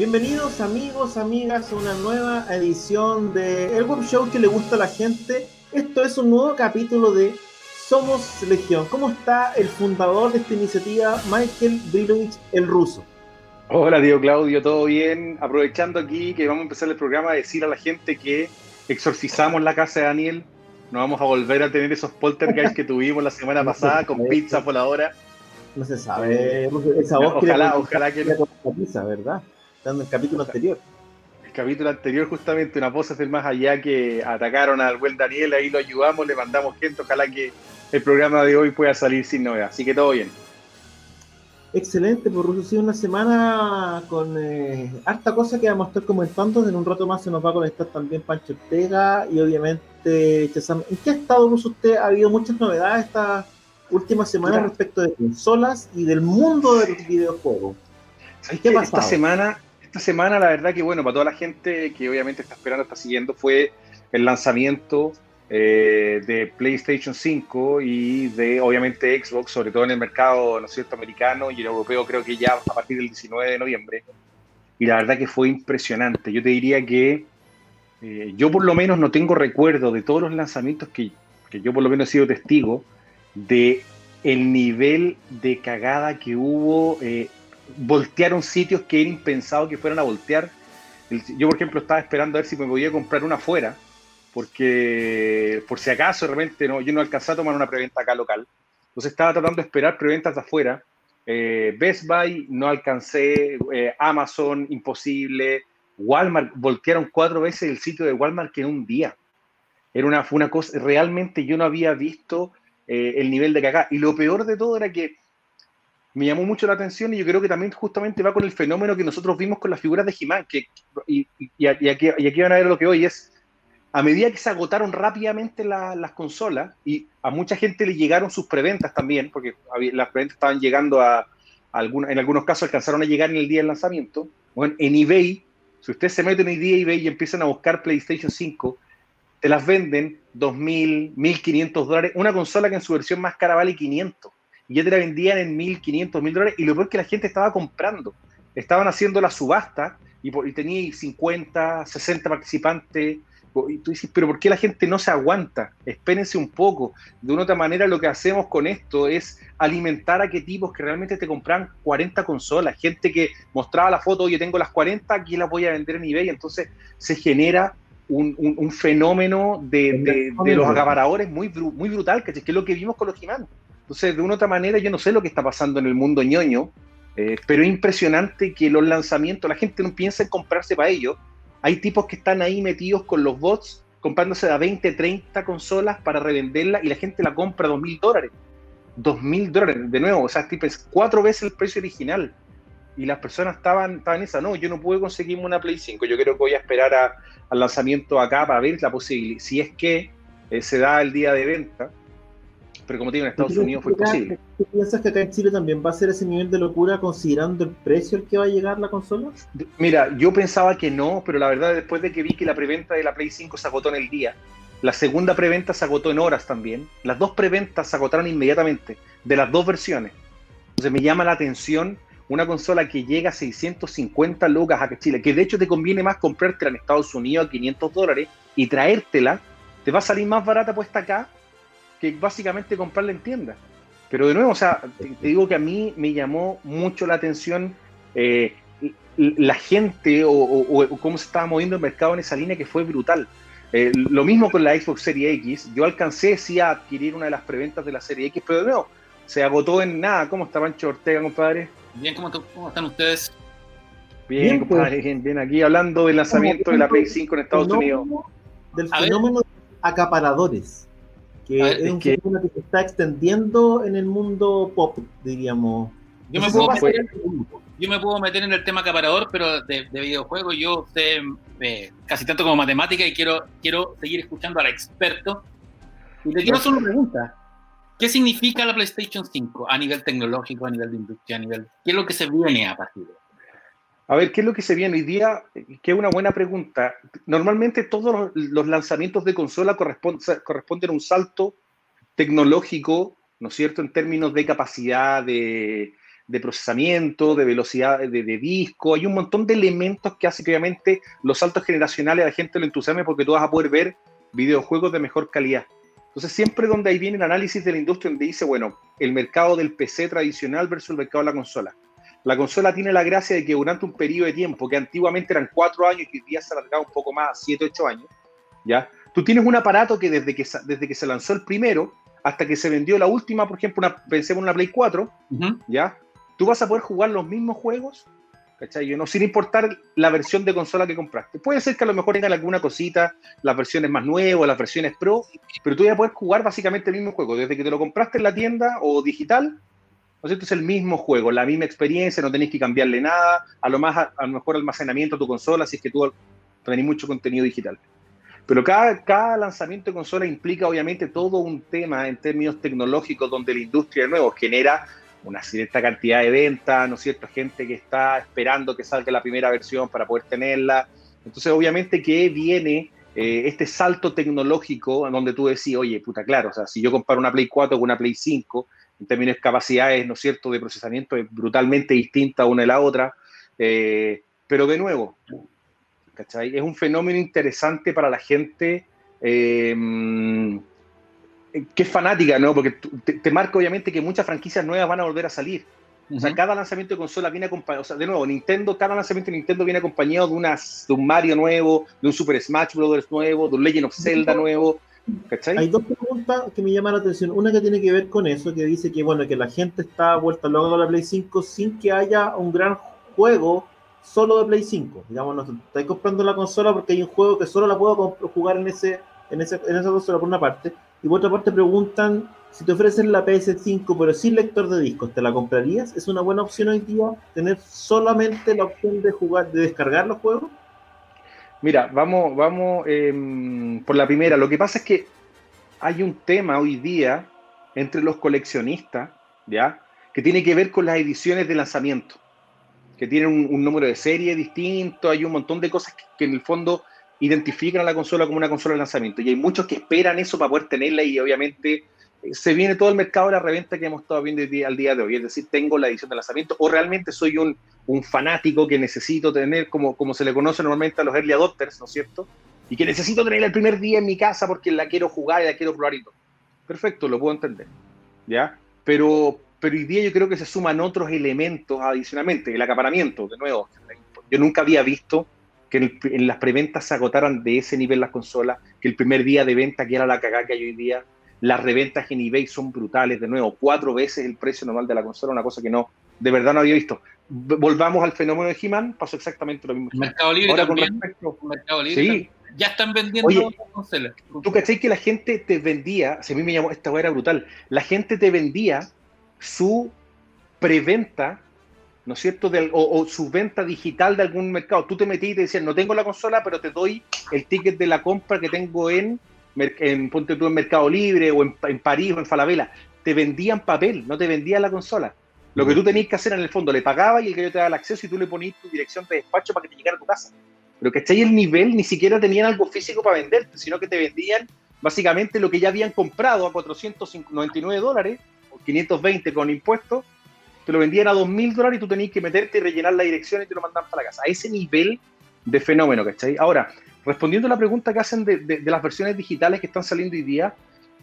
Bienvenidos amigos, amigas a una nueva edición de El Web Show que le gusta a la gente. Esto es un nuevo capítulo de Somos Legión. ¿Cómo está el fundador de esta iniciativa, Michael Brilovich, el ruso? Hola, Diego Claudio, ¿todo bien? Aprovechando aquí que vamos a empezar el programa, a decir a la gente que exorcizamos la casa de Daniel. No vamos a volver a tener esos poltergeists que tuvimos la semana pasada con pizza por la hora. No se sabe. Esa voz ojalá, ojalá que no. Pizza, ¿verdad? En el capítulo anterior. El capítulo anterior, justamente, una pose del más allá que atacaron al buen Daniel, ahí lo ayudamos, le mandamos gente, ojalá que el programa de hoy pueda salir sin novedad. Así que todo bien. Excelente, por pues, Ruso, una semana con eh, harta cosa que vamos a estar comentando. En un rato más se nos va a conectar también Pancho Ortega y obviamente Chazam. ¿En qué estado, Ruso, usted? Ha habido muchas novedades esta última semana respecto de consolas y del mundo del videojuego. ¿Qué Esta semana, esta semana, la verdad que, bueno, para toda la gente que obviamente está esperando, está siguiendo, fue el lanzamiento eh, de PlayStation 5 y de, obviamente, Xbox, sobre todo en el mercado, ¿no cierto?, americano y el europeo, creo que ya a partir del 19 de noviembre. Y la verdad que fue impresionante. Yo te diría que eh, yo por lo menos no tengo recuerdo de todos los lanzamientos que, que yo por lo menos he sido testigo de el nivel de cagada que hubo eh, voltearon sitios que era impensado que fueran a voltear. Yo, por ejemplo, estaba esperando a ver si me podía comprar una afuera, porque por si acaso de repente no, yo no alcancé a tomar una preventa acá local. Entonces estaba tratando de esperar preventas de afuera. Eh, Best Buy no alcancé, eh, Amazon imposible, Walmart voltearon cuatro veces el sitio de Walmart que en un día. Era una, fue una cosa, realmente yo no había visto eh, el nivel de cagada. Y lo peor de todo era que me llamó mucho la atención y yo creo que también justamente va con el fenómeno que nosotros vimos con las figuras de He-Man, que, y, aquí, van a ver lo que hoy es, a medida que se agotaron rápidamente las consolas y a mucha gente le llegaron sus preventas también, porque las preventas estaban llegando a, en algunos casos alcanzaron a llegar en el día del lanzamiento, bueno, en eBay, si usted se mete en eBay y empiezan a buscar PlayStation 5, te las venden 2.000, 1.500 dólares, una consola que en su versión más cara vale 500 y ya te la vendían en 1.500, 1.000 dólares, y lo peor es que la gente estaba comprando. Estaban haciendo la subasta y, por, y tenía 50, 60 participantes. Y tú dices, pero ¿por qué la gente no se aguanta? Espérense un poco. De una otra manera, lo que hacemos con esto es alimentar a qué tipos que realmente te compran 40 consolas. Gente que mostraba la foto, oye, tengo las 40, aquí las voy a vender en eBay. Entonces se genera un, fenómeno de, los acaparadores muy, muy brutal, que es lo que vimos con los Jimanos. Entonces, de una u otra manera, yo no sé lo que está pasando en el mundo ñoño, eh, pero es impresionante que los lanzamientos, la gente no piensa en comprarse para ellos. Hay tipos que están ahí metidos con los bots, comprándose a 20, 30 consolas para revenderla y la gente la compra a 2 mil dólares. 2 mil dólares, de nuevo, o sea, tipo, es cuatro veces el precio original. Y las personas estaban, estaban esa, no, yo no puedo conseguirme una Play 5, yo creo que voy a esperar al lanzamiento acá para ver la posibilidad, si es que eh, se da el día de venta, pero como te digo, en Estados Unidos fue posible. ¿Tú piensas que acá en Chile también va a ser ese nivel de locura considerando el precio al que va a llegar la consola? Mira, yo pensaba que no, pero la verdad después de que vi que la preventa de la Play 5 se agotó en el día, la segunda preventa se agotó en horas también, las dos preventas se agotaron inmediatamente, de las dos versiones. Entonces me llama la atención una consola que llega a 650 lucas acá en Chile, que de hecho te conviene más comprártela en Estados Unidos a 500 dólares y traértela, te va a salir más barata puesta acá que básicamente comprarla en tienda. Pero de nuevo, o sea, te, digo que a mí me llamó mucho la atención eh, la gente o, cómo se estaba moviendo el mercado en esa línea que fue brutal. Eh, lo mismo con la Xbox Series X. Yo alcancé sí a adquirir una de las preventas de la Serie X, pero de nuevo, se agotó en nada. ¿Cómo está Pancho Ortega, compadre? Bien, ¿cómo, están ustedes? Bien, compadre, pues. bien, bien. Aquí hablando del lanzamiento de la Play 5 en Estados Unidos. Del fenómeno de acaparadores Que es, un fenómeno que se está extendiendo en el mundo pop, diríamos. Yo me, puedo meter, yo me puedo meter en el tema acaparador, pero de, videojuegos yo sé eh, casi tanto como matemática y quiero, quiero seguir escuchando al experto. Y le quiero hacer una pregunta. ¿Qué significa la PlayStation 5 a nivel tecnológico, a nivel de industria, a nivel... ¿Qué es lo que se viene a partir de a ver, ¿qué es lo que se viene hoy día? Que es una buena pregunta. Normalmente todos los lanzamientos de consola corresponden a un salto tecnológico, ¿no es cierto?, en términos de capacidad de, procesamiento, de velocidad de, disco. Hay un montón de elementos que hacen que obviamente los saltos generacionales a la gente lo entusiasme porque tú vas a poder ver videojuegos de mejor calidad. Entonces, siempre donde ahí viene el análisis de la industria, donde dice, bueno, el mercado del PC tradicional versus el mercado de la consola la consola tiene la gracia de que durante un periodo de tiempo, que antiguamente eran cuatro años y hoy día se alargaba un poco más, siete, ocho años, ¿ya? Tú tienes un aparato que desde que, desde que se lanzó el primero hasta que se vendió la última, por ejemplo, una, pensemos en una Play 4, ¿ya? Tú vas a poder jugar los mismos juegos, ¿cachai? No, sin importar la versión de consola que compraste. Puede ser que a lo mejor tengan alguna cosita, las versiones más nuevas, las versiones Pro, pero tú ya puedes jugar básicamente el mismo juego, desde que te lo compraste en la tienda o digital ¿no es cierto? Es el mismo juego, la misma experiencia, no tenéis que cambiarle nada, a lo más, a, lo mejor almacenamiento a tu consola, si es que tú tenés mucho contenido digital. Pero cada, cada lanzamiento de consola implica obviamente todo un tema en términos tecnológicos donde la industria de nuevo genera una cierta cantidad de ventas, ¿no es cierto? Gente que está esperando que salga la primera versión para poder tenerla. Entonces, obviamente que viene eh, este salto tecnológico donde tú decís, oye, puta, claro, o sea, si yo comparo una Play 4 con una Play 5, en términos de capacidades, ¿no es cierto?, de procesamiento es brutalmente distinta una de la otra. Eh, pero de nuevo, ¿cachai? Es un fenómeno interesante para la gente eh, que es fanática, ¿no? Porque te, marca obviamente que muchas franquicias nuevas van a volver a salir. O sea, cada lanzamiento de consola viene acompañado, o sea, de nuevo, Nintendo, cada lanzamiento de Nintendo viene acompañado de, unas, de un Mario nuevo, de un Super Smash Bros. nuevo, de un Legend of Zelda nuevo. Hay dos preguntas que me llaman la atención. Una que tiene que ver con eso, que dice que bueno, que la gente está vuelta loca con la Play 5 sin que haya un gran juego solo de Play 5. Digamos, no estáis comprando la consola porque hay un juego que solo la puedo jugar en ese, en ese, en esa consola por una parte. Y por otra parte preguntan si te ofrecen la PS5 pero sin lector de discos, ¿te la comprarías? ¿Es una buena opción hoy día tener solamente la opción de jugar, de descargar los juegos? Mira, vamos, vamos em, por la primera. Lo que pasa es que hay un tema hoy día entre los coleccionistas, ¿ya? Que tiene que ver con las ediciones de lanzamiento, que tienen un, número de serie distinto, hay un montón de cosas que, en el fondo identifican a la consola como una consola de lanzamiento. Y hay muchos que esperan eso para poder tenerla y obviamente se viene todo el mercado de la reventa que hemos estado viendo al día de hoy. Es decir, tengo la edición de lanzamiento o realmente soy un fanático que necesito tener, como, como se le conoce normalmente a los early adopters, ¿no es cierto? Y que necesito tener el primer día en mi casa porque la quiero jugar y la quiero probar y todo. Perfecto, lo puedo entender. ¿Ya? Pero, pero hoy día yo creo que se suman otros elementos adicionalmente. El acaparamiento, de nuevo. Yo nunca había visto que en, las preventas se agotaran de ese nivel las consolas, que el primer día de venta, que era la cagada que hay hoy día, las reventas en eBay son brutales, de nuevo, cuatro veces el precio normal de la consola, una cosa que no, de verdad no había visto volvamos al fenómeno de He-Man, pasó exactamente lo mismo. Mercado Libre Ahora, también, con Mercado Libre sí. ya están vendiendo Oye, ¿Tú caché que la gente te vendía, si a mí me llamó, esta era brutal, la gente te vendía su preventa, ¿no es cierto? o, su venta digital de algún mercado. Tú te metías y te decían, no tengo la consola, pero te doy el ticket de la compra que tengo en, en ponte tú en Mercado Libre o en, en París o en Falabella. Te vendían papel, no te vendían la consola. Lo que tú tenías que hacer en el fondo, le pagaba y el gallo te daba el acceso y tú le ponías tu dirección de despacho para que te llegara a tu casa. Pero que ahí el nivel, ni siquiera tenían algo físico para venderte, sino que te vendían básicamente lo que ya habían comprado a 499 dólares, o 520 con impuestos, te lo vendían a 2.000 dólares y tú tenías que meterte y rellenar la dirección y te lo mandaban para la casa. A ese nivel de fenómeno, ¿cachai? Ahora, respondiendo a la pregunta que hacen de, de, las versiones digitales que están saliendo hoy día,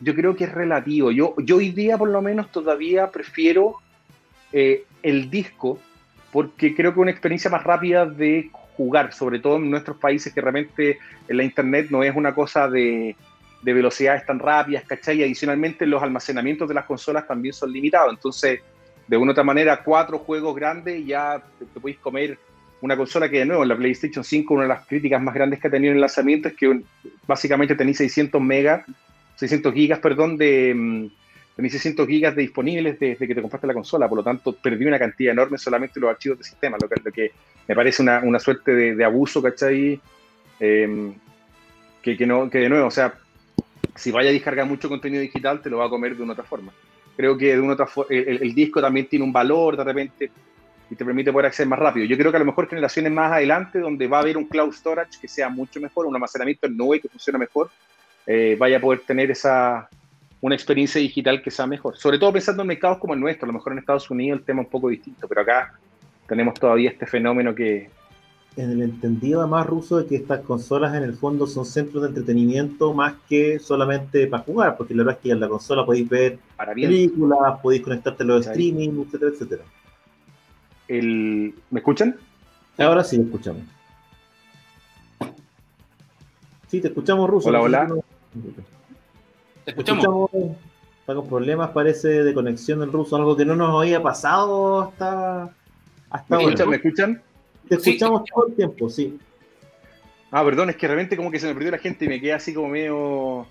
yo creo que es relativo. Yo, hoy día, por lo menos, todavía prefiero eh, el disco, porque creo que es una experiencia más rápida de jugar, sobre todo en nuestros países que realmente en la internet no es una cosa de, velocidades tan rápidas, ¿cachai? Y adicionalmente los almacenamientos de las consolas también son limitados, entonces de una u otra manera cuatro juegos grandes ya te, podéis comer una consola que de nuevo en la PlayStation 5 una de las críticas más grandes que ha tenido en el lanzamiento es que básicamente tenéis 600 megas 600 gigas, perdón, de, mm, de 600 gigas de disponibles desde que te compraste la consola, por lo tanto perdí una cantidad enorme solamente los archivos de sistema, lo que, me parece una, una suerte de, abuso, ¿cachai? Em, que, que, no, que de nuevo, o sea, si vaya a descargar mucho contenido digital, te lo va a comer de una otra forma. Creo que de una otra el, el, disco también tiene un valor de repente y te permite poder acceder más rápido. Yo creo que a lo mejor generaciones más adelante, donde va a haber un cloud storage que sea mucho mejor, un almacenamiento en nube que funcione mejor, eh, vaya a poder tener esa una experiencia digital que sea mejor. Sobre todo pensando en mercados como el nuestro, a lo mejor en Estados Unidos el tema es un poco distinto, pero acá tenemos todavía este fenómeno que, en el entendido más ruso de que estas consolas en el fondo son centros de entretenimiento más que solamente para jugar, porque la verdad es que en la consola podéis ver películas, podéis conectarte a los streaming, etcétera, etcétera. El... ¿Me escuchan? Ahora sí, escuchamos. Sí, te escuchamos, Ruso. Hola, hola. Te escuchamos. Está con problemas, parece, de conexión en ruso, algo que no nos había pasado hasta... hasta ¿Me, ¿Me escuchan? Te escuchamos todo el tiempo, sí. Ah, perdón, es que de repente como que se me perdió la gente y me quedé así como medio...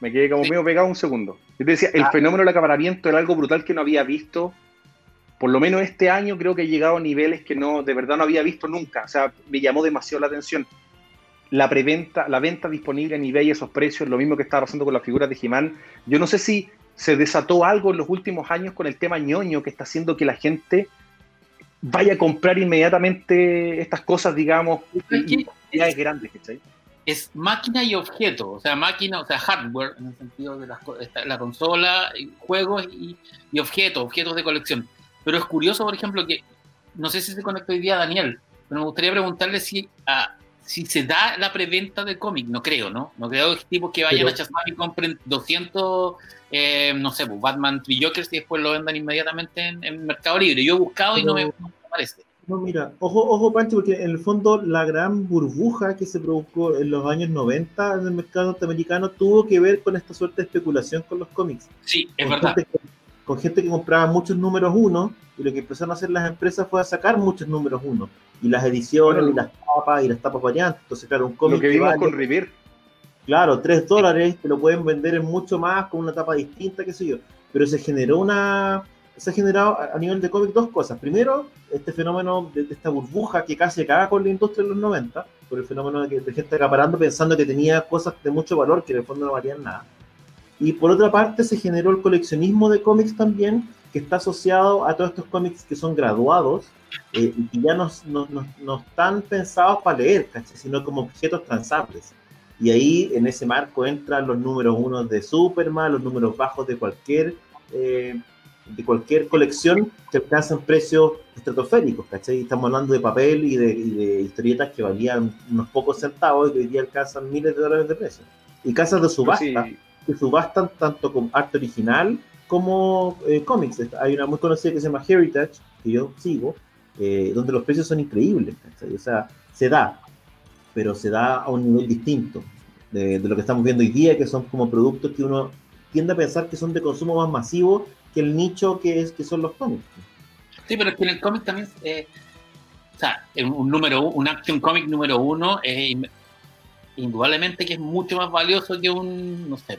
Me quedé como medio pegado un segundo. Yo te decía, el ah. fenómeno del acaparamiento era algo brutal que no había visto. Por lo menos este año creo que he llegado a niveles que no, de verdad no había visto nunca. O sea, me llamó demasiado la atención. La preventa, la venta disponible en eBay, esos precios, lo mismo que estaba pasando con las figuras de Jimán. Yo no sé si se desató algo en los últimos años con el tema ñoño que está haciendo que la gente vaya a comprar inmediatamente estas cosas, digamos, es grandes, ¿cachai? Es máquina y objeto, o sea, máquina, o sea, hardware, en el sentido de la consola, juegos y, y, objetos, objetos de colección. Pero es curioso, por ejemplo, que no sé si se conectó hoy día Daniel, pero me gustaría preguntarle si a, si se da la preventa de cómic, no creo, ¿no? No creo que tipos que vayan a Chazam y compren 200, eh, no sé, pues, Batman Three Jokers y después lo vendan inmediatamente en, Mercado Libre. Yo he buscado y no me, parece. No, mira, ojo, ojo, Pancho, porque en el fondo la gran burbuja que se produjo en los años 90 en el mercado norteamericano tuvo que ver con esta suerte de especulación con los cómics. Sí, es verdad con gente que compraba muchos números uno y lo que empezaron a hacer las empresas fue a sacar muchos números uno y las ediciones y las tapas y las tapas variantes. Entonces, claro, un cómic. Lo que vimos con Rivier. Claro, tres dólares te lo pueden vender en mucho más con una tapa distinta, qué sé yo. Pero se generó una. Se ha generado a nivel de cómic dos cosas. Primero, este fenómeno de, esta burbuja que casi acaba con la industria en los 90, por el fenómeno de, que, de gente acaparando pensando que tenía cosas de mucho valor que en el fondo no valían nada. Y por otra parte se generó el coleccionismo de cómics también, que está asociado a todos estos cómics que son graduados eh, y que ya no, no, no, están pensados para leer, sino como objetos transables. Y ahí en ese marco entran los números uno de Superman, los números bajos de cualquier, eh, de cualquier colección que alcanzan precios estratosféricos. ¿cachai? Estamos hablando de papel y de, y de historietas que valían unos pocos centavos y que hoy día alcanzan miles de dólares de precio. Y casas de subasta que subastan tanto con arte original como eh, cómics. Hay una muy conocida que se llama Heritage, que yo sigo, eh, donde los precios son increíbles. O sea, se da, pero se da a un nivel distinto de, lo que estamos viendo hoy día, que son como productos que uno tiende a pensar que son de consumo más masivo que el nicho que, es, que son los cómics. Sí, pero es que en el cómic también, eh, o sea, un número un action comic número uno es indudablemente que es mucho más valioso que un, no sé,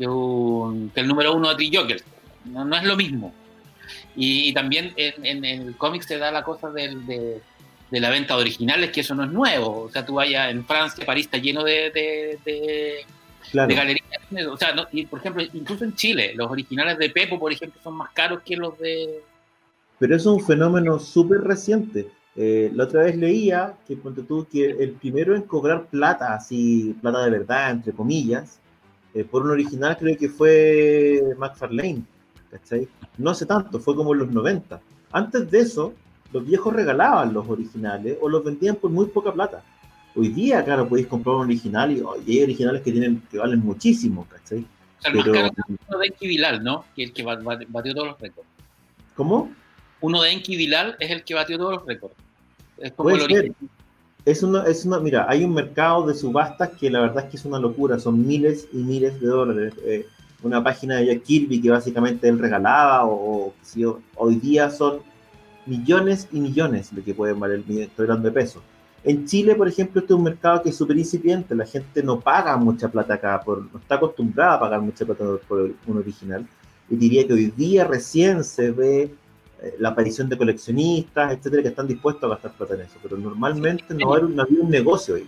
que, el número uno de Three Jokers. No, no, es lo mismo. Y, también en, el cómic se da la cosa de, la venta de originales, que eso no es nuevo. O sea, tú vayas en Francia, París está lleno de, de, galerías. O sea, y por ejemplo, incluso en Chile, los originales de Pepo, por ejemplo, son más caros que los de... Pero es un fenómeno súper reciente. Eh, la otra vez leía que, tú, que el primero en cobrar plata, así, plata de verdad, entre comillas, eh, por un original creo que fue McFarlane, ¿cachai? No hace tanto, fue como en los 90. Antes de eso, los viejos regalaban los originales o los vendían por muy poca plata. Hoy día, claro, podéis comprar un original y, hay originales que tienen que valen muchísimo, ¿cachai? O sea, el Pero, más caro es de Enki Bilal, ¿no? Que el que batió todos los récords. ¿Cómo? Uno de Enki Bilal es el que batió todos los récords. Es como el original. Es una, es una, mira, hay un mercado de subastas que la verdad es que es una locura, son miles y miles de dólares. Eh, una página de Jack Kirby que básicamente él regalaba, o, si hoy día son millones y millones lo que pueden valer, estoy hablando de pesos. En Chile, por ejemplo, este es un mercado que es súper incipiente, la gente no paga mucha plata acá, por, no está acostumbrada a pagar mucha plata por un original, y diría que hoy día recién se ve la aparición de coleccionistas, etcétera, que están dispuestos a gastar plata en eso, pero normalmente no, hay un, un negocio ahí.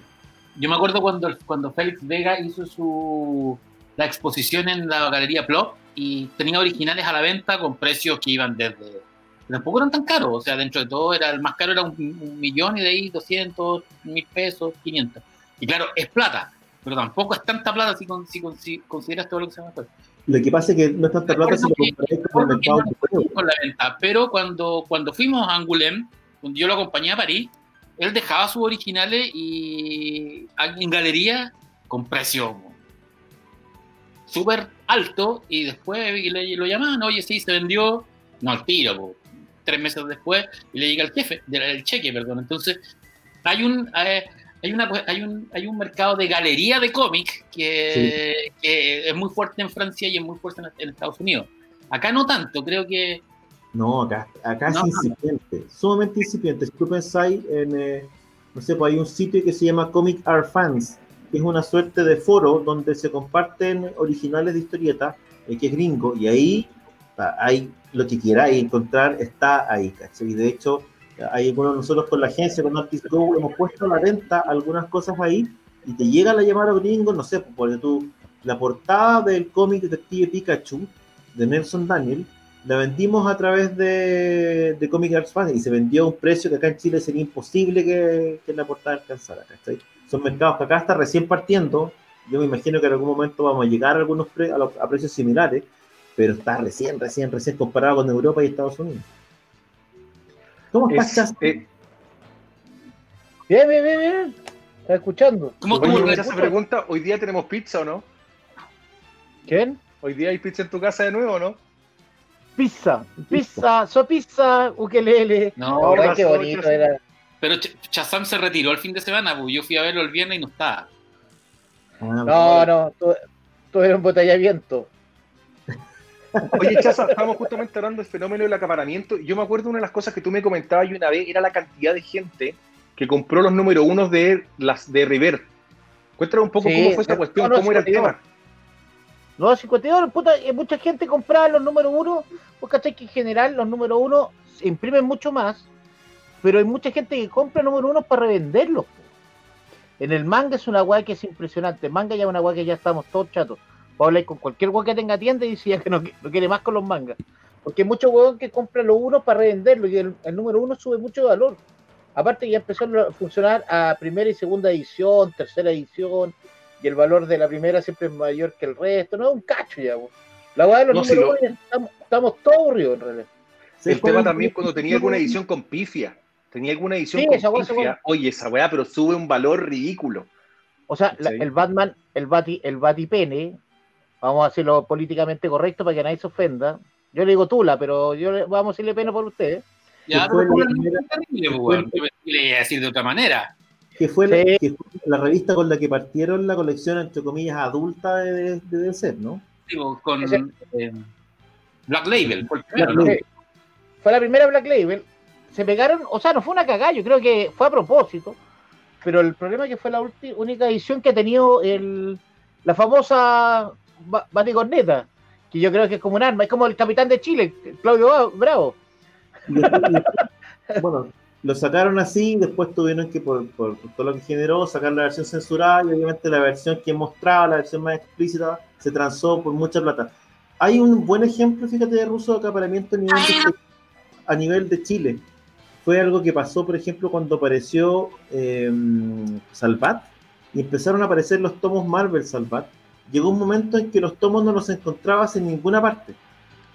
Yo me acuerdo cuando, cuando Félix Vega hizo su la exposición en la Galería Plop y tenía originales a la venta con precios que iban desde tampoco eran tan caros, o sea, dentro de todo era el más caro era un, millón y de ahí 200 mil pesos, 500. Y claro, es plata, pero tampoco es tanta plata si, si, consideras todo lo que se llama Lo que pasa es que no es tanta plata si lo mercado con la venta, pero cuando, cuando fuimos a Angoulême, cuando yo lo acompañé a París, él dejaba sus originales y en galería con precio súper alto y después lo llamaban, oye, sí, se vendió, no al tiro, tres meses después y le llega el jefe, el cheque, perdón. Entonces, hay un, eh, hay, una, hay, un, hay un mercado de galería de cómics que, es muy fuerte en Francia y es muy fuerte en, Estados Unidos. Acá no tanto, creo que... No, acá, acá es incipiente, sumamente incipiente. Si tú pensáis en, eh, no sé, pues hay un sitio que se llama Comic Art Fans, que es una suerte de foro donde se comparten originales de historietas, eh, que es gringo, y ahí hay lo que queráis encontrar, está ahí, ¿cachai? Y de hecho, hay algunos nosotros con la agencia, con Artist Go, hemos puesto a la venta algunas cosas ahí y te llega la llamada gringo, no sé, pues, porque tú, la portada del cómic Detective Pikachu de Nelson Daniel, la vendimos a través de, de Comic Arts Fans y se vendió a un precio que acá en Chile sería imposible que, que la portada alcanzara, ¿cachai? Son mercados que acá está recién partiendo, yo me imagino que en algún momento vamos a llegar a algunos a precios similares, pero está recién, recién, recién comparado con Europa y Estados Unidos. ¿Cómo estás, eh, Bien, bien, bien, bien. Está escuchando. ¿Cómo tú esa pregunta? ¿Hoy día tenemos pizza o no? ¿Quién? ¿Hoy día hay pizza en tu casa de nuevo o no? Pizza, pizza, so pizza, ukelele. No, qué bonito era. Pero Chazam se retiró el fin de semana, pues yo fui a verlo el viernes y no estaba. Ah, no, no, todo, todo era un botellamiento. Oye, Chaza, estamos justamente hablando del fenómeno del acaparamiento. Yo me acuerdo una de las cosas que tú me comentabas y una vez era la cantidad de gente que compró los número unos de las de River. Cuéntanos un poco cómo fue esa cuestión, cómo era el tema. No, 52, puta, eh, mucha gente compraba los número uno, porque que en general los número uno se imprimen mucho más, pero hay mucha gente que compra número uno para revenderlos. En el manga es una weá que es impresionante. El manga ya es una weá que ya estamos todos chatos hablar con cualquier hueón que tenga tienda y dice que no, quiere más con los mangas. Porque hay muchos huevos que compran los unos para revenderlo y el, número uno sube mucho valor. Aparte ya empezó a funcionar a primera y segunda edición, tercera edición, y el valor de la primera siempre es mayor que el resto. No es un cacho ya, La hueá de los números estamos, todos aburridos en realidad. El tema también cuando tenía alguna edición con pifia. Tenía alguna edición con pifia. Oye, esa weá, pero sube un valor ridículo. O sea, el Batman, el Bati, el Batipene, vamos a hacerlo políticamente correcto para que nadie se ofenda. Yo le digo Tula, pero yo vamos a decirle pena por ustedes. Ya, pero fue terrible, le decir de otra manera. Que fue, la, revista con la que partieron la colección, entre comillas, adulta de, de DC, ¿no? Digo, con eh, Black Label, fue, fue la primera Black Label. Se pegaron, o sea, no fue una cagada, yo creo que fue a propósito. Pero el problema es que fue la única edición que ha tenido el, la famosa Corneta, que yo creo que es como un arma, es como el capitán de Chile, Claudio Bravo. bueno, lo sacaron así, después tuvieron que, por, todo lo que generó, sacar la versión censurada y obviamente la versión que mostraba, la versión más explícita, se transó por mucha plata. Hay un buen ejemplo, fíjate, de ruso de acaparamiento a nivel de, a nivel de Chile. Fue algo que pasó, por ejemplo, cuando apareció eh, Salvat y empezaron a aparecer los tomos Marvel Salvat llegó un momento en que los tomos no los encontrabas en ninguna parte.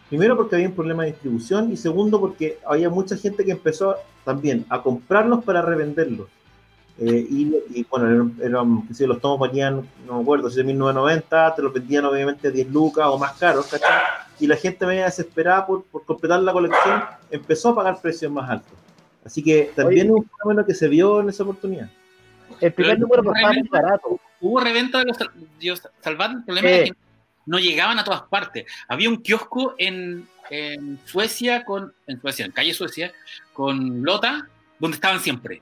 Primero porque había un problema de distribución y segundo porque había mucha gente que empezó también a comprarlos para revenderlos. Eh, y, bueno, eran, los tomos valían, no me acuerdo, 7.990, te los vendían obviamente a 10 lucas o más caros, ¿cachai? Y la gente media desesperada por, por completar la colección empezó a pagar precios más altos. Así que también es un fenómeno que se vio en esa oportunidad. El primer número estaba muy barato hubo reventa de los Dios el problema es que no llegaban a todas partes. Había un kiosco en, Suecia, con, en Suecia, en calle Suecia, con Lota, donde estaban siempre.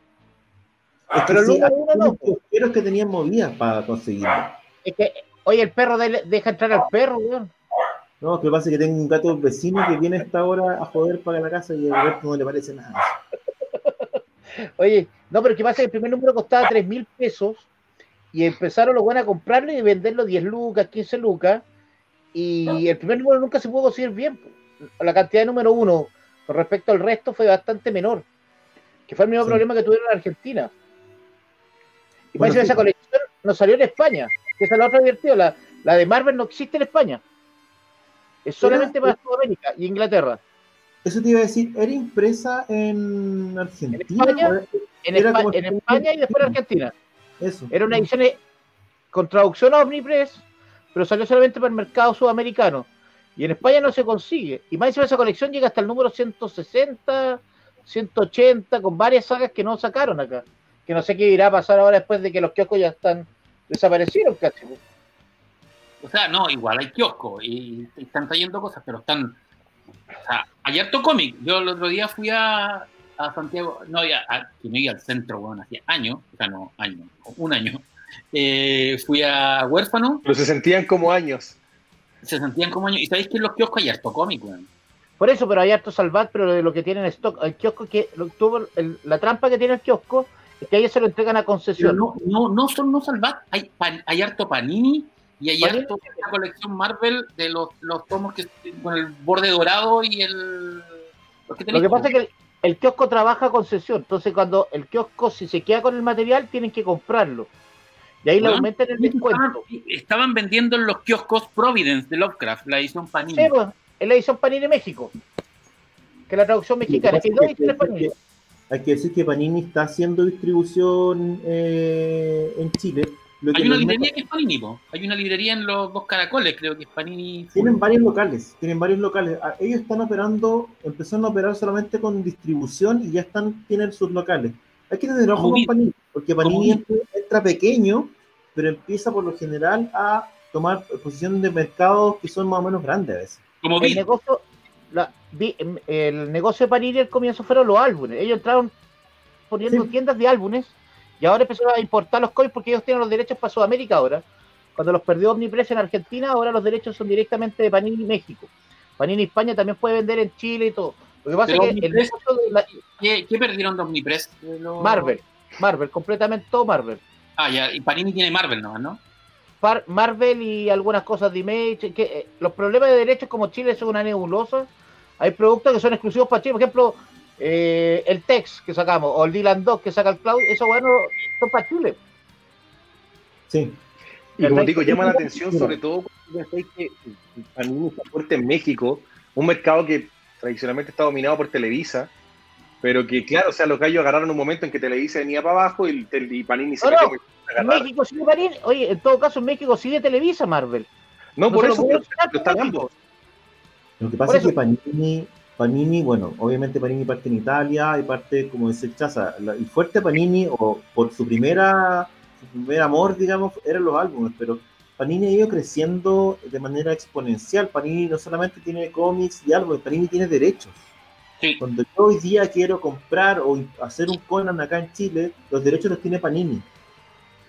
Es que Pero sí, uno no. que tenían movidas para conseguirlo. Es que, oye, el perro de- deja entrar al perro, weón. No, que pasa es que tengo un gato vecino que viene a esta hora a joder para la casa y a Roberto no le parece nada. Oye, no, pero ¿qué pasa? El primer número costaba 3 mil pesos y empezaron los buenos a comprarlo y venderlo 10 lucas, 15 lucas. Y el primer número nunca se pudo conseguir bien. La cantidad de número uno con respecto al resto fue bastante menor. Que fue el mismo Sí. problema que tuvieron en Argentina. Y Bueno, más sí. esa colección no salió en España. Que esa es la otra divertida. La, la de Marvel no existe en España. Es solamente para Sudamérica y Inglaterra. Eso te iba a decir, ¿era impresa en Argentina? España? ¿O En, Era Espa- como- en España y después en Argentina. Eso. Era una edición eh, con traducción a Omnipress, pero salió solamente para el mercado sudamericano. Y en España no se consigue. Y más encima esa colección llega hasta el número 160, 180, con varias sagas que no sacaron acá. Que no sé qué irá a pasar ahora después de que los kioscos ya están desaparecidos, casi. O sea, no, igual hay kioscos y, y están trayendo cosas, pero están. O sea, hay harto cómic. Yo el otro día fui a, a Santiago, no, ya, a- que no iba al centro, bueno, hacía años, o sea, no, años, un año. Eh, fui a Huérfano, Pero se sentían como años. se sentían como años. Y sabéis que en los kioscos hay harto cómic, weón. Por eso, pero hay harto salvat, pero de lo que tienen en stock, el kiosco que lo tuvo, el- la trampa que tiene el kiosco es que a ellos se lo entregan a Pero concesión. no, no, no son no salvat, hay, pan- hay harto Panini y hay Panini. harto la colección Marvel de los, los tomos que con el borde dorado y el. los Lo tenéis, que pasa es que el, kiosco trabaja a concesión, entonces cuando el kiosco si se queda con el material tienen que comprarlo. Y ahí le aumentan el descuento. estaban vendiendo en los kioscos Providence de Lovecraft, la edición Panini. Sí, pues, es la edición Panini México, que la traducción mexicana, que hay dos ediciones Panini. Hay que decir que Panini está haciendo distribución eh, en Chile. Hay una librería que es Panini, po. hay una librería en los dos caracoles, creo que es Panini. Tienen varios locales, tienen varios locales. Ah, Ellos están operando, empezaron a operar solamente con distribución y ya están, tienen sus locales. Hay que tener ojo con. Panini, porque Panini entra, entra pequeño, pero empieza por lo general a tomar posiciones de mercado que son más o menos grandes a veces. Como El negocio, la- em, el negocio de Panini al comienzo fueron los álbumes. Ellos entraron poniendo Sí. tiendas de álbumes y ahora empezaron a importar los cómics porque ellos tienen los derechos para Sudamérica ahora. Cuando los perdió Omnipress en Argentina, ahora los derechos son directamente de Panini México. Panini España también puede vender en Chile y todo. Lo que pasa Pero es que el Omnipress- de la- ¿Qué, qué perdieron de Omnipress? Los- Marvel, Marvel, completamente todo Marvel. Ah, ya, y Panini tiene Marvel nomás, ¿no? Marvel y algunas cosas de Image, que eh, los problemas de derechos como Chile son una nebulosa, hay productos que son exclusivos para Chile, por ejemplo, eh, el Tex que sacamos, o el Dylan Dog que saca el Cloud, esos bueno son para Chile. Sí. Y como digo, llama la atención sobre todo que Panini está fuerte en México, un mercado que tradicionalmente está dominado por Televisa, pero que claro, o sea, los gallos agarraron un momento en que Televisa venía para abajo y, Panini se No, metió no, a En. México sigue Panini, oye, en todo caso en México sigue Televisa Marvel. No, no por lo eso, pero, pero están ambos. Lo que pasa es que Panini, Panini, bueno, obviamente Panini parte en Italia y parte, como dice Chaza, el fuerte Panini, o por su primera, su primer amor, digamos, eran los álbumes, pero Panini ha ido creciendo de manera exponencial. Panini no solamente tiene cómics y álbumes, Panini tiene derechos. Sí. Cuando yo hoy día quiero comprar o hacer un Conan acá en Chile, los derechos los tiene Panini.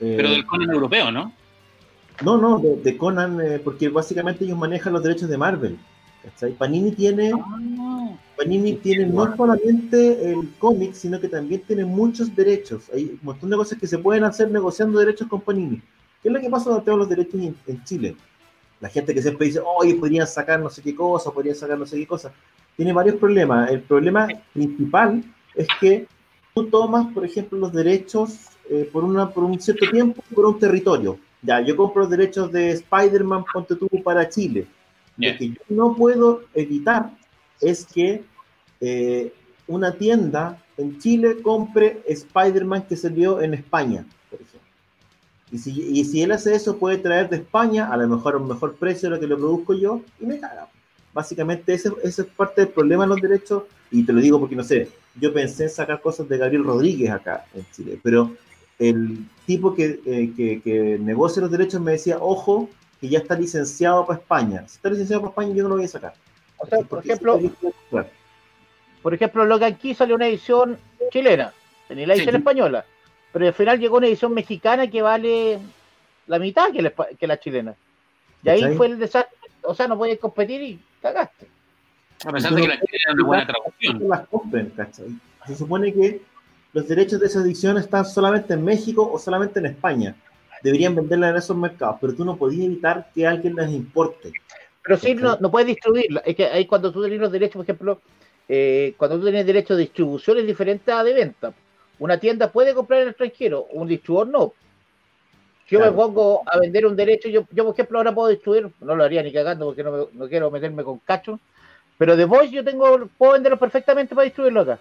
Eh, Pero del Conan europeo, ¿no? no, no, de, de Conan, eh, porque básicamente ellos manejan los derechos de Marvel. ¿Cachai? Panini tiene, Ah, Panini tiene no solamente el cómic, sino que también tiene muchos derechos. Hay un montón de cosas que se pueden hacer negociando derechos con Panini. ¿Qué es lo que pasa cuando tenemos los derechos en, en Chile? La gente que siempre dice, oye, podrían sacar no sé qué cosa, podrían sacar no sé qué cosa. Tiene varios problemas. El problema principal es que tú tomas, por ejemplo, los derechos eh, por, una, por un cierto tiempo, por un territorio. Ya, yo compro los derechos de Spider-Man, ponte tú, para Chile. Ya. Lo que yo no puedo evitar es que eh, una tienda en Chile compre Spider-Man que se vio en España, por ejemplo. Y si, y si él hace eso, puede traer de España a lo mejor a un mejor precio de lo que lo produzco yo y me caga. Básicamente ese, ese es parte del problema de los derechos y te lo digo porque no sé, yo pensé en sacar cosas de Gabriel Rodríguez acá en Chile, pero el tipo que, eh, que, que negocia los derechos me decía, ojo, que ya está licenciado para España. Si está licenciado para España, yo no lo voy a sacar. O sea, por ejemplo, por ejemplo, Logan Key salió una edición chilena, tenía la edición Sí. española, Pero al final llegó una edición mexicana que vale la mitad que la, que la chilena. Y ahí fue el desastre. O sea, no podías competir y cagaste. A pesar de que la chilena era una buena traducción. Las compren, ¿cachai? Se supone que los derechos de esa edición están solamente en México o solamente en España. Deberían venderla en esos mercados, pero tú no podías evitar que alguien las importe. Pero sí, no, no puedes distribuirla. Es que ahí cuando tú tienes los derechos, por ejemplo, eh, cuando tú tienes derecho de distribución es diferente a de venta. Una tienda puede comprar en el extranjero, un distribuidor no. Si yo me pongo a vender un derecho, yo, yo por ejemplo ahora puedo distribuir, no lo haría ni cagando porque no, no quiero meterme con cacho, pero de Voice yo tengo, puedo venderlo perfectamente para distribuirlo acá.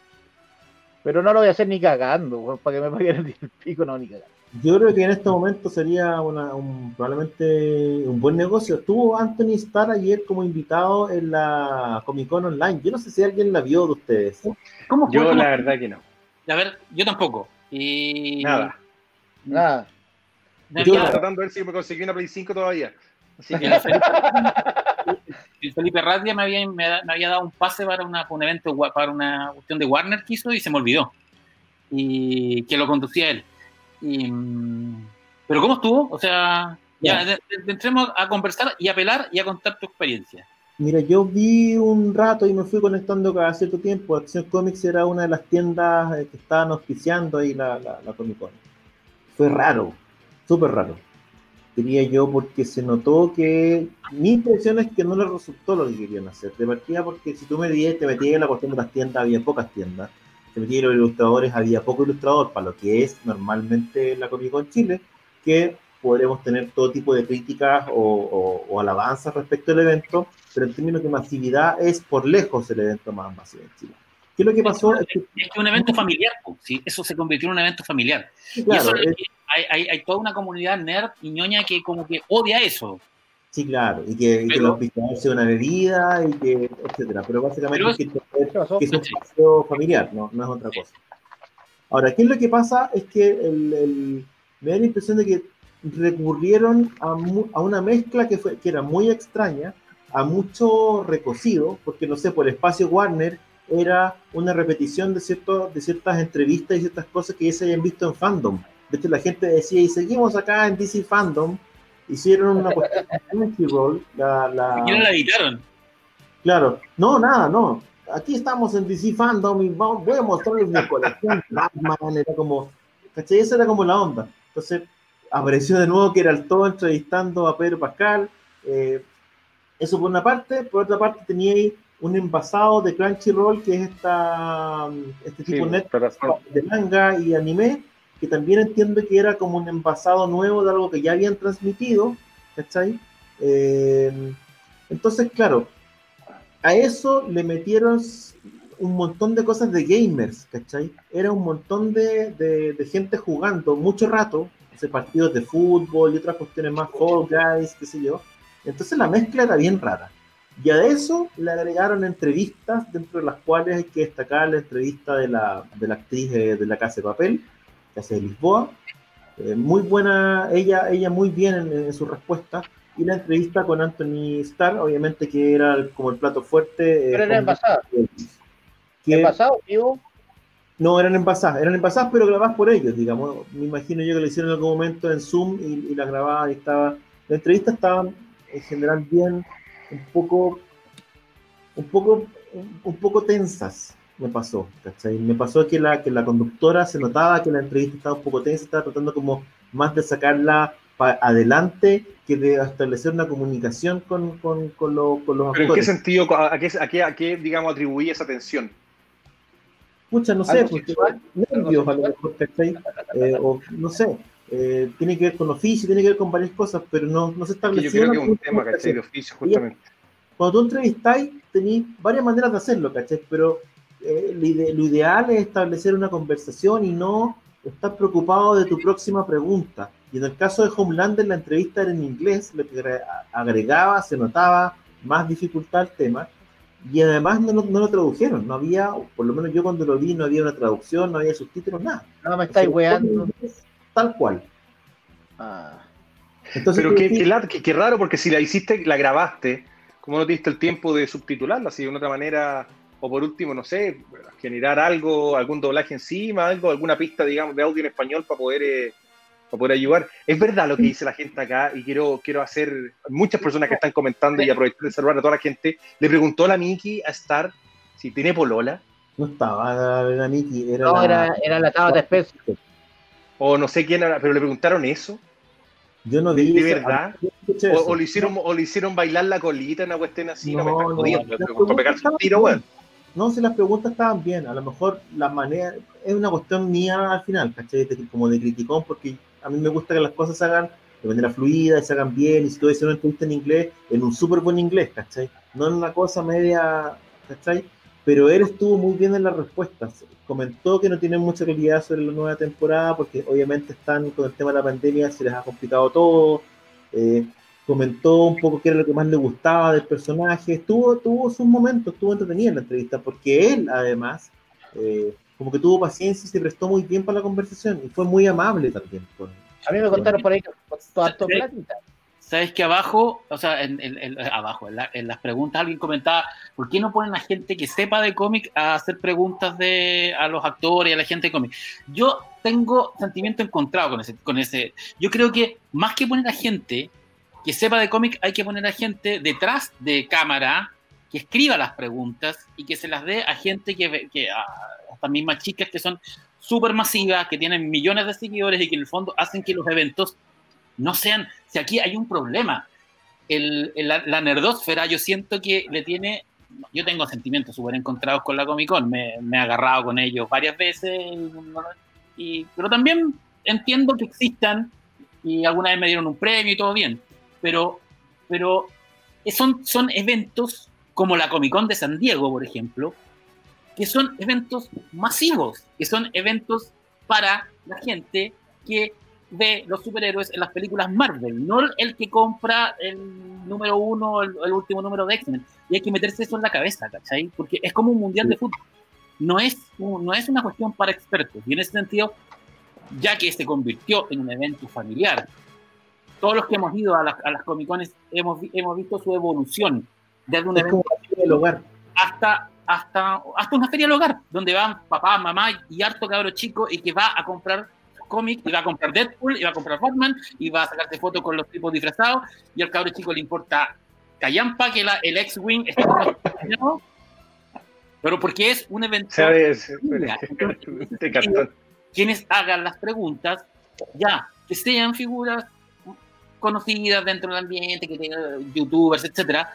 Pero no lo voy a hacer ni cagando, para que me paguen el pico, no, ni cagando. Yo creo que en este momento sería una, un, probablemente un buen negocio. Tuvo Anthony Starr ayer como invitado en la Comic Con Online. Yo no sé si alguien la vio de ustedes. ¿Cómo Yo la verdad que no. A ver, yo tampoco. Y... Nada. Nada. Yo estoy tratando de ver si me conseguí una Play 5 todavía. Así que Felipe, Radia me había, me, había, dado un pase para, una, un evento, para una cuestión de Warner que hizo y se me olvidó. Y que lo conducía él. Y, pero ¿cómo estuvo? O sea, ya, entremos a conversar y a apelar y a contar tu experiencia. Mira, yo vi un rato y me fui conectando cada cierto tiempo. Acción Comics era una de las tiendas eh, que estaban auspiciando ahí la, la, la Comic Con. Fue raro, súper raro diría yo, porque se notó que mi impresión es que no les resultó lo que querían hacer. De partida, porque si tú me dices, te metías en la cuestión de las tiendas, había pocas tiendas. Te metías en los ilustradores, había poco ilustrador, para lo que es normalmente la Comic Con Chile, que podremos tener todo tipo de críticas o, alabanzas respecto al evento, pero en términos de masividad es por lejos el evento más masivo en Chile. ¿Qué es lo que pasó? Es, que, es un evento familiar, ¿sí? eso se convirtió en un evento familiar. Claro, hay, hay, toda una comunidad nerd y ñoña que como que odia eso. Sí, claro, y que, y que los pistados sea una bebida, y que, etcétera. Pero básicamente es, que, es un espacio familiar, no, no es otra cosa. Ahora, ¿qué es lo que pasa? Es que el, el, me da la impresión de que recurrieron a, a una mezcla que, fue, que era muy extraña, a mucho recocido, porque no sé, por espacio Warner era una repetición de, cierto, de ciertas entrevistas y ciertas cosas que ya se hayan visto en fandom la gente decía, y seguimos acá en DC Fandom, hicieron una cuestión de Roll, la, la... ¿Y la editaron? Claro, no, nada, no. Aquí estamos en DC Fandom y voy a mostrarles mi colección. Batman era como, ¿cachai? Esa era como la onda. Entonces, apareció de nuevo que era el todo entrevistando a Pedro Pascal. Eh, eso por una parte. Por otra parte, tenía ahí un envasado de Crunchyroll, que es esta, este tipo de manga y anime, que también entiendo que era como un envasado nuevo de algo que ya habían transmitido, ¿cachai? Eh, entonces, claro, a eso le metieron un montón de cosas de gamers, ¿cachai? Era un montón de, de, gente jugando mucho rato, ese partidos de fútbol y otras cuestiones más, Fall Guys, qué sé yo. Entonces la mezcla era bien rara. Y a eso le agregaron entrevistas, dentro de las cuales hay que destacar la entrevista de la, de la actriz de, de La Casa de Papel, que hace de Lisboa. Eh, muy buena, ella, ella muy bien en, su respuesta. Y la entrevista con Anthony Starr, obviamente que era como el plato fuerte. Eh, pero eran envasadas. ¿En pasado, vivo? No, eran envasadas, eran envasadas, pero grabadas por ellos, digamos. Me imagino yo que lo hicieron en algún momento en Zoom y, y las grababan y estaba. La entrevista estaba en general bien, un poco, un poco, un poco tensas me pasó, ¿cachai? Me pasó que la, que la conductora se notaba que la entrevista estaba un poco tensa, estaba tratando como más de sacarla para adelante que de establecer una comunicación con, con, con, los ¿Pero actores. ¿En qué sentido, a qué, a qué, a qué digamos, atribuye esa tensión? Pucha, no sé, porque nervios a lo mejor, ¿cachai? Eh, o no sé, eh, tiene que ver con oficio, tiene que ver con varias cosas, pero no, no se estableció. Yo creo que es un tema, ¿cachai? De oficio, justamente. Cuando tú entrevistáis, tenéis varias maneras de hacerlo, ¿cachai? Pero eh, lo, ideal es establecer una conversación y no estar preocupado de tu próxima pregunta. Y en el caso de Homelander, la entrevista era en inglés, lo que agregaba, se notaba más dificultad al tema. Y además no, no, lo tradujeron, no había, por lo menos yo cuando lo vi, no había una traducción, no había subtítulos, nada. No me estáis weando. Tal cual. Ah. Entonces, Pero qué, qué, qué, raro, porque si la hiciste, la grabaste, ¿cómo no te diste el tiempo de subtitularla? Así de una otra manera o por último, no sé, generar algo, algún doblaje encima, algo, alguna pista, digamos, de audio en español para poder, eh, para poder ayudar. Es verdad lo que dice la gente acá y quiero, quiero hacer, muchas personas que están comentando y aprovechar de saludar a toda la gente, le preguntó a la Miki a Star si tiene polola. No estaba la Miki, era No, la... era, era la Tabata especie. O no sé quién era, pero le preguntaron eso. Yo no ¿De, vi de verdad? escuché O, le hicieron, o le hicieron bailar la colita, una cuestión así, no, No, me están no, jodiendo, las para preguntas pegarse un tiro, weón. No, si las preguntas estaban bien, a lo mejor la manera, es una cuestión mía al final, ¿cachai? Como de criticón, porque a mí me gusta que las cosas se hagan de manera fluida, se hagan bien, y si tú haces una entrevista en inglés, en un súper buen inglés, ¿cachai? No en una cosa media, ¿cachai? Pero él estuvo muy bien en las respuestas. Comentó que no tienen mucha claridad sobre la nueva temporada, porque obviamente están con el tema de la pandemia, se les ha complicado todo. Eh, comentó un poco qué era lo que más le gustaba del personaje, estuvo, tuvo sus momentos, estuvo entretenida en la entrevista, porque él además, eh, como que tuvo paciencia y se prestó muy bien para la conversación y fue muy amable también. Con, A mí me contaron por ahí que Sí. platita. Sabes que abajo, o sea, en, en- en- abajo, en, la- en las preguntas alguien comentaba, ¿por qué no ponen a gente que sepa de cómic a hacer preguntas de, a los actores y a la gente de cómic? Yo tengo sentimiento encontrado con ese, con ese. Yo creo que más que poner a gente que sepa de cómic, hay que poner a gente detrás de cámara que escriba las preguntas y que se las dé a gente que, que a estas mismas chicas que son súper masivas, que tienen millones de seguidores y que en el fondo hacen que los eventos no sean, si aquí hay un problema, el, el- la, la nerdósfera yo siento que le tiene, yo tengo sentimientos súper encontrados con la Comic Con, me, me he agarrado con ellos varias veces, y- pero también entiendo que existan y alguna vez me dieron un premio y todo bien, pero, pero son, son eventos como la Comic Con de San Diego, por ejemplo, que son eventos masivos, que son eventos para la gente que ve los superhéroes en las películas Marvel, no el que compra el número uno, el, el último número de X-Men. Y hay que meterse eso en la cabeza, ¿cachai? Porque es como un mundial de fútbol. No es, no es una cuestión para expertos. Y en ese sentido, ya que se convirtió en un evento familiar, todos los que hemos ido a las, a las Comic Cones hemos, hemos visto su evolución desde un evento del hogar. hasta, hasta, hasta una feria del hogar, donde van papá, mamá y harto cabro chico y que va a comprar cómics, y va a comprar Deadpool, y va a comprar Batman, y va a sacarse fotos con los tipos disfrazados, y al cabro chico le importa callampa que la, el X-Wing esté patrocinado, pero porque es un evento ¿Sabes? Quienes hagan las preguntas, ya, que sean figuras conocidas dentro del ambiente, que tengan youtubers, etcétera,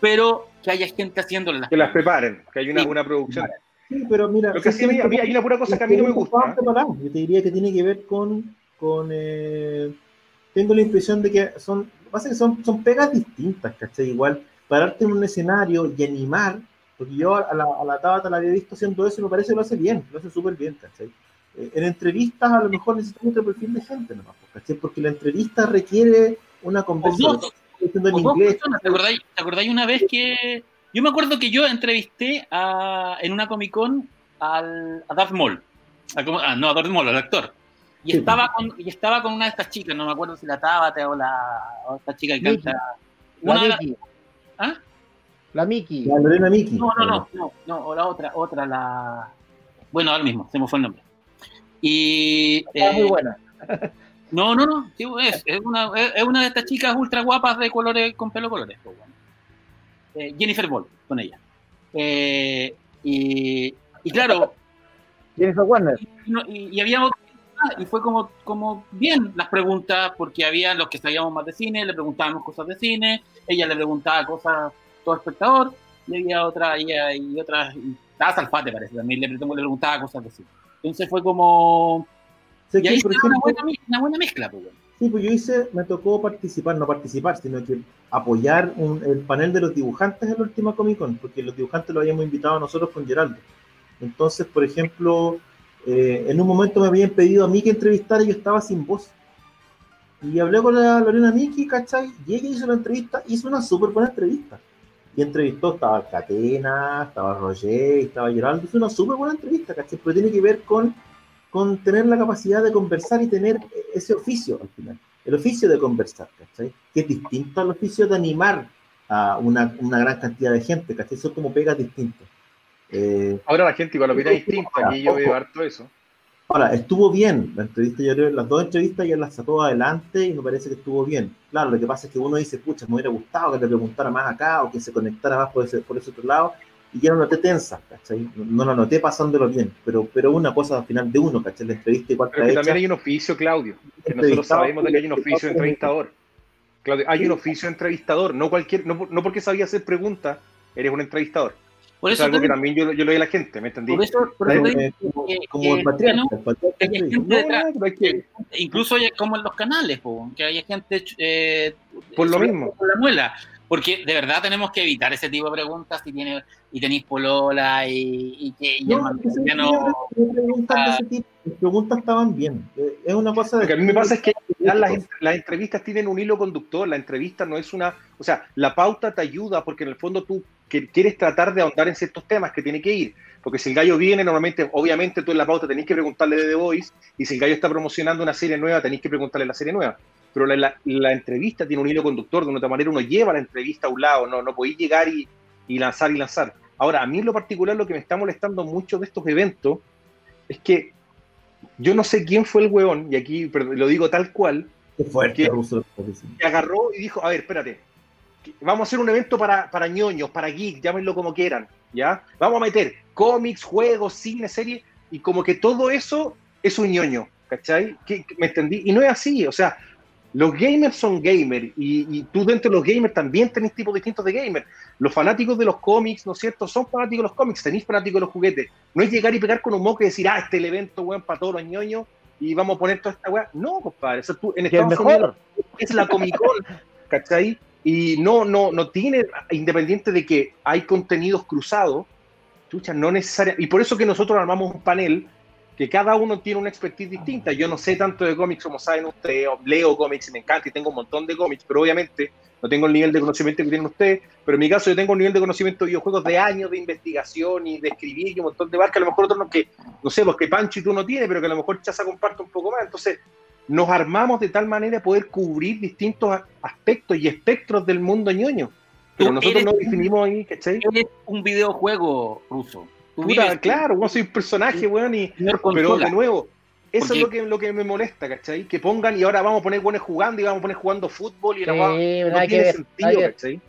pero que haya gente haciéndole las Que las preparen, que hay una, Sí. una producción. Sí, pero mira, Lo que sí, mí hay una pura cosa que a mí no me gusta. Yo te diría que tiene que ver con, con eh, tengo la impresión de que son, pasa que son, son pegas distintas, ¿cachai? Igual, pararte en un escenario y animar, porque yo a la, a la Tabata la había visto haciendo eso y me parece que lo hace bien, lo hace súper bien, ¿cachai? Eh, en entrevistas a lo mejor necesitamos otro perfil de gente nomás, ¿cachai? Porque la entrevista requiere una conversación dos. diciendo en O dos inglés. personas. ¿Te acordáis, te acordáis una vez que.? Yo me acuerdo que yo entrevisté a, en una Comic Con al, a Darth Maul. A ah, no, a Darth Maul, al actor. Y, Sí. estaba con, y estaba con una de estas chicas, no me acuerdo si la Tabata o, la, o esta chica que canta. La Una de las- Miki. ¿Ah? La Miki. La Lorena Miki. No, no, no, no, no, o la otra, otra, la. Bueno, ahora mismo, se me fue el nombre. Y. Está muy eh, buena. No, no, no, sí, es, es, una, es, una de estas chicas ultra guapas de colores, con pelo colores. pues, bueno. Eh, Jennifer Ball, con ella. Eh, y, y claro, Jennifer Warner. y, había otra- y fue como, como bien las preguntas, porque había los que sabíamos más de cine, le preguntábamos cosas de cine, ella le preguntaba cosas todo espectador, y había otra, y, y otras, y estaba Salfate parece, también le, le preguntaba cosas de cine. Entonces fue como... Y ahí por una ejemplo, buena, una buena mezcla, pues. Sí, pues yo hice, me tocó participar, no participar, sino que apoyar un- el panel de los dibujantes en la última Comic Con, porque los dibujantes lo habíamos invitado a nosotros con Geraldo. Entonces, por ejemplo, eh, en un momento me habían pedido a mí que entrevistara y yo estaba sin voz. Y hablé con la Lorena Miki, ¿cachai? Y ella hizo la entrevista, hizo una súper buena entrevista. Y entrevistó, estaba Catena, estaba Roger, estaba Geraldo, hizo una súper buena entrevista, ¿cachai? Pero tiene que ver con con tener la capacidad de conversar y tener ese oficio al final, el oficio de conversar, ¿cachai? Que es distinto al oficio de animar a una, una gran cantidad de gente, ¿cachai? Son como pegas distintas. Eh, ahora la gente igual lo mira distinta, aquí yo veo harto eso. Ahora, estuvo bien la entrevista, yo creo las dos entrevistas ya las sacó adelante y me parece que estuvo bien. Claro, lo que pasa es que uno dice, pucha, me hubiera gustado que te preguntara más acá o que se conectara más por ese, por ese otro lado, y ya no noté tensa, ¿cachai? No lo noté pasándolo bien, pero, pero una cosa al final de uno, ¿cachai? La entrevista igual Pero que también hay un oficio, Claudio, que nosotros sabemos de que hay un oficio de entrevistador. Claudio, hay un oficio de entrevistador, no cualquier, no, no porque sabía hacer preguntas, eres un entrevistador. Por eso es algo que también yo, yo lo doy a la gente, ¿me entendí? Por eso, por eso como, el patriarca. incluso como en los canales, que hay gente eh, por lo mismo. Por la muela. Porque de verdad tenemos que evitar ese tipo de preguntas si tiene, y tenéis polola y, y que y no, el no, preguntas, de ese tipo, las preguntas estaban bien. Es una cosa de Lo que a mí me pasa es que las, las, entrevistas tienen un hilo conductor, la entrevista no es una, o sea, la pauta te ayuda porque en el fondo tú quieres tratar de ahondar en ciertos temas que tiene que ir, porque si el gallo viene, normalmente, obviamente tú en la pauta tenés que preguntarle de The Voice, y si el gallo está promocionando una serie nueva, tenés que preguntarle la serie nueva. Pero la, la, entrevista tiene un hilo conductor, de una otra manera uno lleva la entrevista a un lado, no, no podéis llegar y, y lanzar y lanzar. Ahora, a mí en lo particular lo que me está molestando mucho de estos eventos es que yo no sé quién fue el weón, y aquí lo digo tal cual, que, agarró y dijo, a ver, espérate, vamos a hacer un evento para, para ñoños, para geeks, llámenlo como quieran, ¿ya? Vamos a meter cómics, juegos, cine, series, y como que todo eso es un ñoño, ¿cachai? ¿Me entendí? Y no es así, o sea, los gamers son gamers y, tú dentro de los gamers también tenés tipos distintos de gamers. Los fanáticos de los cómics, ¿no es cierto? Son fanáticos de los cómics, tenéis fanáticos de los juguetes. No es llegar y pegar con un moco y decir, ah, este es el evento, weón, para todos los ñoños y vamos a poner toda esta weá. No, compadre, eso tú, en Estados Unidos es la Comic Con, ¿cachai? Y no, no, no tiene, independiente de que hay contenidos cruzados, chucha, no necesariamente. Y por eso que nosotros armamos un panel que cada uno tiene una expertise distinta. Yo no sé tanto de cómics como saben ustedes, leo cómics y me encanta y tengo un montón de cómics, pero obviamente no tengo el nivel de conocimiento que tienen ustedes, pero en mi caso yo tengo un nivel de conocimiento de videojuegos de años de investigación y de escribir y un montón de barcas, a lo mejor otros no, que, no sé, los que Pancho y tú no tienes, pero que a lo mejor Chaza comparte un poco más. Entonces, nos armamos de tal manera de poder cubrir distintos aspectos y espectros del mundo ñoño. Pero nosotros no definimos ahí, ¿cachai? Es un videojuego ruso claro, vos soy un personaje, weón, y, pero de nuevo, eso es lo que, lo que me molesta, ¿cachai? Que pongan y ahora vamos a poner buenos jugando y vamos a poner jugando fútbol y no tiene sentido, ¿cachai?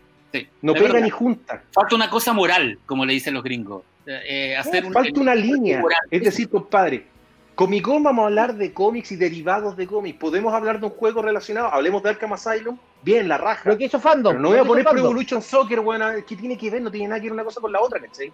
no pega ni junta. Falta una cosa moral, como le dicen los gringos. Eh, hacer falta una línea. Es decir, compadre, Comic Con vamos a hablar de cómics y derivados de cómics. ¿Podemos hablar de un juego relacionado? Hablemos de Arkham Asylum. Bien, la raja. Pero que hizo fandom. Pero no voy a poner Pro Evolution Soccer, weón. ¿Qué tiene que ver? No tiene nada que ver una cosa con la otra, ¿cachai?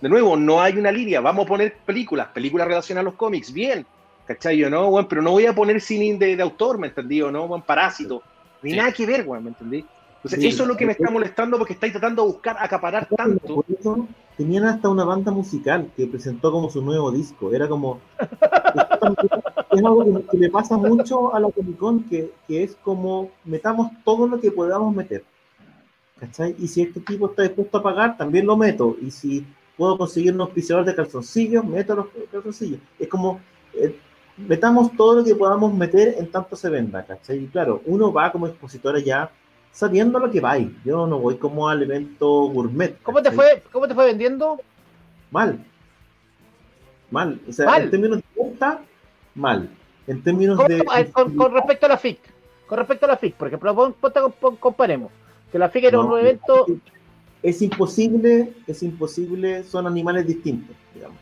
De nuevo, no hay una línea, vamos a poner películas, películas relacionadas a los cómics, bien, ¿cachai? Yo, ¿no? Bueno, pero no voy a poner cine de, autor, ¿me entendí? ¿no? Buen parásito, ni nada que ver, bueno, ¿me entendí? Entonces, eso es lo que me está molestando porque estáis tratando de buscar acaparar tanto. Por eso tenían hasta una banda musical que presentó como su nuevo disco. Era como. es algo que, le pasa mucho a la Comic Con, que, que es como metamos todo lo que podamos meter. ¿Cachai? Y si este tipo está dispuesto a pagar, también lo meto. Y si puedo conseguir unos auspiciador de calzoncillos, meto los calzoncillos. Es como, eh, metamos todo lo que podamos meter en tanto se venda, ¿cachai? Y claro, uno va como expositor allá sabiendo lo que va. Yo no voy como al evento gourmet. ¿Cómo te, fue, ¿Cómo te fue vendiendo? Mal. Mal. O sea, en términos de venta, mal. En términos de. Con, respecto a la FIC. Con respecto a la FIC, por ejemplo, comparemos. Que la FIC era un evento es imposible, es imposible, son animales distintos, digamos.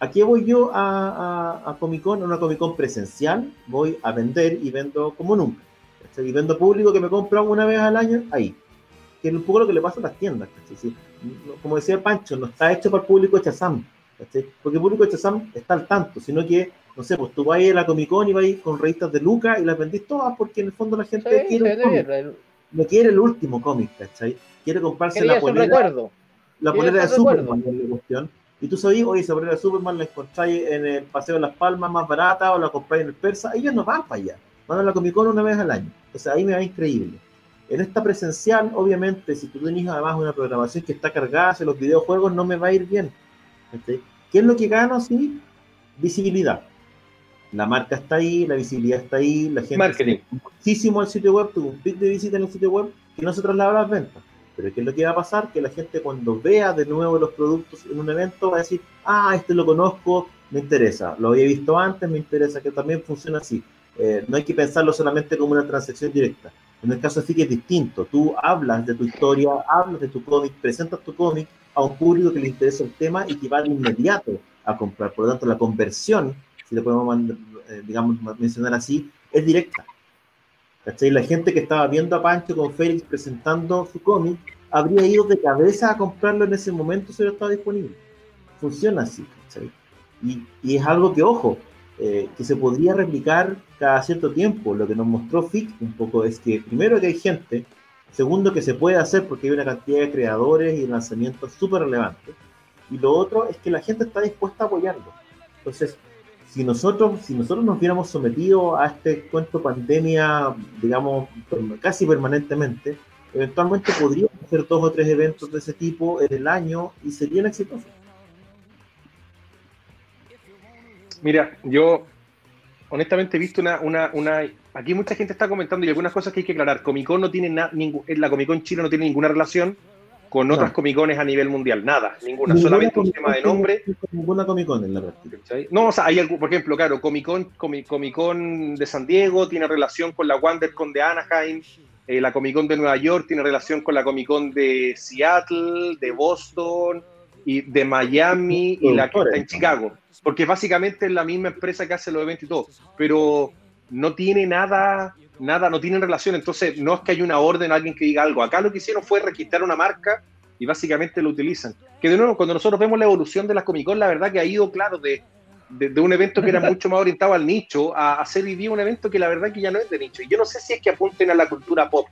Aquí voy yo a, a, Comic Con, a una Comic Con presencial, voy a vender y vendo como nunca. Y vendo público que me compra una vez al año, ahí. Que es un poco lo que le pasa a las tiendas. Como decía Pancho, no está hecho para el público de Chazam. Porque el público de Chazam está al tanto, sino que, no sé, pues tú vas a la Comic Con y vas con revistas de Luca y las vendís todas porque en el fondo la gente quiere no quiere el último cómic, ¿cachai? Quiere comprarse la polera. La polera de Superman, la cuestión. Y tú sabes, oye, esa polera de Superman la encontráis en el Paseo de las Palmas más barata o la compráis en el Persa. Ellos no van para allá. Van a la Comic Con una vez al año. O sea, ahí me va increíble. En esta presencial, obviamente, si tú tenés además una programación que está cargada hacia los videojuegos, no me va a ir bien. ¿Qué es lo que gano? Sí, visibilidad la marca está ahí, la visibilidad está ahí, la gente Marketing. muchísimo al sitio web, tuvo un pic de visita en el sitio web y no se traslada a las ventas. Pero ¿qué es lo que va a pasar? Que la gente cuando vea de nuevo los productos en un evento va a decir, ah, este lo conozco, me interesa, lo había visto antes, me interesa, que también funciona así. Eh, no hay que pensarlo solamente como una transacción directa. En el caso así que es distinto. Tú hablas de tu historia, hablas de tu cómic, presentas tu cómic a un público que le interesa el tema y que va de inmediato a comprar. Por lo tanto, la conversión, si le podemos eh, digamos, mencionar así, es directa. ¿Cachai? La gente que estaba viendo a Pancho con Félix presentando su cómic habría ido de cabeza a comprarlo en ese momento si no estaba disponible. Funciona así. ¿cachai? Y, y es algo que, ojo, eh, que se podría replicar cada cierto tiempo. Lo que nos mostró FIC un poco es que, primero, que hay gente, segundo, que se puede hacer porque hay una cantidad de creadores y lanzamientos súper relevantes, y lo otro es que la gente está dispuesta a apoyarlo. Entonces, si nosotros, si nosotros nos hubiéramos sometido a este cuento pandemia, digamos, casi permanentemente, eventualmente podríamos hacer dos o tres eventos de ese tipo en el año y serían exitosos. Mira, yo honestamente he visto una, una, una, Aquí mucha gente está comentando y algunas cosas que hay que aclarar. Comic Con no tiene nada, la Comic Con Chile no tiene ninguna relación con otras Comic Cones a nivel mundial, nada, ninguna, solamente un tema de nombre. Ninguna en la práctica. No, o sea, hay algo, por ejemplo, claro, Comic Con, Comic, Con de San Diego tiene relación con la WonderCon de Anaheim, eh, la Comic Con de Nueva York tiene relación con la Comic Con de Seattle, de Boston y de Miami y la que está en Chicago porque básicamente es la misma empresa que hace los eventos y todo, pero no tiene nada, nada, no tiene relación, entonces no es que haya una orden, alguien que diga algo, acá lo que hicieron fue registrar una marca y básicamente lo utilizan. Que de nuevo, cuando nosotros vemos la evolución de las Comic Con, la verdad que ha ido, claro, de, de, un evento que era mucho más orientado al nicho a hacer hoy día un evento que la verdad que ya no es de nicho. Y yo no sé si es que apunten a la cultura pop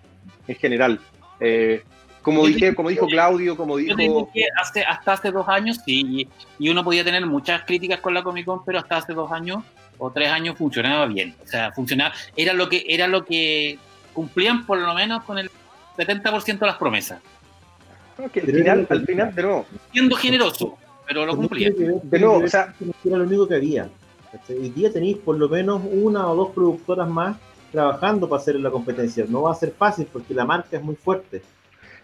en general. Eh, como, dije, como dijo Claudio, como dijo... Yo que hasta hace dos años, sí, y uno podía tener muchas críticas con la Comic Con, pero hasta hace dos años o tres años funcionaba bien. O sea, funcionaba, era lo que, era lo que cumplían por lo menos con el 70% de las promesas. al final, al final, de nuevo. Siendo generoso, pero lo cumplían. De nuevo, o sea, era lo único que había. Hoy día tenéis por lo menos una o dos productoras más trabajando para hacer la competencia. No va a ser fácil porque la marca es muy fuerte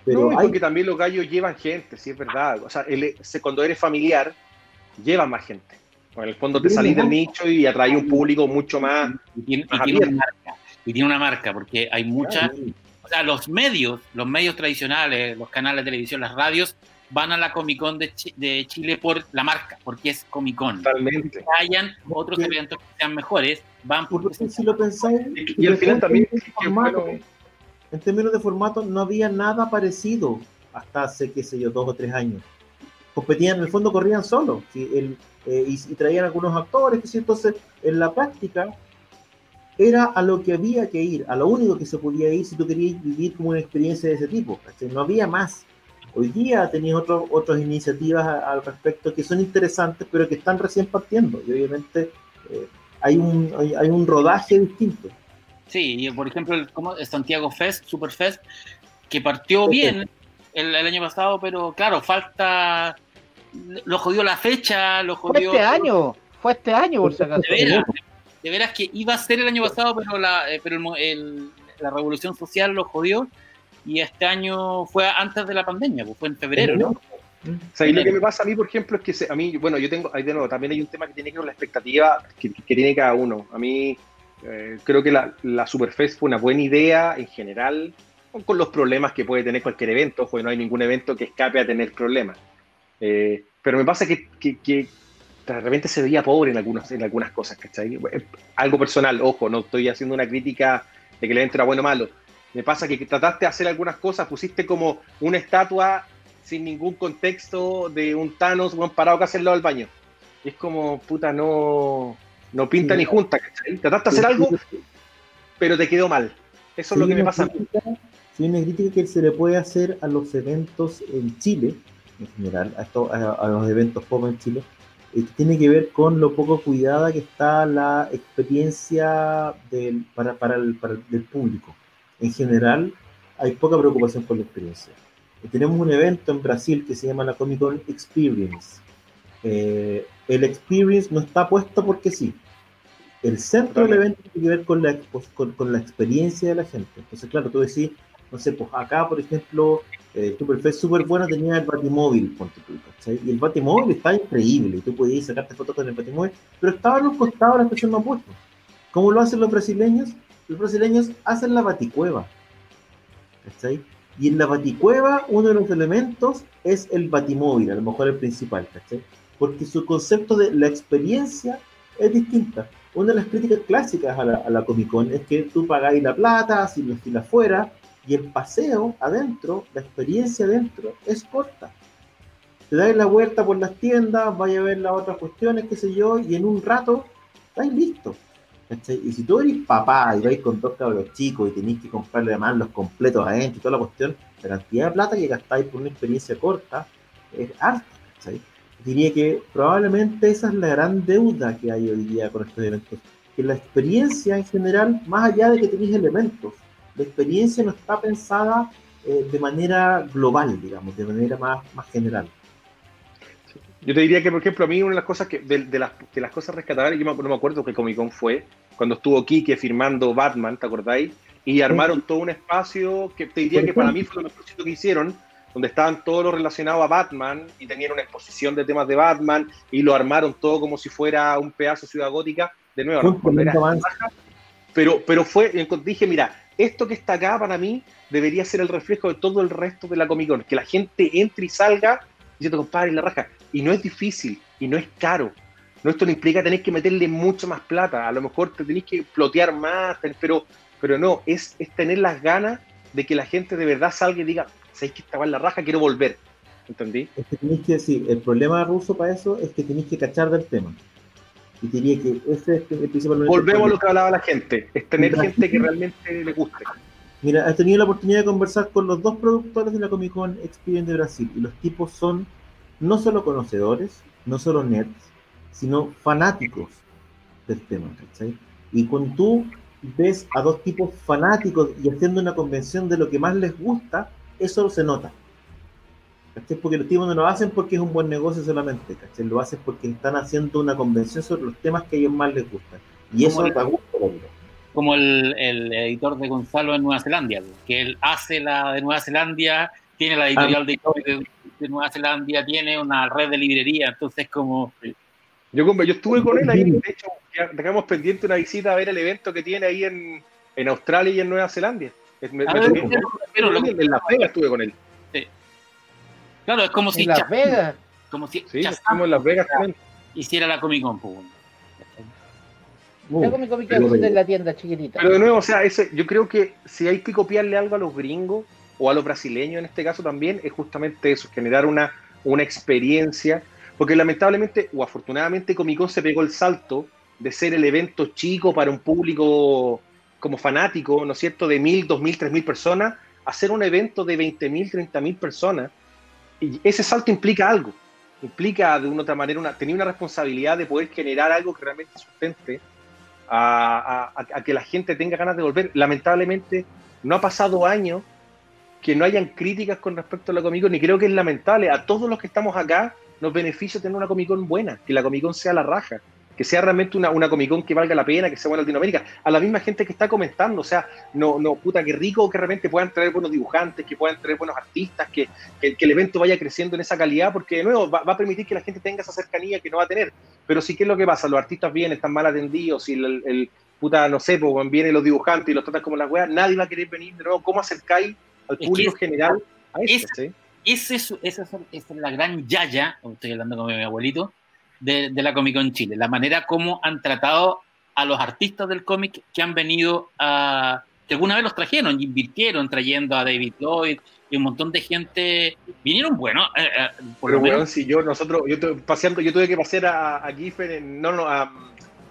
pero hay... porque también los gallos llevan gente, sí es verdad. O sea, cuando eres familiar, llevan más gente. En el fondo te salís del nicho y atrae un público mucho más. Y tiene, una marca. Y tiene una marca, porque hay muchas. O sea, los medios, los medios tradicionales, los canales de televisión, las radios, van a la Comic Con de, Chile por la marca, porque es Comic Con. Totalmente. Que hayan otros eventos que sean mejores, van por. si lo pensáis. Y, al final también en términos de formato no había nada parecido hasta hace, qué sé yo, dos o tres años. Competían, en el fondo corrían solos eh, y, traían algunos actores, que entonces en la práctica era a lo que había que ir, a lo único que se podía ir si tú querías vivir como una experiencia de ese tipo. No había más. Hoy día tenéis otras iniciativas al respecto que son interesantes, pero que están recién partiendo. Y obviamente eh, hay, un, hay un rodaje distinto. Sí, por ejemplo, el, como Santiago Fest, Super Fest, que partió bien el, año pasado, pero claro, falta. Lo jodió la fecha, lo jodió. Fue este año, fue este año, por si acaso. De veras, que iba a ser el año pasado, pero la, eh, pero la revolución social lo jodió. Y este año fue antes de la pandemia, pues fue en febrero, ¿no? O sea, y lo que me pasa a mí, por ejemplo, es que a mí, bueno, yo tengo, ahí de nuevo, también hay un tema que tiene que ver con la expectativa que, que tiene cada uno. A mí, eh, creo que la, la, Superfest fue una buena idea en general, con los problemas que puede tener cualquier evento, porque no hay ningún evento que escape a tener problemas. Eh, pero me pasa que, que, de repente se veía pobre en, algunos, en algunas cosas, ¿cachai? Algo personal, ojo, no estoy haciendo una crítica de que el evento era bueno o malo. Me pasa que trataste de hacer algunas cosas, pusiste como una estatua sin ningún contexto de un Thanos parado casi al lado del baño. Y es como, puta, no no pinta ni junta, ¿cachai? Trataste de hacer algo, pero te quedó mal. Eso es lo que me pasa. Sí, una crítica que se le puede hacer a los eventos en Chile, en general, a, los eventos pop en Chile, que tiene que ver con lo poco cuidada que está la experiencia del, para, para, el, para el público. En general, hay poca preocupación por la experiencia. tenemos un evento en Brasil que se llama la Comic Con Experience. Eh, el experience no está puesto porque sí. El centro del evento tiene que ver con la, con, la experiencia de la gente. Entonces, claro, tú decís, no sé, pues acá, por ejemplo, el Superfest súper bueno tenía el Batimóvil, ponte tú, ¿cachai? Y el Batimóvil está increíble, y tú podías sacarte fotos con el Batimóvil, pero estaba en los costados de la estación Mapocho. ¿Cómo lo hacen los brasileños? Los brasileños hacen la baticueva, ¿cachai? Y en la baticueva, uno de los elementos es el Batimóvil, a lo mejor el principal, ¿cachai? Porque su concepto de la experiencia es distinta. Una de las críticas clásicas a la, a la Comic Con es que tú pagáis la plata, si lo estilas fuera, y el paseo adentro, la experiencia adentro, es corta. Te dais la vuelta por las tiendas, vaya a ver las otras cuestiones, qué sé yo, y en un rato estáis listos. Y si tú eres papá y vais con dos cabros chicos y tenéis que comprarle además los completos adentro y toda la cuestión, la cantidad de plata que gastáis por una experiencia corta es alta. Diría que probablemente esa es la gran deuda que hay hoy día con estos eventos. Que la experiencia en general, más allá de que tenéis elementos, la experiencia no está pensada eh, de manera global, digamos, de manera más, más general. Yo te diría que, por ejemplo, a mí una de las cosas que, de, las, de las cosas rescatables, yo no me acuerdo qué Comic Con fue, cuando estuvo Kike firmando Batman, ¿te acordáis? Y armaron todo un espacio que te diría que para mí fue lo mejorcito que hicieron, donde estaban todos los relacionados a Batman y tenían una exposición de temas de Batman y lo armaron todo como si fuera un pedazo de ciudad gótica. De nuevo, pero, pero fue, dije, mira, esto que está acá para mí debería ser el reflejo de todo el resto de la Comic Con, que la gente entre y salga diciendo, compadre, la raja. Y no es difícil, y no es caro. No, esto no implica tener que meterle mucho más plata. A lo mejor te tenéis que plotear más, pero, pero no, es, es tener las ganas de que la gente de verdad salga y diga, ¿sabéis que estaba en la raja? Quiero volver. ¿Entendí? Es que tenéis que decir, el problema ruso para eso es que tenéis que cachar del tema. Y diría que ese es el principal Volvemos a lo que hablaba la gente, es tener gente que realmente le guste. Mira, he tenido la oportunidad de conversar con los dos productores de la Comic Con Experience de Brasil y los tipos son no solo conocedores, no solo nerds, sino fanáticos del tema, ¿cachai? Y cuando tú ves a dos tipos fanáticos y haciendo una convención de lo que más les gusta, eso se nota. ¿Cachai? Porque los tipos no lo hacen porque es un buen negocio solamente, ¿cachai? Lo hacen porque están haciendo una convención sobre los temas que a ellos más les gustan. Y eso da gusto, Como el, el, editor de Gonzalo en Nueva Zelanda, que él hace la de Nueva Zelanda, tiene la editorial ah, de, de, Nueva Zelanda, tiene una red de librería, entonces como... Yo, yo estuve con él ahí, de hecho, dejamos pendiente una visita a ver el evento que tiene ahí en, en Australia y en Nueva Zelanda. Me, ah, pero, en Las Vegas estuve con él. Claro, es como si. En Las Vegas. Como si. Sí, estamos en Las Vegas también. Hiciera la Comic Con, pues, la Comic Con es la tienda chiquitita. Pero de nuevo, o sea, ese, yo creo que si hay que copiarle algo a los gringos o a los brasileños en este caso también, es justamente eso, generar una, una experiencia. Porque lamentablemente o afortunadamente Comic Con se pegó el salto de ser el evento chico para un público como fanático, ¿no es cierto?, de mil, dos mil, tres mil personas, a ser un evento de veinte mil, treinta mil personas y ese salto implica algo, implica de una otra manera una, tener una responsabilidad de poder generar algo que realmente sustente a, que la gente tenga ganas de volver. Lamentablemente, no ha pasado años que no hayan críticas con respecto a la Comic Con, ni creo que es lamentable. A todos los que estamos acá nos beneficia tener una Comic buena, que la Comic sea la raja que sea realmente una, una Comic Con que valga la pena, que sea buena Latinoamérica, a la misma gente que está comentando, o sea, no, no, puta, qué rico que realmente puedan traer buenos dibujantes, que puedan traer buenos artistas, que, que, el evento vaya creciendo en esa calidad, porque de nuevo va, a permitir que la gente tenga esa cercanía que no va a tener. Pero sí, ¿qué es lo que pasa? Los artistas vienen, están mal atendidos, y el, puta, no sé, pues vienen los dibujantes y los tratan como las weas, nadie va a querer venir de nuevo. ¿Cómo acercáis al público general a eso? esa, es la gran yaya, estoy hablando con mi abuelito, de, la Comic Con Chile, la manera como han tratado a los artistas del cómic que han venido a, que alguna vez los trajeron, invirtieron trayendo a David Lloyd y un montón de gente, vinieron bueno, eh, eh, por Pero lo menos. si yo, nosotros, yo paseando, yo tuve que pasear a, a Giffen, no, no, a,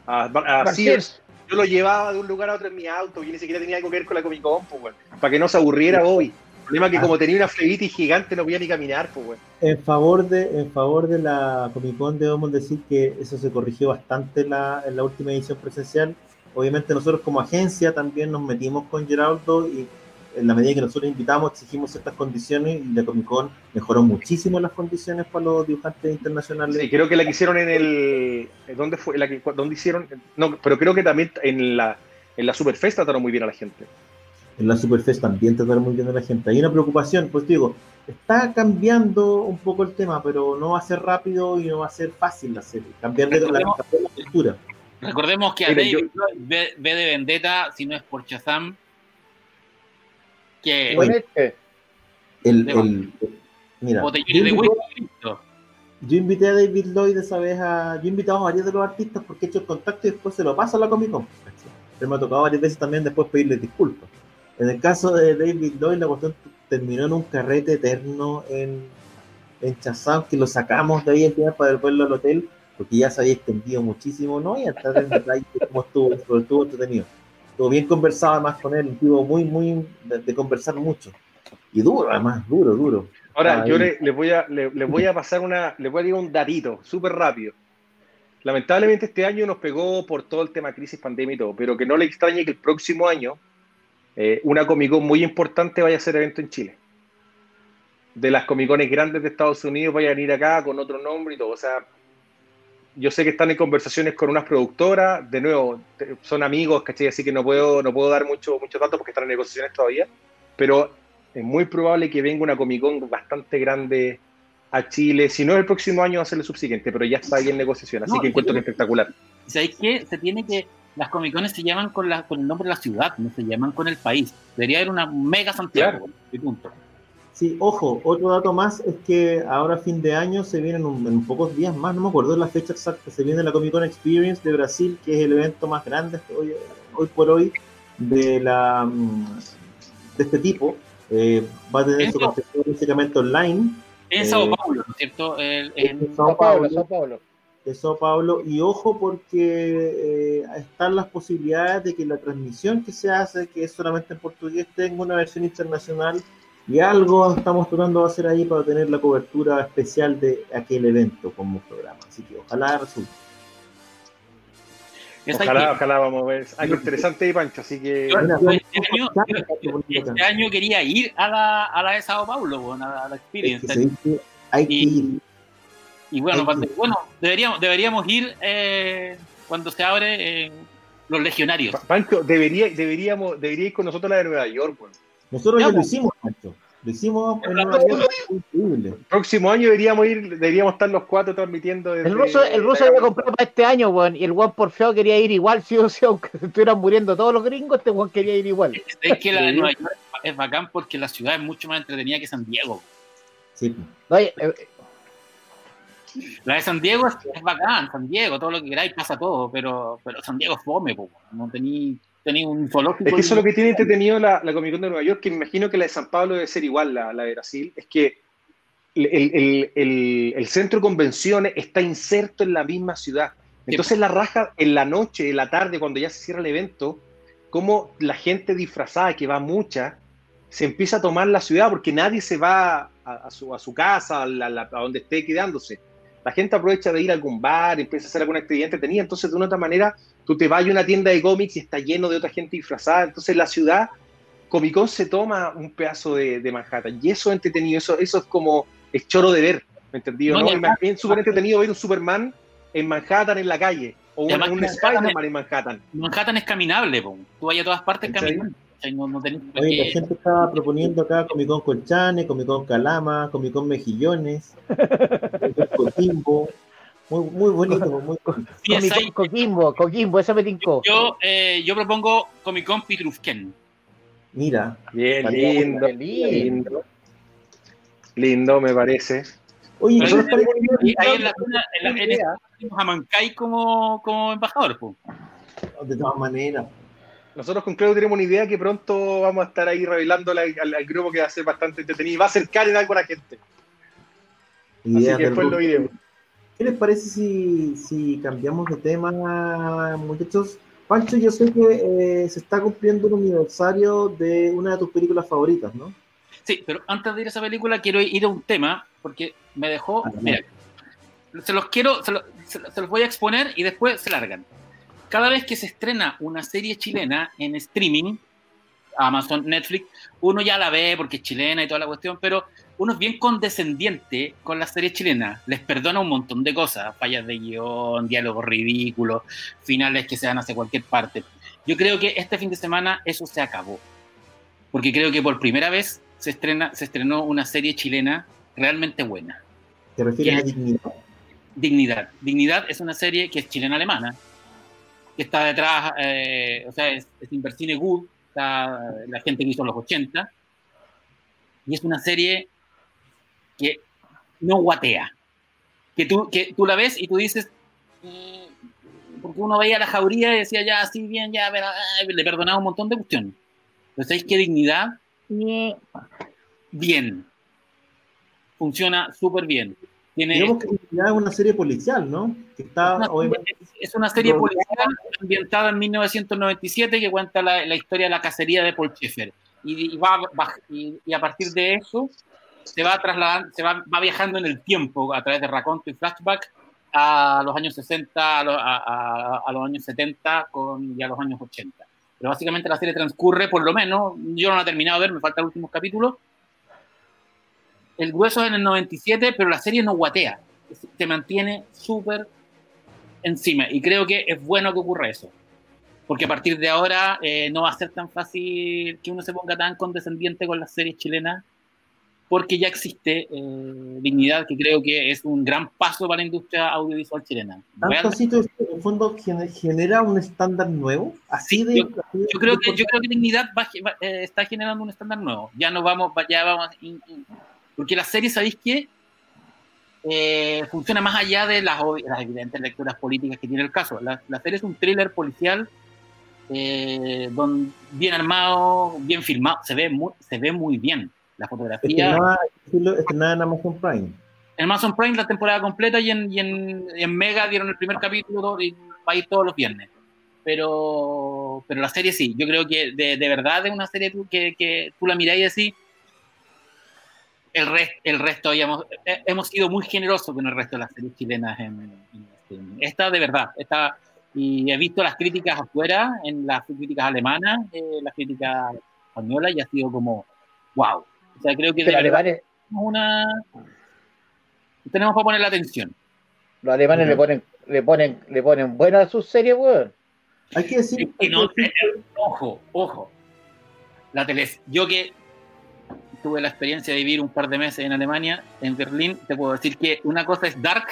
a, Sears. Yo lo llevaba de un lugar a otro en mi auto, y ni siquiera tenía algo que ver con la Comic Con, pues, para que no se aburriera hoy problema es que ah. como tenía una flebitis gigante no podía ni caminar, pues, En favor de, en favor de la Comic Con debemos decir que eso se corrigió bastante en la, en la última edición presencial. Obviamente nosotros como agencia también nos metimos con Geraldo y en la medida que nosotros invitamos exigimos ciertas condiciones y la Comic Con mejoró muchísimo las condiciones para los dibujantes internacionales. Sí, creo que la que hicieron en el... ¿Dónde fue? La que, ¿Dónde hicieron? No, pero creo que también en la, en la Superfest trataron muy bien a la gente. En la Superfest también trataron muy bien a la gente. Hay una preocupación, pues digo, está cambiando un poco el tema, pero no va a ser rápido y no va a ser fácil hacer, cambiar de la, la cultura. Recordemos que a David ve, de Vendetta, si no es por Shazam, que... el, el, mira, yo invité a David Lloyd esa vez a. Yo he invitado a varios de los artistas porque he hecho el contacto y después se lo paso a la Comic Con. Pero me ha tocado varias veces también después pedirle disculpas. En el caso de David Lloyd, la cuestión terminó en un carrete eterno en, en Chazam, que lo sacamos de ahí el día para devolverlo al hotel, porque ya se había extendido muchísimo, ¿no? Y hasta en detalle cómo estuvo, estuvo entretenido. Estuvo bien conversado además con él, un tipo muy, muy de conversar mucho. Y duro, además, duro, duro. Ahora, yo le, voy a, le, voy a pasar una, le voy a decir un datito súper rápido. Lamentablemente este año nos pegó por todo el tema crisis, pandemia y todo, pero que no le extrañe que el próximo año eh, una Comic Con muy importante vaya a ser evento en Chile. De las Comic Cones grandes de Estados Unidos vayan a ir acá con otro nombre y todo. O sea, yo sé que están en conversaciones con unas productoras, de nuevo, son amigos, ¿cachai? Así que no puedo, no puedo dar mucho, mucho datos porque están en negociaciones todavía, pero es muy probable que venga una Comic Con bastante grande a Chile. Si no, el próximo año va a ser el subsiguiente, pero ya está ahí en negociación, así que encuentro que espectacular. ¿Sabéis qué? Se tiene que. Las Comic Cones se llaman con, la, con el nombre de la ciudad, no se llaman con el país. Debería haber una mega Santiago, punto. Sí, ojo, otro dato más es que ahora fin de año se vienen en pocos días más, no me acuerdo la fecha exacta, se viene la Comic Con Experience de Brasil, que es el evento más grande hoy, hoy por hoy de, la, mm, de este tipo, eh, va a tener su básicamente online. En Sao eh, Paulo, ¿no es cierto? en Sao Paulo, Sao Paulo. De Sao Paulo. Y ojo porque eh, están las posibilidades de que la transmisión que se hace, que es solamente en portugués, tenga una versión internacional. Y algo estamos tratando de hacer ahí para tener la cobertura especial de aquel evento como programa. Así que ojalá resulte. Ojalá, ojalá vamos a ver algo interesante y Pancho, así que... este, año, quería ir a la, a la de Sao Paulo, a la, Experience. hay que ir. Y bueno, bueno deberíamos, deberíamos ir eh, cuando se abre eh, los legionarios. Pancho, debería, deberíamos, debería ir con nosotros a la de Nueva York. Nosotros ya, lo hicimos, Pancho. Lo hicimos en increíble. Próximo año deberíamos ir, deberíamos estar los cuatro transmitiendo. el ruso, el ruso había comprado para este año, weón, y el Juan por feo quería ir igual, sí o sí, aunque estuvieran muriendo todos los gringos, este Juan quería ir igual. Es que la de Nueva York es bacán porque la ciudad es mucho más entretenida que San Diego. Sí. Oye, eh, la de San Diego es, bacán, San Diego, todo lo que queráis pasa todo, pero, pero San Diego es fome, po, no tenéis tenía un zoológico. Es que eso es lo que tiene entretenido la, la Comic Con de Nueva York, que me imagino que la de San Pablo debe ser igual, la, la de Brasil, es que el, el, el, el, centro de convenciones está inserto en la misma ciudad. Entonces la raja en la noche, en la tarde, cuando ya se cierra el evento, como la gente disfrazada, que va mucha, se empieza a tomar la ciudad porque nadie se va a, a, su, a su, casa, a, la, a, donde esté quedándose. La gente aprovecha de ir a algún bar, empieza a hacer alguna actividad entretenida, entonces de una otra manera tú te vas a una tienda de cómics y está lleno de otra gente disfrazada. Entonces la ciudad, Comic Con se toma un pedazo de, de Manhattan. Y eso es entretenido, eso, eso es como, es choro de ver, ¿me entendido? No, ¿no? Es súper entretenido ver un Superman en Manhattan en la calle. O un, un Spider-Man en Manhattan. Manhattan es caminable, po. tú vayas a todas partes caminando. No, no Oye, la gente estaba proponiendo acá Comic Con Colchane, Comic Con Calama, Comic Con Mejillones, Comic Con muy, muy bonito, muy bonito. Coquimbo, Coquimbo, esa me tincó. Yo, eh, yo propongo Comic Con Pitrufken. Mira. Bien, lindo, lindo. Lindo, me parece. Oye, nosotros ahí en la zona, en la, en a Mancay como, como embajador. pues. De todas maneras. Nosotros con Claudio tenemos una idea que pronto vamos a estar ahí revelando al, al, grupo que va a ser bastante entretenido y va a acercar en algo a la gente. Así que después lo iremos. ¿Qué les parece si, si cambiamos de tema, muchachos? Pancho, yo sé que eh, se está cumpliendo un aniversario de una de tus películas favoritas, ¿no? Sí, pero antes de ir a esa película quiero ir a un tema porque me dejó. Ah, mira, se los quiero, se, los voy a exponer y después se largan. Cada vez que se estrena una serie chilena en streaming, Amazon, Netflix, uno ya la ve porque es chilena y toda la cuestión, pero uno es bien condescendiente con la serie chilena, les perdona un montón de cosas, fallas de guion, diálogos ridículos, finales que se dan hacia cualquier parte. Yo creo que este fin de semana eso se acabó. porque creo que por primera vez se, estrena, se estrenó una serie chilena realmente buena. ¿Te refieres a Dignidad? Dignidad. Dignidad es una serie que es chilena-alemana, que está detrás, eh, o sea, es, es Inversine Good, está la gente que hizo los 80, y es una serie que no guatea. Que tú, que tú la ves y tú dices, mm, porque uno veía la jauría y decía, ya, así bien, ya, pero, le perdonaba un montón de cuestiones. Pero ¿sabéis qué dignidad? Bien. Funciona súper bien. Tiene, Digamos que es una serie policial, ¿no? Que está, es, una, es, una, serie policial ambientada en 1997 que cuenta la, la historia de la cacería de Paul Schaeffer. Y, y, va, va, y, y, a partir de eso se va trasladando, se va, va, viajando en el tiempo a través de raconto y flashback a los años 60, a, lo, a, a, a los años 70 con, y a los años 80. Pero básicamente la serie transcurre, por lo menos, yo no la he terminado de ver, me faltan los últimos capítulos. El grueso es en el 97, pero la serie no guatea, se mantiene súper encima. Y creo que es bueno que ocurra eso. Porque a partir de ahora eh, no va a ser tan fácil que uno se ponga tan condescendiente con las series chilenas porque ya existe eh, Dignidad, que creo que es un gran paso para la industria audiovisual chilena. Tanto así que en el fondo genera un estándar nuevo, así de... Yo, yo creo, que, yo creo que Dignidad va, va, eh, está generando un estándar nuevo. Ya no vamos, ya vamos... In, in, porque la serie, ¿sabéis qué? Eh, funciona más allá de las, las, evidentes lecturas políticas que tiene el caso. La, la serie es un thriller policial eh, don, bien armado, bien filmado, se ve muy, se ve muy bien la fotografía. Estrenada en Amazon Prime. En Amazon Prime la temporada completa y en, y en, en Mega dieron el primer capítulo y va a ir todos los viernes. Pero, pero la serie sí, yo creo que de, de verdad es una serie que, que tú la y decís, el, rest, el resto hemos, hemos sido muy generosos con el resto de las series chilenas en, en, esta de verdad, esta y he visto las críticas afuera, en las críticas alemanas, eh, las críticas españolas, y ha sido como, wow. O sea, creo que de alemanes... una... tenemos que poner la atención. Los alemanes le ponen, le ponen, le ponen buena a sus series, weón. Hay que decir. Y no, ojo, ojo. La tele, yo que tuve la experiencia de vivir un par de meses en Alemania, en Berlín, te puedo decir que una cosa es Dark,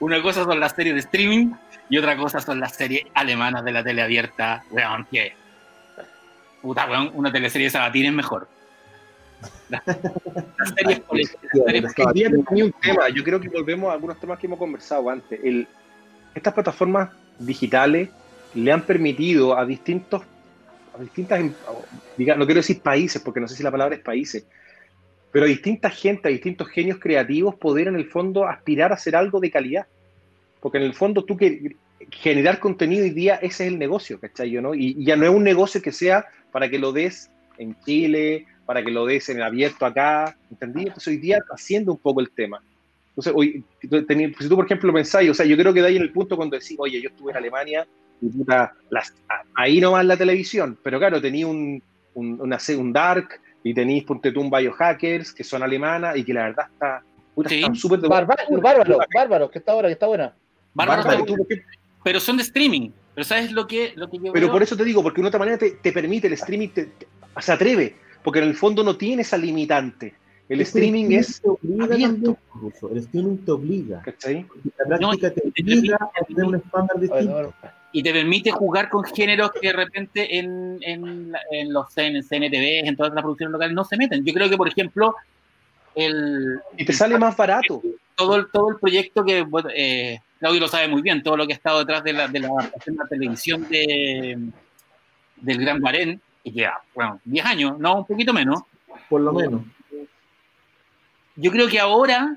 una cosa son las series de streaming y otra cosa son las series alemanas de la tele abierta, weón, que puta, weón, una teleserie de Sabatín es mejor. Las, las series políticas. un tema, yo creo que volvemos a algunos temas que hemos conversado antes. El, estas plataformas digitales le han permitido a distintos, a distintas, diga, no quiero decir países, porque no sé si la palabra es países, pero a distinta gente, a distintos genios creativos poder en el fondo aspirar a hacer algo de calidad. Porque en el fondo tú que generar contenido hoy día, ese es el negocio, ¿cachai? ¿no? Y, ya no es un negocio que sea para que lo des en Chile, para que lo des en el abierto acá, ¿entendí? Entonces hoy día haciendo un poco el tema. Entonces, hoy, si tú, por ejemplo, pensáis, o sea, yo creo que de ahí en el punto cuando decís, oye, yo estuve en Alemania, y puta, las, ahí nomás la televisión, pero claro, tenía un, un, una, un Dark, y tenéis, ponte tú, un Biohackers, que son alemanas, y que la verdad está, puta, sí. están súper... Bárbaro, bárbaro, bárbaro, que está ahora, que está buena. Bárbaro, bárbaro tú, pero son de streaming. Pero ¿sabes lo que, lo que yo Pero veo? por eso te digo, porque de una otra manera te, te permite, el streaming te, te, se atreve, porque en el fondo no tiene esa limitante. El es streaming el es abierto. el streaming te obliga. ¿Cachai? La práctica no, te obliga a tener un estándar distinto. Y te permite jugar con géneros que de repente en, en, en los en CNTV, en todas las producciones locales, no se meten. Yo creo que, por ejemplo, el... Y te sale más barato. Todo el, todo el proyecto que... Eh, Claudio lo sabe muy bien, todo lo que ha estado detrás de la, de la de la televisión de, del Gran Guarén, que lleva, bueno, 10 años, no, un poquito menos. Por lo menos. Yo creo que ahora,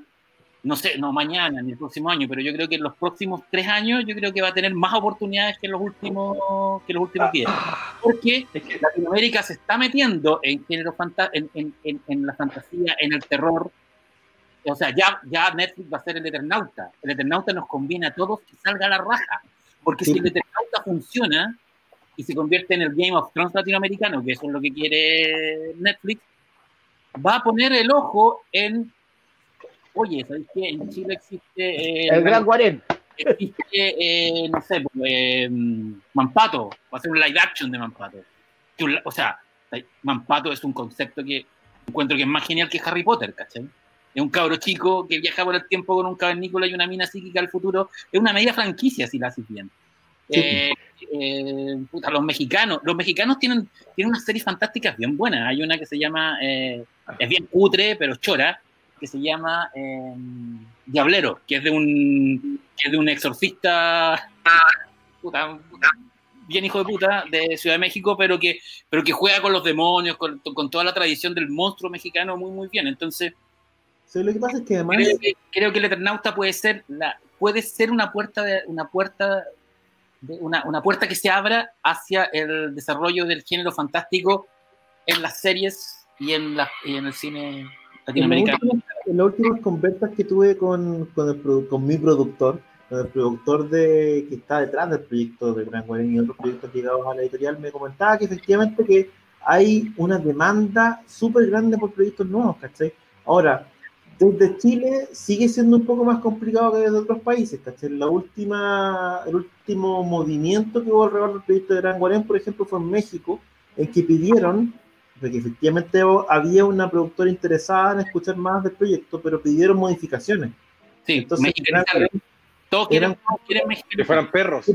no sé, no mañana ni el próximo año, pero yo creo que en los próximos tres años, yo creo que va a tener más oportunidades que en los últimos, que en los últimos 10. Porque Latinoamérica se está metiendo en género fanta en, en, en, en la fantasía, en el terror, o sea, ya, ya Netflix va a ser el Eternauta. El Eternauta nos conviene a todos que salga a la raja. Porque sí. si el Eternauta funciona y se convierte en el Game of Thrones latinoamericano, que eso es lo que quiere Netflix, va a poner el ojo en. Oye, ¿sabéis qué? En Chile existe. Eh, el Gran Guarén. Existe, eh, no sé, eh, Mampato. Va a ser un live action de Mampato. O sea, Mampato es un concepto que encuentro que es más genial que Harry Potter, ¿cachai? Es un cabro chico que viaja por el tiempo con un cavernícola y una mina psíquica al futuro. Es una media franquicia, si la haces bien. Eh, eh, los mexicanos, los mexicanos tienen, tienen unas series fantásticas bien buenas. Hay una que se llama, eh, es bien cutre, pero chora, que se llama Diablero, que es de un, que es de un exorcista bien hijo de puta de Ciudad de México, pero que, pero que juega con los demonios, con, con toda la tradición del monstruo mexicano muy, muy bien. Entonces, lo que pasa es que además... Creo que, el Eternauta puede ser, la, puede ser una puerta, de, una puerta una, una, puerta que se abra hacia el desarrollo del género fantástico en las series y en, la, y en el cine latinoamericano. En las últimas conversas que tuve con, con, el, con mi productor, el productor de, que está detrás del proyecto de Gran Guarén y otros proyectos llegados a la editorial, me comentaba que efectivamente que hay una demanda súper grande por proyectos nuevos, ¿cachai? Ahora, desde Chile sigue siendo un poco más complicado que desde otros países, ¿cachai? La última, el último movimiento que hubo alrededor del proyecto de Gran Guarén, por ejemplo, fue en México, en que pidieron, porque efectivamente había una productora interesada en escuchar más del proyecto, pero pidieron modificaciones. Sí, Entonces, todos quieren, que fueran perros.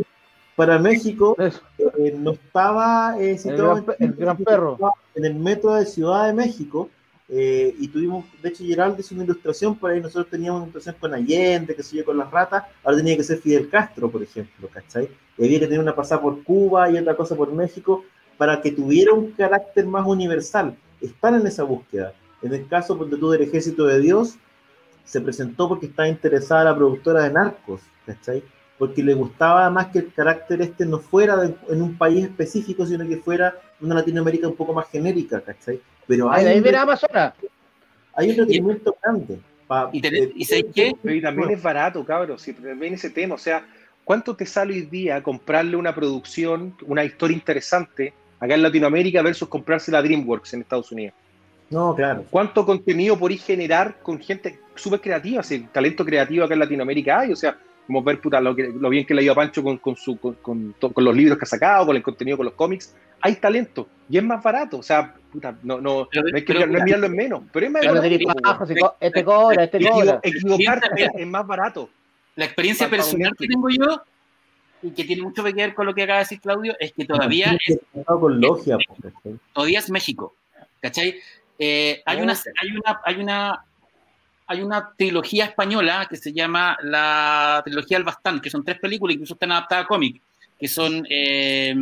Para México eh, no estaba eh, situado el, gran, perro. en el metro de Ciudad de México eh, y tuvimos, de hecho Geraldo hizo una ilustración, por ahí nosotros teníamos una ilustración con Allende, que se yo, con las ratas, ahora tenía que ser Fidel Castro, por ejemplo, ¿cachai? Y había que tener una pasada por Cuba y otra cosa por México para que tuviera un carácter más universal. Están en esa búsqueda. En el caso donde tú del Ejército de Dios, se presentó porque estaba interesada la productora de Narcos, ¿cachai? Porque le gustaba más que el carácter este no fuera en un país específico, sino que fuera una Latinoamérica un poco más genérica, ¿cachai? Pero hay, ahí mira Amazonas. Hay un requerimiento grande. ¿Y, qué? y también es barato, cabros, si también ese tema, o sea, ¿cuánto te sale hoy día comprarle una producción, una historia interesante acá en Latinoamérica versus comprarse la DreamWorks en Estados Unidos? No, claro. ¿Cuánto contenido por generar con gente súper creativa? Si el talento creativo acá en Latinoamérica hay, o sea, como ver puta, lo, bien que le ha ido a Pancho con, su, con, los libros que ha sacado, con el contenido, con los cómics. Hay talento y es más barato. O sea, puta, no, no, no, es, que, no es mirarlo en menos, pero es más barato. este cobra, este cobra. Equivocarte es más barato. La experiencia personal que tengo yo y que tiene mucho que ver con lo que acaba de decir Claudio, es que todavía es, con logia, todavía es México. ¿Cachai? Eh, hay, una, hay, una, hay, una, hay una trilogía española que se llama la trilogía del Bastán, que son tres películas, incluso están adaptadas a cómic, que son eh,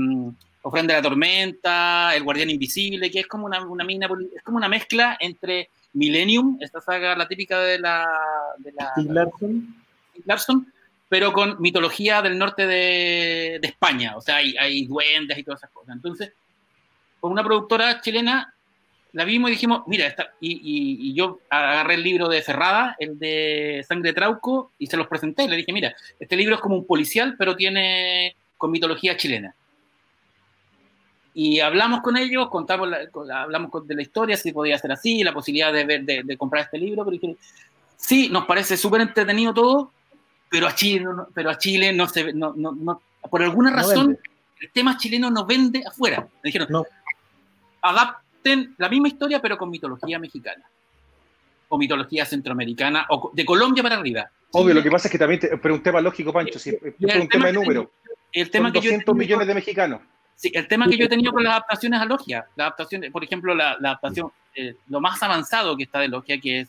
Ofrenda de la Tormenta, El Guardián Invisible, que es como una, una mina, es como una mezcla entre Millennium, esta saga, la típica de la... De la Larson. Pero con mitología del norte de, de España, o sea, hay, hay duendes y todas esas cosas. Entonces, con una productora chilena la vimos y dijimos, mira, esta, y, yo agarré el libro de Ferrada, el de Sangre de Trauco, y se los presenté. Le dije, mira, este libro es como un policial, pero tiene con mitología chilena. Y hablamos con ellos, contamos hablamos de la historia, si podía ser así, la posibilidad de, ver, de, comprar este libro. Pero dije, sí, nos parece súper entretenido todo, pero a Chile, no, pero a Chile no se no, no, por alguna razón, el tema chileno no vende afuera. Me dijeron, no. adapta la misma historia, pero con mitología mexicana. O mitología centroamericana, o de Colombia para arriba. Obvio, lo que pasa es que también, pero un tema lógico, Pancho, si, es un tema de número. El tema que 200 millones de mexicanos. Sí, el tema que yo he tenido con las adaptaciones a Logia, la adaptación, por ejemplo, la, adaptación, eh, lo más avanzado que está de Logia, que es,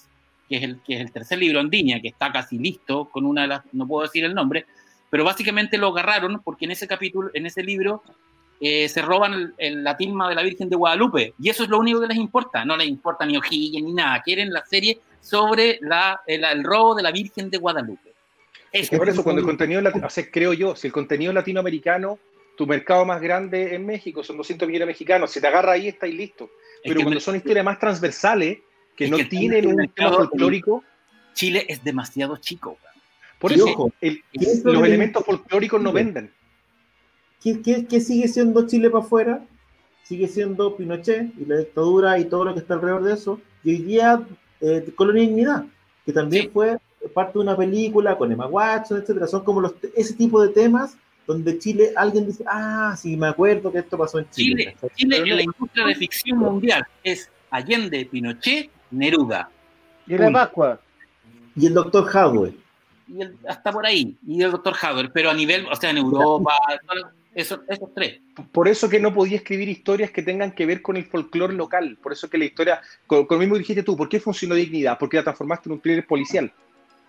que es, el, que es el tercer libro, Andiña, que está casi listo, con una de las, no puedo decir el nombre, pero básicamente lo agarraron porque en ese capítulo, en ese libro, eh, se roban la tilma de la Virgen de Guadalupe. Y eso es lo único que les importa. No les importa ni O'Higgins ni nada. Quieren la serie sobre la, el, robo de la Virgen de Guadalupe. Es que por eso, cuando el contenido, creo yo, si el contenido latinoamericano, tu mercado más grande en México son 200 millones de mexicanos, si te agarra ahí, está y listo. Pero cuando son historias más transversales, que no tienen un tema folclórico. Chile es demasiado chico. Por eso, los elementos folclóricos no venden. ¿Qué, sigue siendo Chile para afuera? Sigue siendo Pinochet y la dictadura y todo lo que está alrededor de eso. Y hoy día, eh, Colonia Dignidad, que también fue parte de una película con Emma Watson, etcétera. Son como los, ese tipo de temas donde Chile, alguien dice, ah, sí, me acuerdo que esto pasó en Chile. Chile, Chile en la industria de ficción mundial es Allende, Pinochet, Neruda. Y la Pascua. Y el doctor Howard. Y el, hasta por ahí. Y el doctor Howard, pero a nivel, o sea, en Europa, esos, esos tres. Por eso que no podía escribir historias que tengan que ver con el folclore local. Por eso que la historia, con, con lo mismo dijiste tú, ¿por qué funcionó Dignidad? Porque la transformaste en un thriller policial,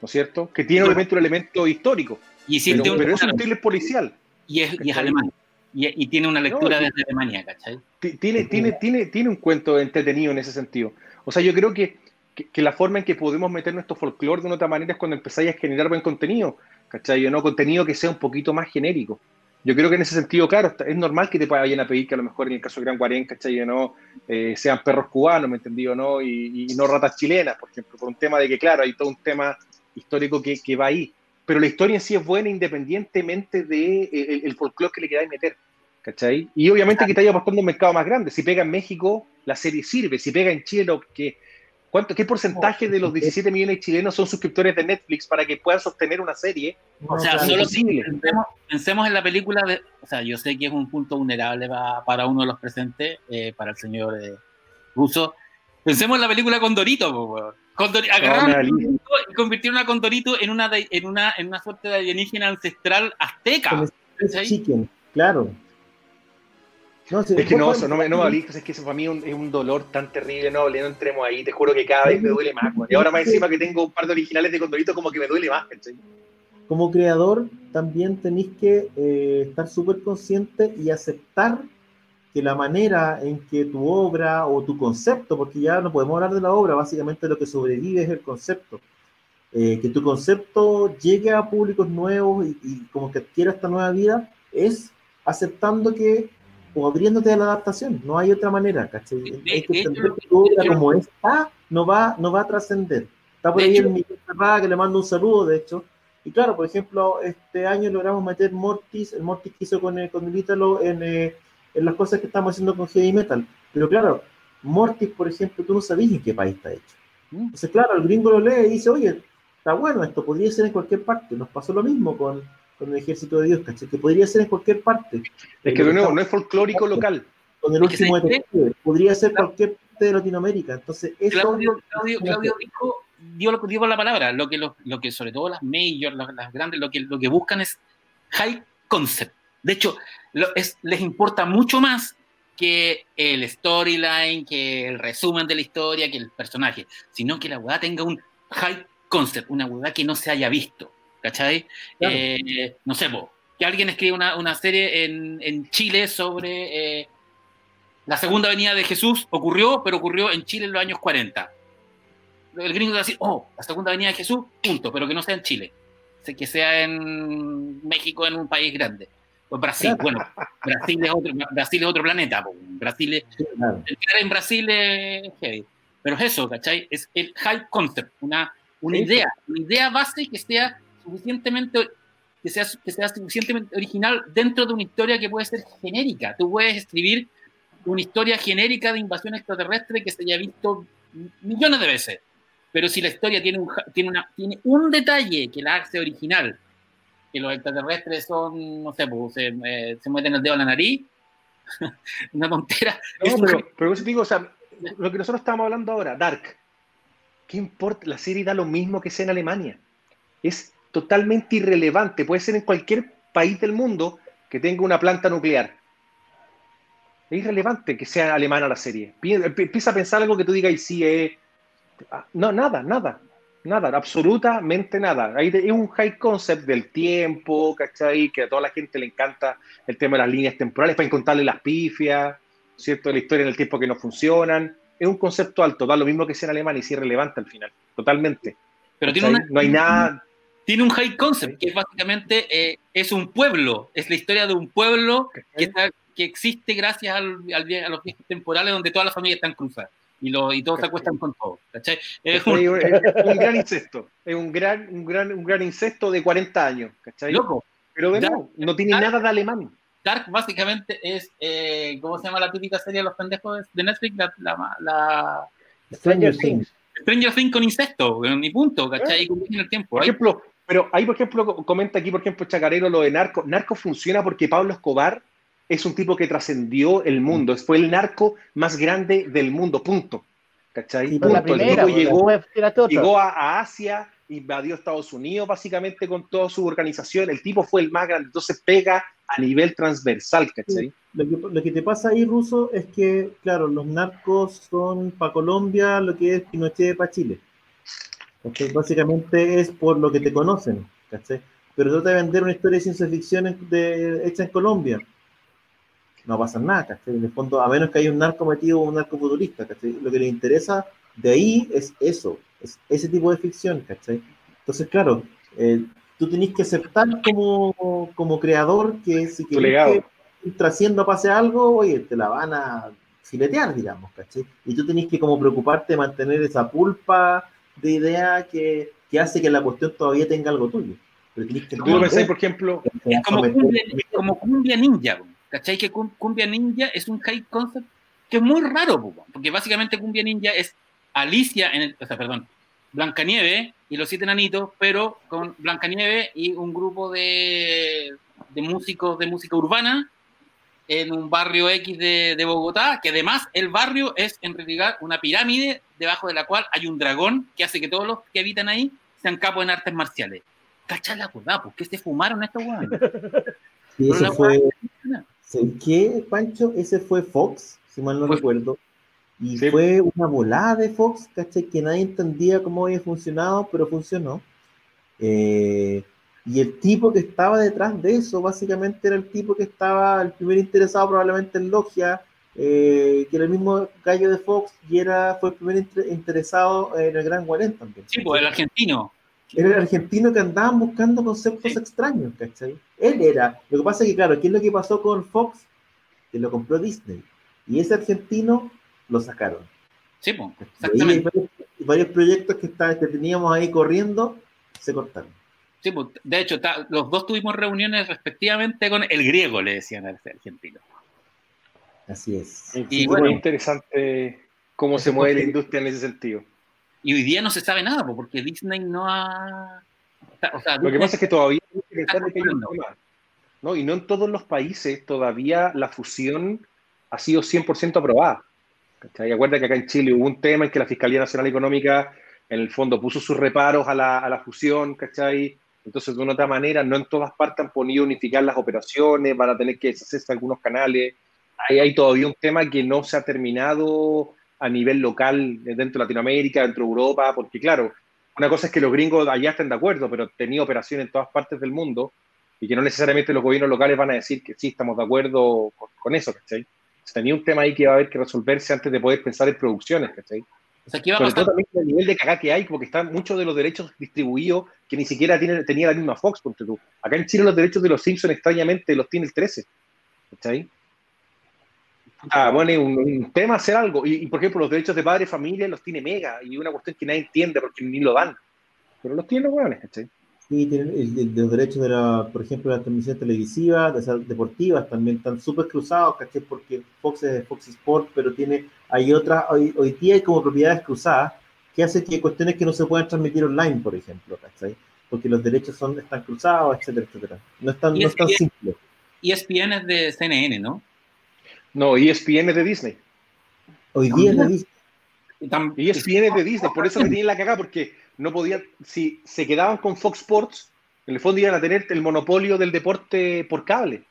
¿no es cierto? Que tiene obviamente un elemento histórico. Y pero, pero es un thriller policial. Y es, y es alemán. Y, y, tiene una lectura no, desde Alemania, ¿cachai? Tiene, tiene, tiene, tiene un cuento entretenido en ese sentido. O sea, yo creo que, que, que la forma en que podemos meter nuestro folclore de una otra manera es cuando empezáis a generar buen contenido, ¿cachai? No contenido que sea un poquito más genérico. Yo creo que en ese sentido, claro, es normal que te vayan a pedir que a lo mejor en el caso de Gran Guarén, ¿cachai? ¿no? Eh, sean perros cubanos, ¿me entendí o no? Y, y, no ratas chilenas, por ejemplo, por un tema de que, claro, hay todo un tema histórico que, que va ahí. Pero la historia en sí es buena independientemente del de, eh, el folclore que le queráis meter, ¿cachai? Y obviamente que te haya apostando un mercado más grande. Si pega en México, la serie sirve. Si pega en Chile, lo que... ¿Cuánto, ¿Qué porcentaje de los 17 millones de chilenos son suscriptores de Netflix para que puedan sostener una serie? O sea, solo pensemos, pensemos, en la película de. O sea, yo sé que es un punto vulnerable para, para uno de los presentes, eh, para el señor eh, Russo. Pensemos en la película Condorito, Condorito agarraron no, y convirtieron a Condorito en una, de, en, una, en una suerte de alienígena ancestral azteca. Chicken, claro. No, si es que no, eso, no me, no me es que eso para mí es un, es un, dolor tan terrible, no, no entremos ahí, te juro que cada vez me duele más, güey. y ahora más encima que tengo un par de originales de Condorito, como que me duele más, ¿sí? Como creador, también tenéis que eh, estar súper consciente y aceptar que la manera en que tu obra o tu concepto, porque ya no podemos hablar de la obra, básicamente lo que sobrevive es el concepto, eh, que tu concepto llegue a públicos nuevos y, y como que adquiera esta nueva vida, es aceptando que o abriéndote a la adaptación, no hay otra manera, ¿cachai? Es que entender que tu obra como está, no va, no va a trascender. Está por ahí el Miguel Ferrada, que le mando un saludo, de hecho. Y claro, por ejemplo, este año logramos meter Mortis, el Mortis que hizo con, el, con el Ítalo en, eh, en las cosas que estamos haciendo con Heavy Metal. Pero claro, Mortis, por ejemplo, tú no sabías en qué país está hecho. Entonces, claro, el gringo lo lee y dice, oye, está bueno, esto podría ser en cualquier parte. Nos pasó lo mismo con, con el ejército de Dios, ¿cachai? Que podría ser en cualquier parte. Es que de nuevo, no es folclórico local. Con el último detective. Podría ser claro. cualquier parte de Latinoamérica. Entonces, eso Claudio, Claudio, Claudio dijo, dio, lo, dio la palabra, lo que, lo, lo que sobre todo las majors, las, las, grandes, lo que, lo que buscan es high concept. De hecho, lo, es, les importa mucho más que el storyline, que el resumen de la historia, que el personaje, sino que la hueá tenga un high concept, una hueá que no se haya visto. ¿Cachai? Claro. Eh, no sé, po, que alguien escribe una, una serie en, en, Chile sobre eh, la segunda venida de Jesús, ocurrió, pero ocurrió en Chile en los años 40. El gringo va a decir, oh, la segunda venida de Jesús, punto, pero que no sea en Chile, que sea en México, en un país grande. O Brasil, bueno, Brasil es otro, Brasil es otro planeta, po. Brasil es, claro. en Brasil es heavy. Pero es eso, ¿cachai? Es el high concept, una, una sí. idea, una idea base que sea suficientemente que sea, que sea suficientemente original dentro de una historia que puede ser genérica. Tú puedes escribir una historia genérica de invasión extraterrestre que se haya visto millones de veces, pero si la historia tiene un, tiene una, tiene un detalle que la hace original, que los extraterrestres son, no sé, pues, se, eh, se meten el dedo en la nariz, una tontera. No, pero, pero eso digo, o sea, lo que nosotros estamos hablando ahora, Dark, ¿qué importa? La serie da lo mismo que sea en Alemania. Es totalmente irrelevante. Puede ser en cualquier país del mundo que tenga una planta nuclear. Es irrelevante que sea alemana la serie. Empieza a pensar algo que tú digas y sí es. No, nada, nada. Nada, absolutamente nada. Ahí es un high concept del tiempo, ¿cachai? Que a toda la gente le encanta el tema de las líneas temporales para encontrarle las pifias, ¿cierto? La historia en el tiempo que no funcionan. Es un concepto alto, da lo mismo que sea en alemán y es relevante al final, totalmente. Pero tiene una, no hay nada tiene un high concept, que básicamente eh, es un pueblo, es la historia de un pueblo que, está, que existe gracias al, al, a los viajes temporales donde todas las familias están cruzadas y, lo, y todos se acuestan con todo. ¿cachai? Es un... es un, gran incesto, es un gran, un, gran, un gran incesto de 40 años. ¿cachai? Loco. Pero vemos, Dark, no tiene Dark, nada de alemán. Dark básicamente es, eh, ¿cómo se llama la típica serie de los pendejos de Netflix? La, la, la... Stranger Things. Stranger Things con incesto, ni punto, ¿cachai? ¿Eh? Y en el tiempo. Por ejemplo, Pero ahí, por ejemplo, comenta aquí, por ejemplo, Chacarero lo de narco. Narco funciona porque Pablo Escobar es un tipo que trascendió el mundo. Fue el narco más grande del mundo, punto. ¿Cachai? Punto. el tipo llegó, llegó a, Asia, invadió Estados Unidos básicamente con toda su organización. El tipo fue el más grande, entonces pega a nivel transversal, ¿cachai? Lo que, te pasa ahí, Ruso, es que, claro, los narcos son para Colombia lo que es Pinochet para Chile. Básicamente es por lo que te conocen, ¿cachai? Pero trata de vender una historia de ciencia ficción hecha en Colombia. No pasa nada, ¿cachai? En el fondo, a menos que haya un narco metido o un narco futurista, ¿cachai? Lo que le interesa de ahí es eso, es ese tipo de ficción, ¿cachai? Entonces, claro, eh, tú tenés que aceptar como, como creador que si quieres que trascienda pase algo, oye, te la van a filetear, digamos, ¿cachai? Y tú tenés que como preocuparte de mantener esa pulpa de idea que, que, hace que la cuestión todavía tenga algo tuyo. Pero que Tú lo pensáis, por ejemplo, es como cumbia, como cumbia ninja, ¿cachai? Que cumbia ninja es un high concept que es muy raro, porque básicamente cumbia ninja es Alicia, en el, o sea, perdón, Blancanieve y los siete nanitos, pero con Blancanieve y un grupo de, de músicos de música urbana en un barrio X de, de, Bogotá, que además el barrio es en realidad una pirámide debajo de la cual hay un dragón que hace que todos los que habitan ahí sean capos en artes marciales. ¿Cachai la verdad? ¿Por qué se fumaron estos huevos? Sí, ese fue... ¿Qué, Pancho? Ese fue Fox, si mal no recuerdo. Y fue una volada de Fox, ¿cachai? Que nadie entendía cómo había funcionado, pero funcionó. Eh, y el tipo que estaba detrás de eso, básicamente era el tipo que estaba el primer interesado probablemente en Logia, eh, que era el mismo gallo de Fox y era, fue el primer interesado en el Gran Guarén también. Sí, pues el argentino. Era el argentino que andaban buscando conceptos extraños, ¿cachai? Él era. Lo que pasa es que, claro, ¿qué es lo que pasó con Fox? Que lo compró Disney. Y ese argentino lo sacaron. Sí, pues, exactamente. Varios, varios, proyectos que, está, que teníamos ahí corriendo se cortaron. Sí, pues, de hecho, los dos tuvimos reuniones respectivamente con el griego, le decían al argentino. Así es. Y, bueno, interesante cómo se mueve la industria en ese sentido. Y hoy día no se sabe nada, porque Disney no ha... Lo que pasa es que todavía ¿no? Y no en todos los países todavía la fusión ha sido 100% aprobada. ¿Cachai? Acuerda que acá en Chile hubo un tema en que la Fiscalía Nacional Económica en el fondo puso sus reparos a la, a la fusión, ¿cachai? Entonces, de una otra manera, no en todas partes han podido unificar las operaciones, van a tener que deshacerse algunos canales. Ahí hay todavía un tema que no se ha terminado a nivel local dentro de Latinoamérica, dentro de Europa, porque claro, una cosa es que los gringos allá estén de acuerdo, pero tenía operaciones en todas partes del mundo y que no necesariamente los gobiernos locales van a decir que sí, estamos de acuerdo con, eso, ¿cachai? Tenía un tema ahí que va a haber que resolverse antes de poder pensar en producciones, ¿cachai? O sea, ¿qué va a pasar? también el nivel de cagá que hay, porque están muchos de los derechos distribuidos que ni siquiera tiene, tenía la misma Fox, ponte tú. Acá en Chile los derechos de los Simpsons extrañamente los tiene el 13. ¿Está Ah, bueno, un, un, tema hacer algo. Y, por ejemplo, los derechos de padre y familia los tiene Mega, y una cuestión que nadie entiende porque ni lo dan. Pero los tiene los hueones, ¿cachai? Sí, tienen los derechos de la, por ejemplo, la transmisión televisiva, de deportivas, también están súper cruzados, ¿cachai? Porque Fox es Fox Sport, pero tiene, hay otras, hoy, hoy día hay como propiedades cruzadas que hacen que cuestiones que no se puedan transmitir online, por ejemplo, ¿cachai? Porque los derechos son, están cruzados, etcétera, etcétera. No es tan, no es tan simple. ESPN es de CNN, ¿no? No, ESPN es de Disney. Hoy día es de Disney. ESPN es de Disney, por eso me tienen la cagada, porque no podían, si se quedaban con Fox Sports, en el fondo iban a tener el monopolio del deporte por cable.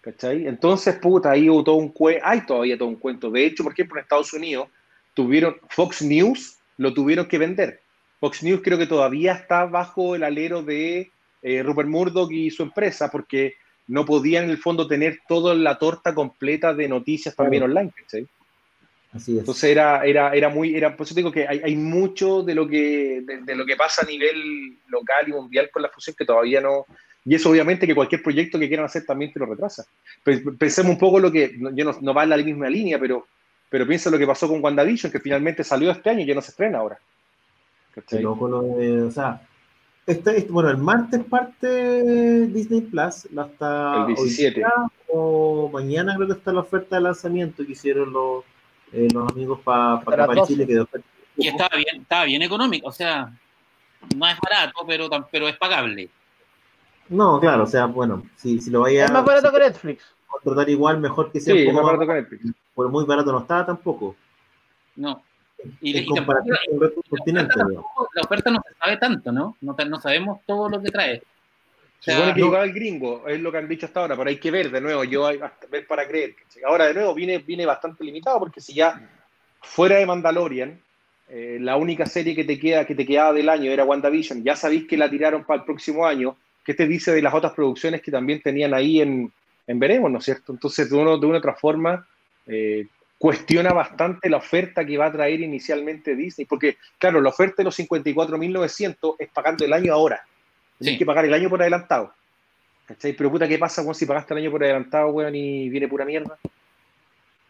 ¿Cachai? Entonces, puta, ahí hubo todo un cuento, hay todavía todo un cuento. De hecho, por ejemplo, en Estados Unidos tuvieron Fox News, lo tuvieron que vender. Fox News creo que todavía está bajo el alero de eh, Rupert Murdoch y su empresa, porque no podían en el fondo tener toda la torta completa de noticias también online. ¿cachai? Entonces era, era, era muy, era, por eso digo que hay, hay mucho de lo que, de, lo que pasa a nivel local y mundial con la fusión que todavía no, y eso obviamente que cualquier proyecto que quieran hacer también te lo retrasa. Pensemos un poco lo que, yo no, no va en la misma línea, pero, pero piensa lo que pasó con WandaVision, que finalmente salió este año y ya no se estrena ahora. Loco lo de, o sea, este, este, bueno, el martes parte Disney Plus, hasta el 17. o mañana creo que está la oferta de lanzamiento que hicieron los eh, los amigos para pa Chile que Y estaba bien, estaba bien económico, o sea. no es barato, pero, pero es pagable. No, claro, o sea, bueno, si, si lo vaya Es más barato si que Netflix. contratar igual, mejor que sea Sí, un más barato que Netflix. Pero muy barato no estaba tampoco. No. Y, en y comparación tampoco- con el resto del la, continente. oferta digamos. tampoco- la oferta no se sabe tanto, ¿no? No, no sabemos todo lo que trae. Se supone que no. el gringo, es lo que han dicho hasta ahora, pero hay que ver de nuevo, yo hay hasta ver para creer. Ahora de nuevo viene, viene bastante limitado, porque si ya fuera de Mandalorian, eh, la única serie que te queda, que te quedaba del año era WandaVision, ya sabéis que la tiraron para el próximo año, ¿qué te dice de las otras producciones que también tenían ahí en, en Veremos, ¿no es cierto? Entonces, de, uno, de una u otra forma, eh, cuestiona bastante la oferta que va a traer inicialmente Disney, porque, claro, la oferta de los 54.900 es pagando el año ahora. Tienes Sí. que pagar el año por adelantado. ¿Cachai? Pero puta, ¿qué pasa weón, si pagaste el año por adelantado, weón, y viene pura mierda?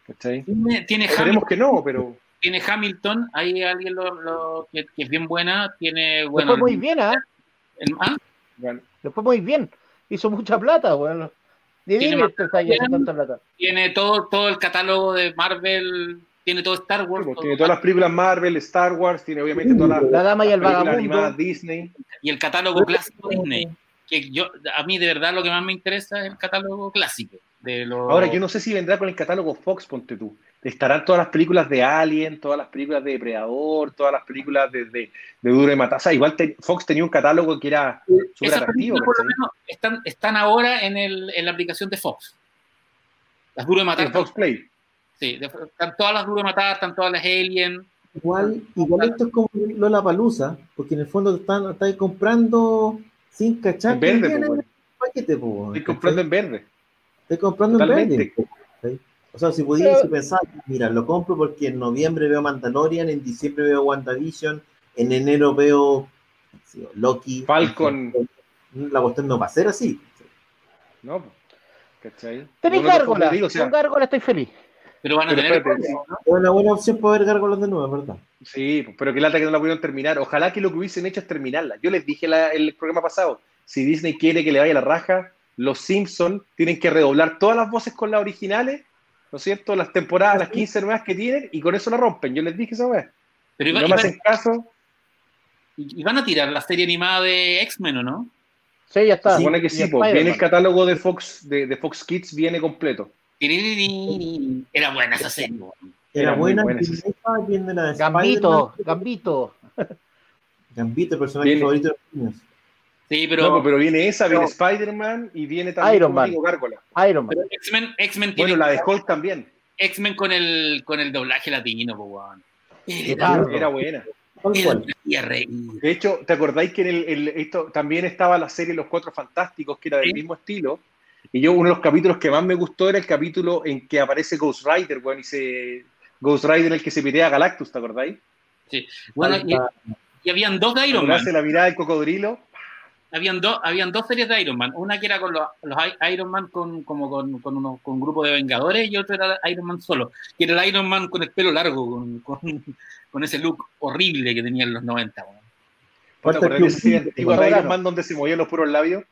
¿Cachai? tiene, tiene, Hamilton, que no, pero. tiene Hamilton, hay alguien lo, lo- que, que es bien buena, tiene, bueno, fue muy bien, ¿ah? ah, Bueno, Le fue muy bien. Hizo mucha plata, weón. Tiene bien. haciendo tanta plata. tiene todo, todo el catálogo de Marvel, tiene todo Star Wars, pues, todo- tiene todas las películas Marvel, Star Wars, tiene obviamente todas las, La dama y el vagabundo. animadas Disney. y el catálogo clásico Disney. Que yo, a mí de verdad lo que más me interesa es el catálogo clásico. De los... Ahora, yo no sé si vendrá con el catálogo Fox, ponte tú. Estarán todas las películas de Alien, todas las películas de Depredador, todas las películas de, de, de Duro de Matar. O sea, igual te- Fox tenía un catálogo que era súper atractivo. películas, por lo ¿cachai? menos, están, están ahora en, el, en la aplicación de Fox. Las duro de matar. En Fox Play. Sí, de- están todas las duro matar, están todas las Alien. Igual, igual esto es como Lola Palusa, porque en el fondo te están, estás comprando sin cachar En verde, viene en el paquete, Estoy comprando en verde. Estoy comprando en verde. O sea, si pudiera, si pensar, mira, lo compro porque en noviembre veo Mandalorian, en diciembre veo WandaVision, en enero veo sí, Loki. Falcon. La cuestión no va a ser así. ¿No? ¿Cachai? Tenéis no gárgola. digo, o sea, Con gárgola estoy feliz. Pero van a Pero tener. espérate. Es una buena opción para ver gárgolas de nuevo, ¿verdad? Sí, pero que lata que no la pudieron terminar. Ojalá que lo que hubiesen hecho es terminarla. Yo les dije la- el programa pasado, si Disney quiere que le vaya la raja, los Simpsons tienen que redoblar todas las voces con las originales, ¿no es cierto? Las temporadas, las 15 nuevas que tienen, y con eso la rompen. Yo les dije esa vez. Pero iba- no me hacen caso, y, van a tirar la serie animada de X-Men, ¿o no? Sí, ya está. se supone que sí, Spider-Man. viene el catálogo de Fox, de, de Fox Kids, viene completo. Era buena esa serie. Era, buena, buena esa la de Gambito. Gambito. Gambito, el personaje Viene. favorito de los niños. Sí, Pero, pero, pero viene esa, viene No. Spider-Man y viene también Iron Man. Gárgola. Iron Man. X-Men, X-Men tiene Bueno, la de Hulk también. X-Men con el, con el doblaje latino, po, weón. Era. Era buena. De hecho, ¿te acordáis que en el, el- esto también estaba la serie Los Cuatro Fantásticos, que era del Sí. mismo estilo? Y yo, uno de los capítulos que más me gustó era el capítulo en que aparece Ghost Rider, bueno, y se. Ghost Rider el que se pitea a Galactus, ¿te acordáis? Bueno, y, y habían dos de Iron Man. hace la mirada del cocodrilo. Habían, dos habían dos series de Iron Man. Una que era con los, Iron Man con, como con, con, unos, con un grupo de Vengadores y otra era Iron Man solo. Que era el Iron Man con el pelo largo, con, con, con ese look horrible que tenía en los 90. weón. ¿Te acordás de esa de Claro. Iron Man donde se movían los puros labios?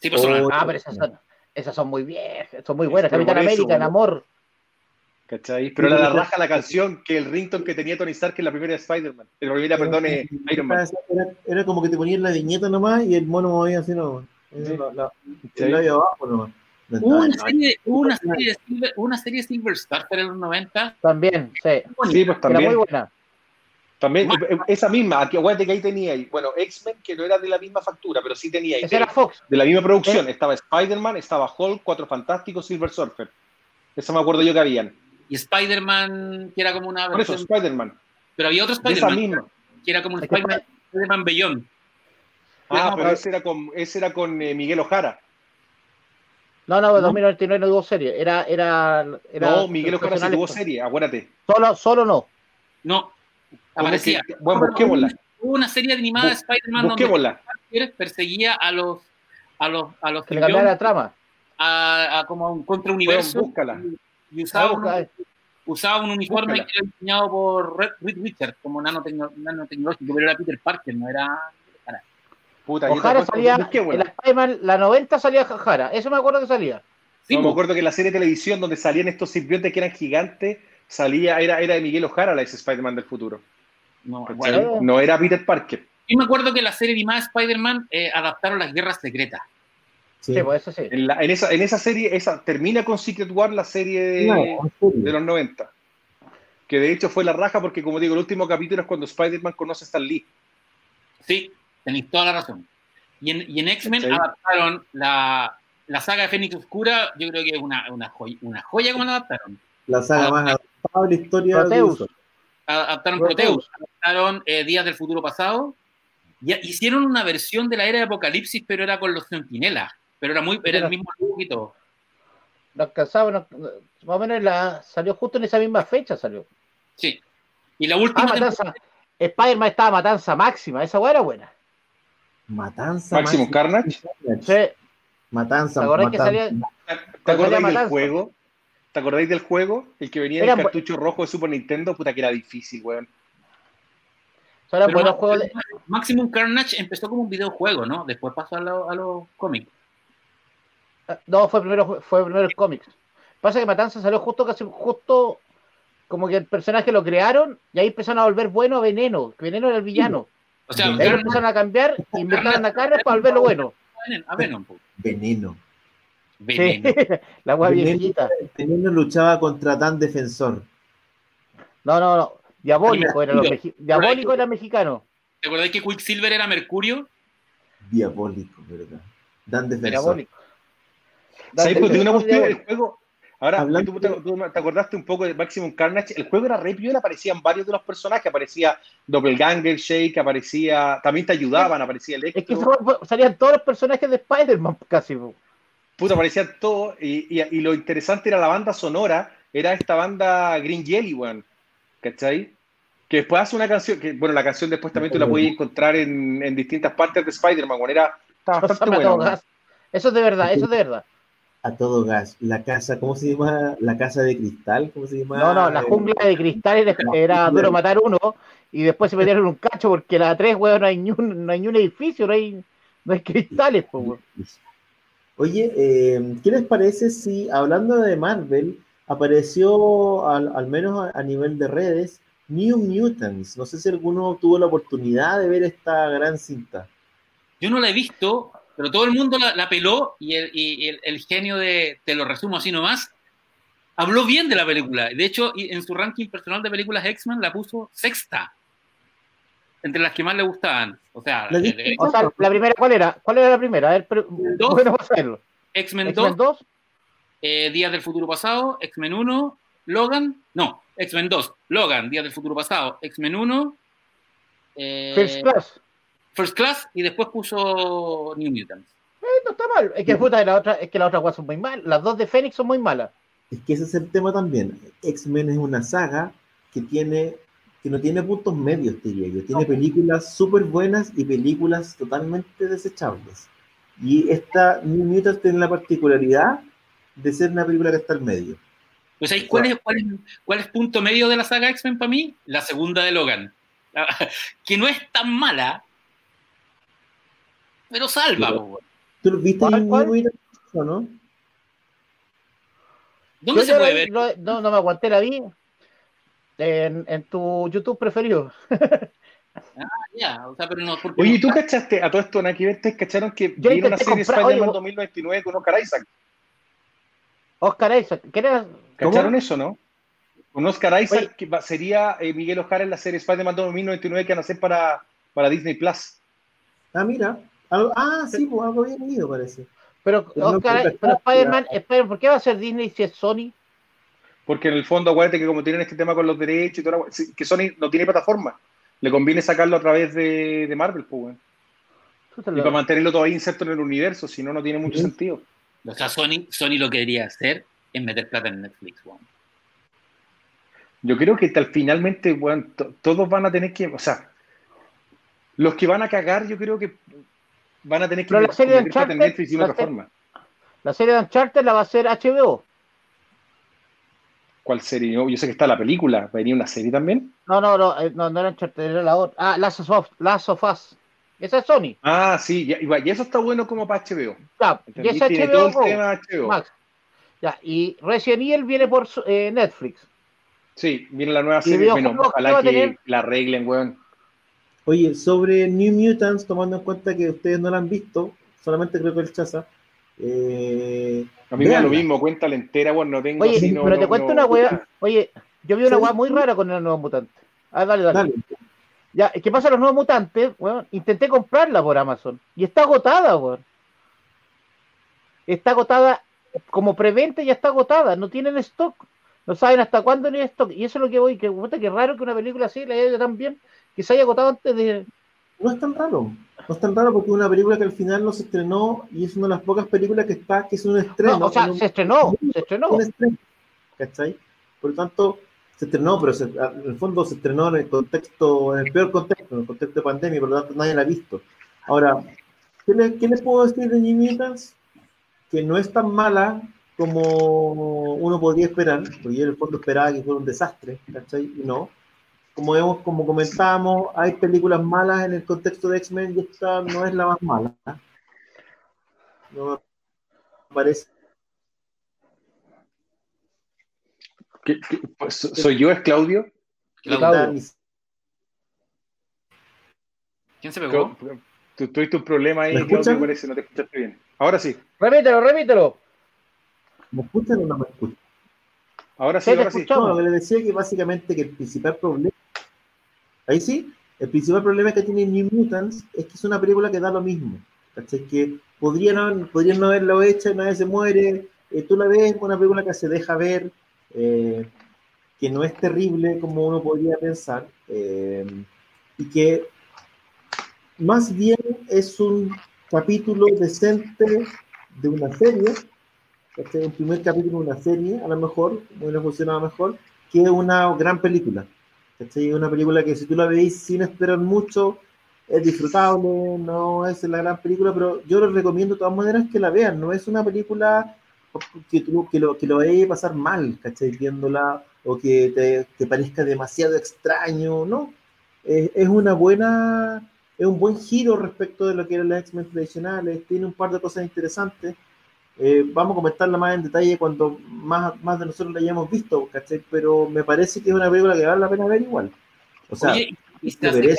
Sí, personal. Oh, Ah, pero esas son, esas son muy viejas, son muy buenas. Capitán América, en amor. ¿Cachai? Pero la, la raja la canción que el rington que tenía Tony Stark en la primera de Spider-Man. En la primera, perdón, eh, Iron Man. Era, era como que te ponían la viñeta nomás y el mono movía así nomás. Sí. La- la- Sí. el labio abajo nomás. No Hubo una, serie, una, serie de Silver, una serie de Silver Surfer en los 90. También, sí. Sí, pues Era también. muy buena. También, Más- eh, esa misma, aquí, aguante que ahí tenía ahí. Bueno, X-Men, que no era de la misma factura, pero sí tenía. Esa era Fox. De la misma Eh. producción. Estaba Spider-Man, estaba Hulk, Cuatro Fantásticos, Silver Surfer. Eso me acuerdo yo que habían. Y Spider-Man, que era como una Por eso, versión. Spider-Man. Pero había otro De esa Spider-Man, misma. que era como un Spider-Man Beyond. Ah, No, pero ese era con, ese era con eh, Miguel Ojara. No, no, 2099 no tuvo serie. Era, era, era no, Miguel Ojara sí tuvo serie, acuérdate. Solo, solo no. No, ¿Cómo aparecía. bueno, busquémosla. Hubo una serie animada de Spider-Man donde perseguía a los a los a los Que le cambiaba la trama. a, a como a un contrauniverso Bueno, búscala. y usaba, Ah, un, usaba un uniforme Búscala. que era diseñado por Red, Reed Richards como nanotecno- nanotecnológico, pero era Peter Parker, no era Puta, Ojara apuesto- salía, en la Spider-Man, la 90 salía Ojara. Eso me acuerdo que salía. Sí, No, me acuerdo que la serie de televisión donde salían estos simbiontes que eran gigantes, salía, era, era de Miguel Ojara, la Spider-Man del futuro. no. No era Peter Parker. Yo me acuerdo que la serie animada Spider-Man eh, adaptaron las guerras secretas. Sí, pues eso sí. En, la- en esa, en esa serie, esa termina con Secret War, la serie de, No, los 90. Que de hecho fue la raja porque, como digo, el último capítulo es cuando Spider-Man conoce a Stan Lee. Sí, tenéis toda la razón. Y en, y en X-Men adaptaron la, la saga de Fénix Oscura, yo creo que es una, una, joya, una joya como la adaptaron. La saga Ah, más la historia de Proteus. Ubisoft. Adaptaron Proteus. Proteus, adaptaron eh, Días del Futuro Pasado. Y hicieron una versión de la era de Apocalipsis, pero era con los centinelas. Pero era muy, era el mismo todo. No alcanzaba, no- más o menos la, salió justo en esa misma fecha salió. Sí. Y la Ah, última Matanza. Spider-Man estaba Matanza máxima, esa weá era buena. Matanza. Máximo Carnage. Sí, Matanza. ¿Te acordás que Matanza. salía- ¿Te acordáis del juego? ¿Te acordáis del juego? El que venía en Era el bu- cartucho rojo de Super Nintendo, puta que era difícil, weón. Pero buenos Ma- juegos de. Maximum Carnage empezó como un videojuego, ¿no? Después pasó a, lo- a los cómics. No, fue primero, fue primero el cómics. Pasa que Matanza salió justo casi justo como que el personaje lo crearon y ahí empezaron a volver bueno a Veneno. que Veneno era el villano. O sea. Ahí Carnage empezaron a cambiar, inventaron a Carnage para volverlo bueno. a Venom. po. Veneno. Sí, la Veneno. viejita. Veneno luchaba contra tan defensor. No, no, no. Diabólico era, los Diabólico era mexicano. ¿Te acordáis que Quicksilver era Mercurio? Diabólico, ¿verdad? Dan defensor. Diabólico. Pues, una cuestión, el Diabólico. juego. Ahora, Hablando tú, te, tú te acordaste un poco de Maximum Carnage. El juego era re piola, aparecían varios de los personajes. Aparecía Doppelganger, Shake, aparecía. También te ayudaban, aparecía Es que Electro. weá fue- salían todos los personajes de Spider-Man casi. Puta, aparecían todos. Y, y- y lo interesante era la banda sonora. Era esta banda Green Jelly, weón. ¿Cachai? Que después hace una canción. que Bueno, la canción después también tú la podías encontrar en, en distintas partes de Spider-Man, weón. Era. Estaba bastante buena, todo weón. Eso es de verdad, eso es de verdad. A todo gas. La casa, ¿cómo se llama? La casa de cristal, ¿cómo se llama? No, no, la jungla de cristal era, era duro matar uno y después se metieron en un cacho porque la 3, weón, no hay ni un, no hay ni un edificio, no hay, no hay cristales, po, weón. Oye, eh, ¿qué les parece si, hablando de Marvel, apareció al, al menos a, nivel de redes New Mutants? No sé si alguno tuvo la oportunidad de ver esta gran cinta. Yo no la he visto, pero todo el mundo la, peló y, el, y el- genio de, te lo resumo así nomás, habló bien de la película. De hecho, en su ranking personal de películas X-Men la puso sexta, entre las que más le gustaban. O sea, ¿La el- viste? el- O sea, la primera, ¿cuál era? ¿Cuál era la primera? A ver, pero, Dos. bueno. X-Men 2, X-Men 2, eh, Días del Futuro Pasado, X-Men 1, Logan, no, X-Men 2, Logan, Días del Futuro Pasado, X-Men 1, eh, First Class. First Class, y después puso New Mutants. Eh, no está mal. Es que puta, la otra, es que las otras weas son muy malas. Las dos de Fénix son muy malas. Es que ese es el tema también. X-Men es una saga que tiene que no tiene puntos medios, diría yo. Tiene películas súper buenas y películas totalmente desechables. Y esta New Mutants tiene la particularidad de ser una película que está al medio. Pues ahí, ¿cuál es, cuál, es, ¿cuál es punto medio de la saga X-Men para mí? La segunda de Logan. Que no es tan mala, pero salva. Pero- weón. ¿Tú lo viste ¿Cuál, en cuál? New Mutants o no? ¿Dónde Yo se puede ver? lo- no, no me aguanté, la vi. En, en tu YouTube preferido. Ya, o sea, pero no, porque Oye, no- ¿y tú cachaste a todo esto, Naki Verte, cacharon que Yo viene una serie comprar- Spider-Man oye, 2029 con Oscar Isaac? Oscar Isaac. ¿Qué era? ¿Cacharon ¿Cómo? eso, no? Con Oscar Isaac, Oye. que va- sería eh, Miguel Ojara en la serie Spider-Man 2099 que van a hacer para, para Disney Plus. Ah, mira. Algo- ah, sí, pues algo bien leído parece. Pero, Pero no Oscar, pero Spider-Man, Spider- ¿por qué va a ser Disney si es Sony? Porque en el fondo, acuérdate que como tienen este tema con los derechos y la sí, que Sony no tiene plataforma. Le conviene sacarlo a través de, de Marvel, pues. Chuta, Y para mantenerlo todavía inserto en el universo, si no, no tiene mucho Sí. sentido. O sea, Sony, Sony lo que quería hacer es meter plata en Netflix. weón. Yo creo que tal, finalmente, weón, to- todos van a tener que, o sea, los que van a cagar, yo creo que van a tener que Pero la serie de en Netflix de la otra serie- forma. La serie de Uncharted la va a hacer HBO. ¿Cuál serie? Yo, yo sé que está la película, venía una serie también. No, no, no, eh, no, no era Uncharted, era la otra. Ah, Last of, Last of Us. Esa es Sony. Ah, sí, ya- y eso está bueno como para HBO. Ya, y esa Tiene todo HBO el Go, tema HBO. Max. Ya, y Resident Evil viene por eh, Netflix. Sí, viene la nueva Y serie. Bueno, ojalá que tener- la arreglen, weón. Oye, sobre New Mutants, tomando en cuenta que ustedes no la han visto, solamente creo que el Chaza. Eh, a mí me da lo mismo, cuéntala entera, bueno, no tengo Oye, pero te cuento una weá. Oye, yo vi una weá muy rara con el nuevo mutante. Ah, dale, dale. dale. Ya, ¿qué pasa los nuevos mutantes? Bueno, intenté comprarla por Amazon y está agotada, weón. Está agotada como preventa ya está agotada, no tienen stock. No saben hasta cuándo ni stock. Y eso es lo que voy, que puta, que raro que una película así le haya ido tan bien que se haya agotado antes de. No es tan raro. No es tan raro porque es una película que al final no se estrenó y es una de las pocas películas que está, que es un estreno. No, o sea, se estrenó, se estrenó. Un estreno, ¿Cachai? Por lo tanto, se estrenó, pero en el fondo se estrenó en el contexto, en el peor contexto, en el contexto de pandemia, por lo tanto nadie la ha visto. Ahora, ¿qué, les puedo decir de New Que no es tan mala como uno podría esperar, porque yo en el fondo esperaba que fuera un desastre, ¿cachai? Y no como, hemos, como comentábamos, hay películas malas en el contexto de X-Men y esta no es la más mala. No me parece. Pues, ¿Soy yo? ¿Es Claudio? Claudio. ¿Quién se pegó? Tú tuviste un problema ahí, ¿Me Claudio, parece, no te escuchaste bien. Ahora sí. Repítelo, repítelo. ¿Me escuchan o no me escuchan? Ahora sí, ahora sí. No, le decía que básicamente que el principal problema Ahí sí, el principal problema que tiene New Mutants es que es una película que da lo mismo. ¿cachai? Que podrían, podrían no haberlo hecho nadie se muere. Eh, tú la ves, una película que se deja ver, eh, que no es terrible como uno podría pensar, eh, y que más bien es un capítulo decente de una serie, un primer capítulo de una serie, a lo mejor, no funciona mejor, que una gran película. Es una película que si tú la veis sin esperar mucho, es disfrutable, no es la gran película, pero yo les recomiendo de todas maneras que la vean. No es una película que, tú, que, lo, que lo a pasar mal, ¿cachai? Viéndola o que te, te parezca demasiado extraño, ¿no? es una buena, es un buen giro respecto de lo que eran las X-Men tradicionales, tiene un par de cosas interesantes. Eh, vamos a comentarla más en detalle cuando más, más de nosotros la hayamos visto, ¿cachai? Pero me parece que es una película que vale la pena ver igual. O sea, Oye, ¿y se hace de,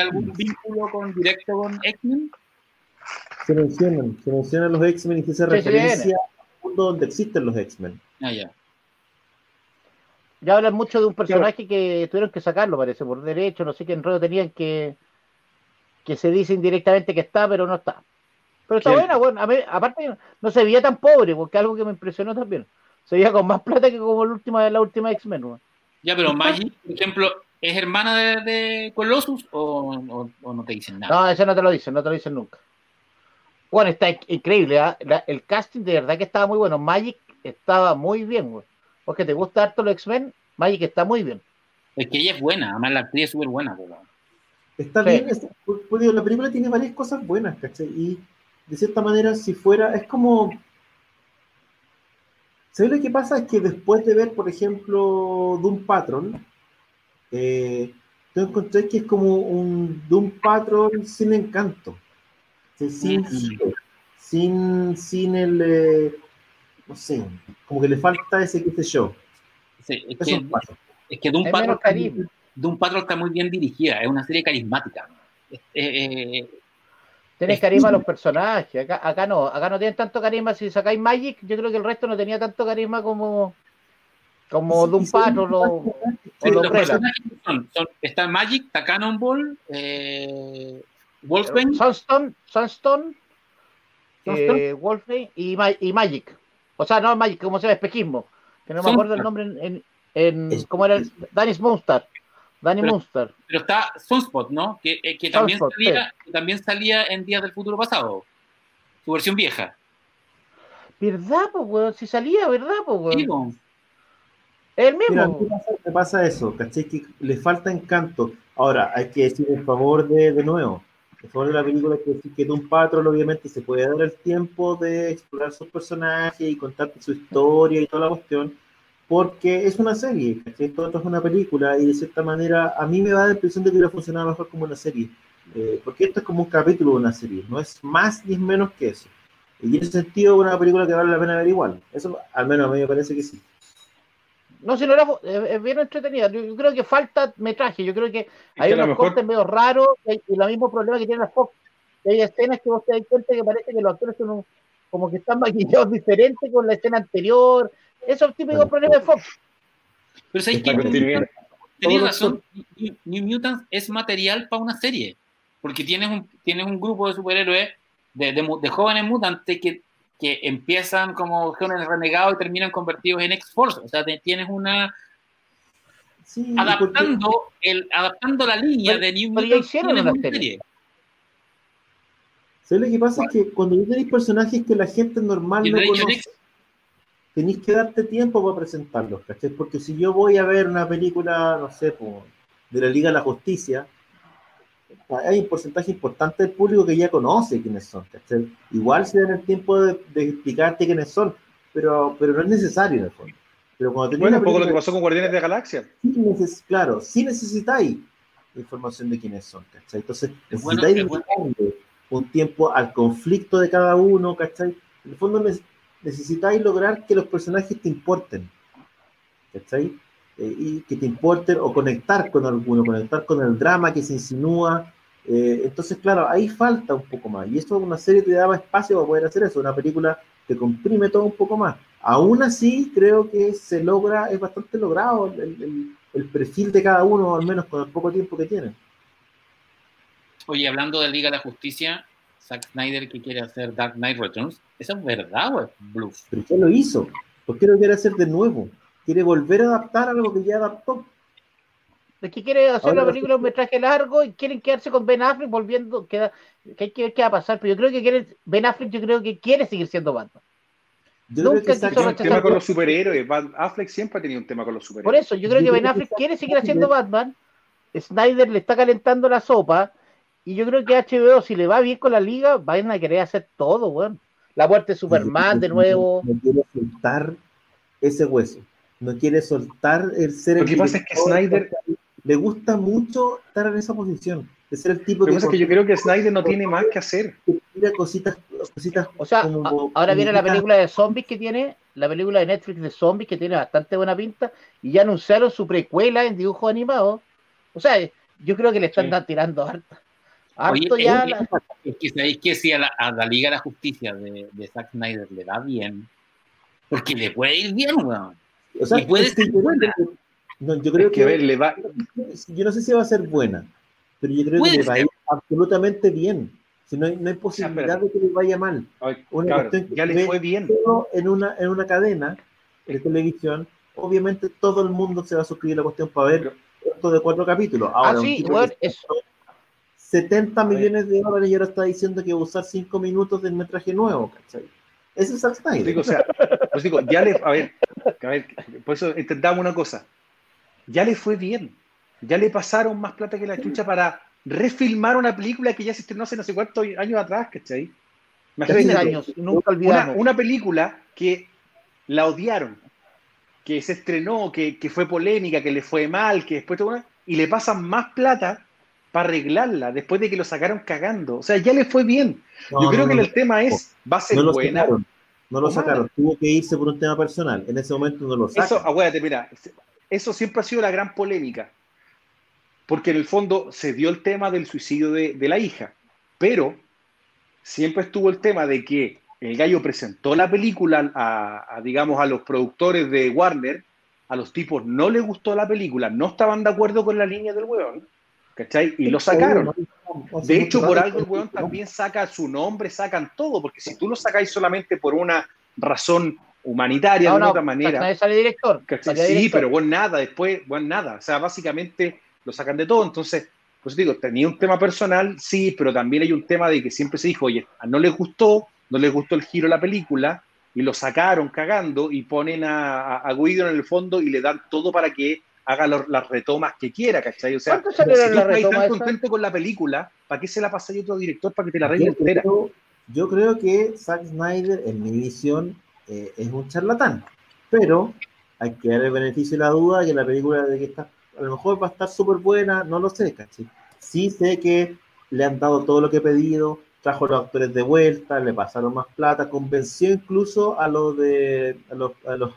algún vínculo con, directo con X-Men? Se mencionan, se mencionan los X-Men y se hace referencia al mundo donde existen los X-Men. Ah, ya. Ya hablan mucho de un personaje que tuvieron que sacarlo, parece, por derecho, no sé qué enredo tenían que que se dice indirectamente que está, pero no está. Pero está buena, bueno, aparte no se veía tan pobre, porque algo que me impresionó también. Se veía con más plata que como la última, la última X-Men. Ya, pero Maggie, por ejemplo, ¿es hermana de, Colossus o, no te dicen nada? No, eso no te lo dicen, no te lo dicen nunca. Bueno, está increíble, ¿ah? el casting de verdad que estaba muy bueno. Magic estaba muy bien, güey. Porque te gusta harto los X-Men, Magic está muy bien. Es que ella es buena, además la actriz es súper buena, Está bien, la película tiene varias cosas buenas, ¿cachai? Y de cierta manera, si fuera, es como... ¿Sabes lo que pasa? Es que después de ver, por ejemplo, Doom Patrol, eh, te encontré que es como un Doom Patrol sin encanto. Sin, sin, sin el... Eh, no sé, como que le falta ese, ese show. Sí, es, que, es, que, Doom Patrol, Doom Patrol está muy bien dirigida, es una serie carismática. Eh, Tienes carisma a los personajes. Acá, acá no, acá no tienen tanto carisma. Si sacáis Magic, yo creo que el resto no tenía tanto carisma como como Doom Patrol o, los, personajes son, está Magic, está Cannonball, eh, Wolfbane, Sunstone, Sunstone, eh, Wolfbane y, y, Magic. O sea, no Magic, como se llama, espejismo. Que no me acuerdo el nombre en, en, ¿cómo era? El, Danis Monster. Danny pero, Munster. Pero está Sunspot, ¿no? Que, eh, que, también salía, también salía en Días del Futuro Pasado. Su versión vieja. ¿Verdad, pues, weón? Si salía, ¿verdad, pues, weón? El mismo. Mira, pasa, pasa eso? ¿Cachai? Que le falta encanto. Ahora, hay que decir en favor de, de nuevo, en favor de la película, que que un patrón obviamente se puede dar el tiempo de explorar sus personajes y contarte su historia y toda la cuestión porque es una serie, esto es una película y de cierta manera a mí me da la impresión de que hubiera funcionado mejor como una serie, eh, porque esto es como un capítulo de una serie, no es más ni menos que eso. Y en ese sentido, una película que vale la pena ver igual. Eso, al menos a mí me parece que sí. No, si no era, es bien entretenida. Yo, creo que falta metraje. Yo creo que hay unos cortes medio raros y, y lo mismo problema que tiene la Fox. Hay escenas que vos te das cuenta que parece que los actores son como que están maquillados diferentes con la escena anterior. Eso es el típico problema de Fox. Pero ¿sabes que Tienes razón. New Mutants es material para una serie. Porque tienes un, tienes un grupo de superhéroes, de, de, jóvenes mutantes que, que empiezan como jóvenes renegados y terminan convertidos en X-Force. O sea, tienes una. adaptando, el, adaptando la línea de New Mutants. hicieron una serie. ¿Sabes lo que pasa? Es que cuando tenéis personajes que la gente normal no conoce, tenéis que darte tiempo para presentarlos, ¿cachai? Porque si yo voy a ver una película, no sé, de la Liga de la Justicia, hay un porcentaje importante del público que ya conoce quiénes son, ¿cachai? Igual se dan el tiempo de, explicarte quiénes son, pero, pero no es necesario en el fondo. Pero cuando bueno, un poco lo que pasó con Guardianes de la Galaxia. claro, sí necesitáis información de quiénes son, ¿cachai? Entonces, necesitáis un tiempo al conflicto de cada uno, ¿cachai? En el fondo necesitáis lograr que los personajes te importen, ¿cachai? Eh, y que te importen o conectar con alguno, conectar con el drama que se insinúa. Eh, entonces, claro, ahí falta un poco más. Y esto una serie te daba espacio para poder hacer eso. Una película te comprime todo un poco más. Aún así, creo que se logra, es bastante logrado el, el perfil de cada uno, al menos con el poco tiempo que tienen. Oye, hablando de Liga de la Justicia, Zack Snyder que quiere hacer Dark Knight Returns, ¿eso es verdad o es bluff? Pero ya lo hizo. ¿Por qué lo quiere hacer de nuevo? Quiere volver a adaptar algo que ya adaptó. Es que quiere hacer la película un metraje largo y quieren quedarse con Ben Affleck volviendo, que, hay que ver qué va a pasar, pero yo creo que quiere, Ben Affleck yo creo que quiere seguir siendo Batman. Yo Nunca que quiso un tema con los superhéroes. Ben Affleck siempre ha tenido un tema con los superhéroes. Por eso, yo creo que Ben Affleck quiere seguir haciendo Batman. Snyder le está calentando la sopa y yo creo que HBO, si le va bien con la liga, van a querer hacer todo, weón. La muerte de Superman de nuevo. No, quiere soltar ese hueso. No quiere soltar el ser. Lo que pasa es que Snyder. Le gusta mucho estar en esa posición. De ser el tipo Lo que pasa es que yo creo que Snyder no tiene más que hacer. cositas, cositas. O sea, ahora viene la película de zombies que tiene, la película de Netflix de zombies que tiene bastante buena pinta, y ya anunciaron su precuela en dibujo animado. O sea, yo creo que le están tirando harta. Oye, ya es, que sabéis que si a la, Liga de la Justicia de, de, Zack Snyder le da bien, porque le puede ir bien, weón. O sea, puede ser buena. No, yo creo que, le va. Yo no sé si va a ser buena, pero yo creo que le va a ir absolutamente bien. Si no, hay, no hay posibilidad de que le vaya mal. ya le fue bien. En una, en una cadena de televisión, obviamente todo el mundo se va a suscribir a la cuestión para ver esto de cuatro capítulos. Ahora, ah, sí, bueno, eso 70 millones de dólares y ahora está diciendo que va a usar 5 minutos del metraje nuevo, ¿cachai? Ese es Zack Snyder. o sea, pues digo, ya le, a ver, a ver, por eso entendamos una cosa. Ya le fue bien. Ya le pasaron más plata que la chucha para refilmar una película que ya se estrenó hace no sé cuántos años atrás, ¿cachai? Años, nunca. Una, una, película que la odiaron, que se estrenó, que, que fue polémica, que le fue mal, que después y le pasan más plata para arreglarla después de que lo sacaron cagando. O sea, ya le fue bien. Yo creo que el tema es, va a ser buena. no lo sacaron, tuvo que irse por un tema personal. En ese momento no lo sacaron. Eso, acuérdate, mira, eso siempre ha sido la gran polémica. Porque en el fondo se dio el tema del suicidio de, la hija. Pero siempre estuvo el tema de que el gallo presentó la película a, digamos, a los productores de Warner, a los tipos no les gustó la película, no estaban de acuerdo con la línea del hueón, ¿Cachai? Y lo sacaron. De hecho, por algo el weón también saca su nombre, sacan todo, porque si tú lo sacáis solamente por una razón humanitaria, de otra manera. Sale director. sí, pero bueno, nada, después, bueno, nada. O sea, básicamente lo sacan de todo. Entonces, pues digo, tenía un tema personal, sí, pero también hay un tema de que siempre se dijo, oye, no les gustó, no les gustó el giro de la película, y lo sacaron cagando y ponen a, a Guido en el fondo y le dan todo para que haga las retomas que quiera, ¿cachai? O sea, si tú estás tan contento con la película, ¿para qué se la pasa a otro director para que te la arregle entera? Yo creo que Zack Snyder, en mi visión, eh, es un charlatán, pero hay que darle el beneficio de la duda que la película de que está, a lo mejor va a estar súper buena, no lo sé, ¿cachai? Sí sé que le han dado todo lo que he pedido, trajo a los actores de vuelta, le pasaron más plata, convenció incluso a los de a los, a los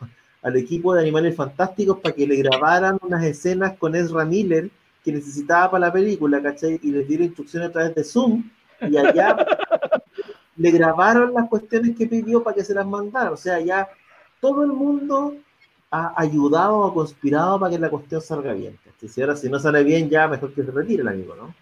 al equipo de Animales Fantásticos para que le grabaran unas escenas con Ezra Miller que necesitaba para la película, ¿cachai? Y les dieron instrucciones a través de Zoom y allá le grabaron las cuestiones que pidió para que se las mandara. O sea, ya todo el mundo ha ayudado o conspirado para que la cuestión salga bien. Si ahora si no sale bien, ya mejor que se retire el amigo, ¿no?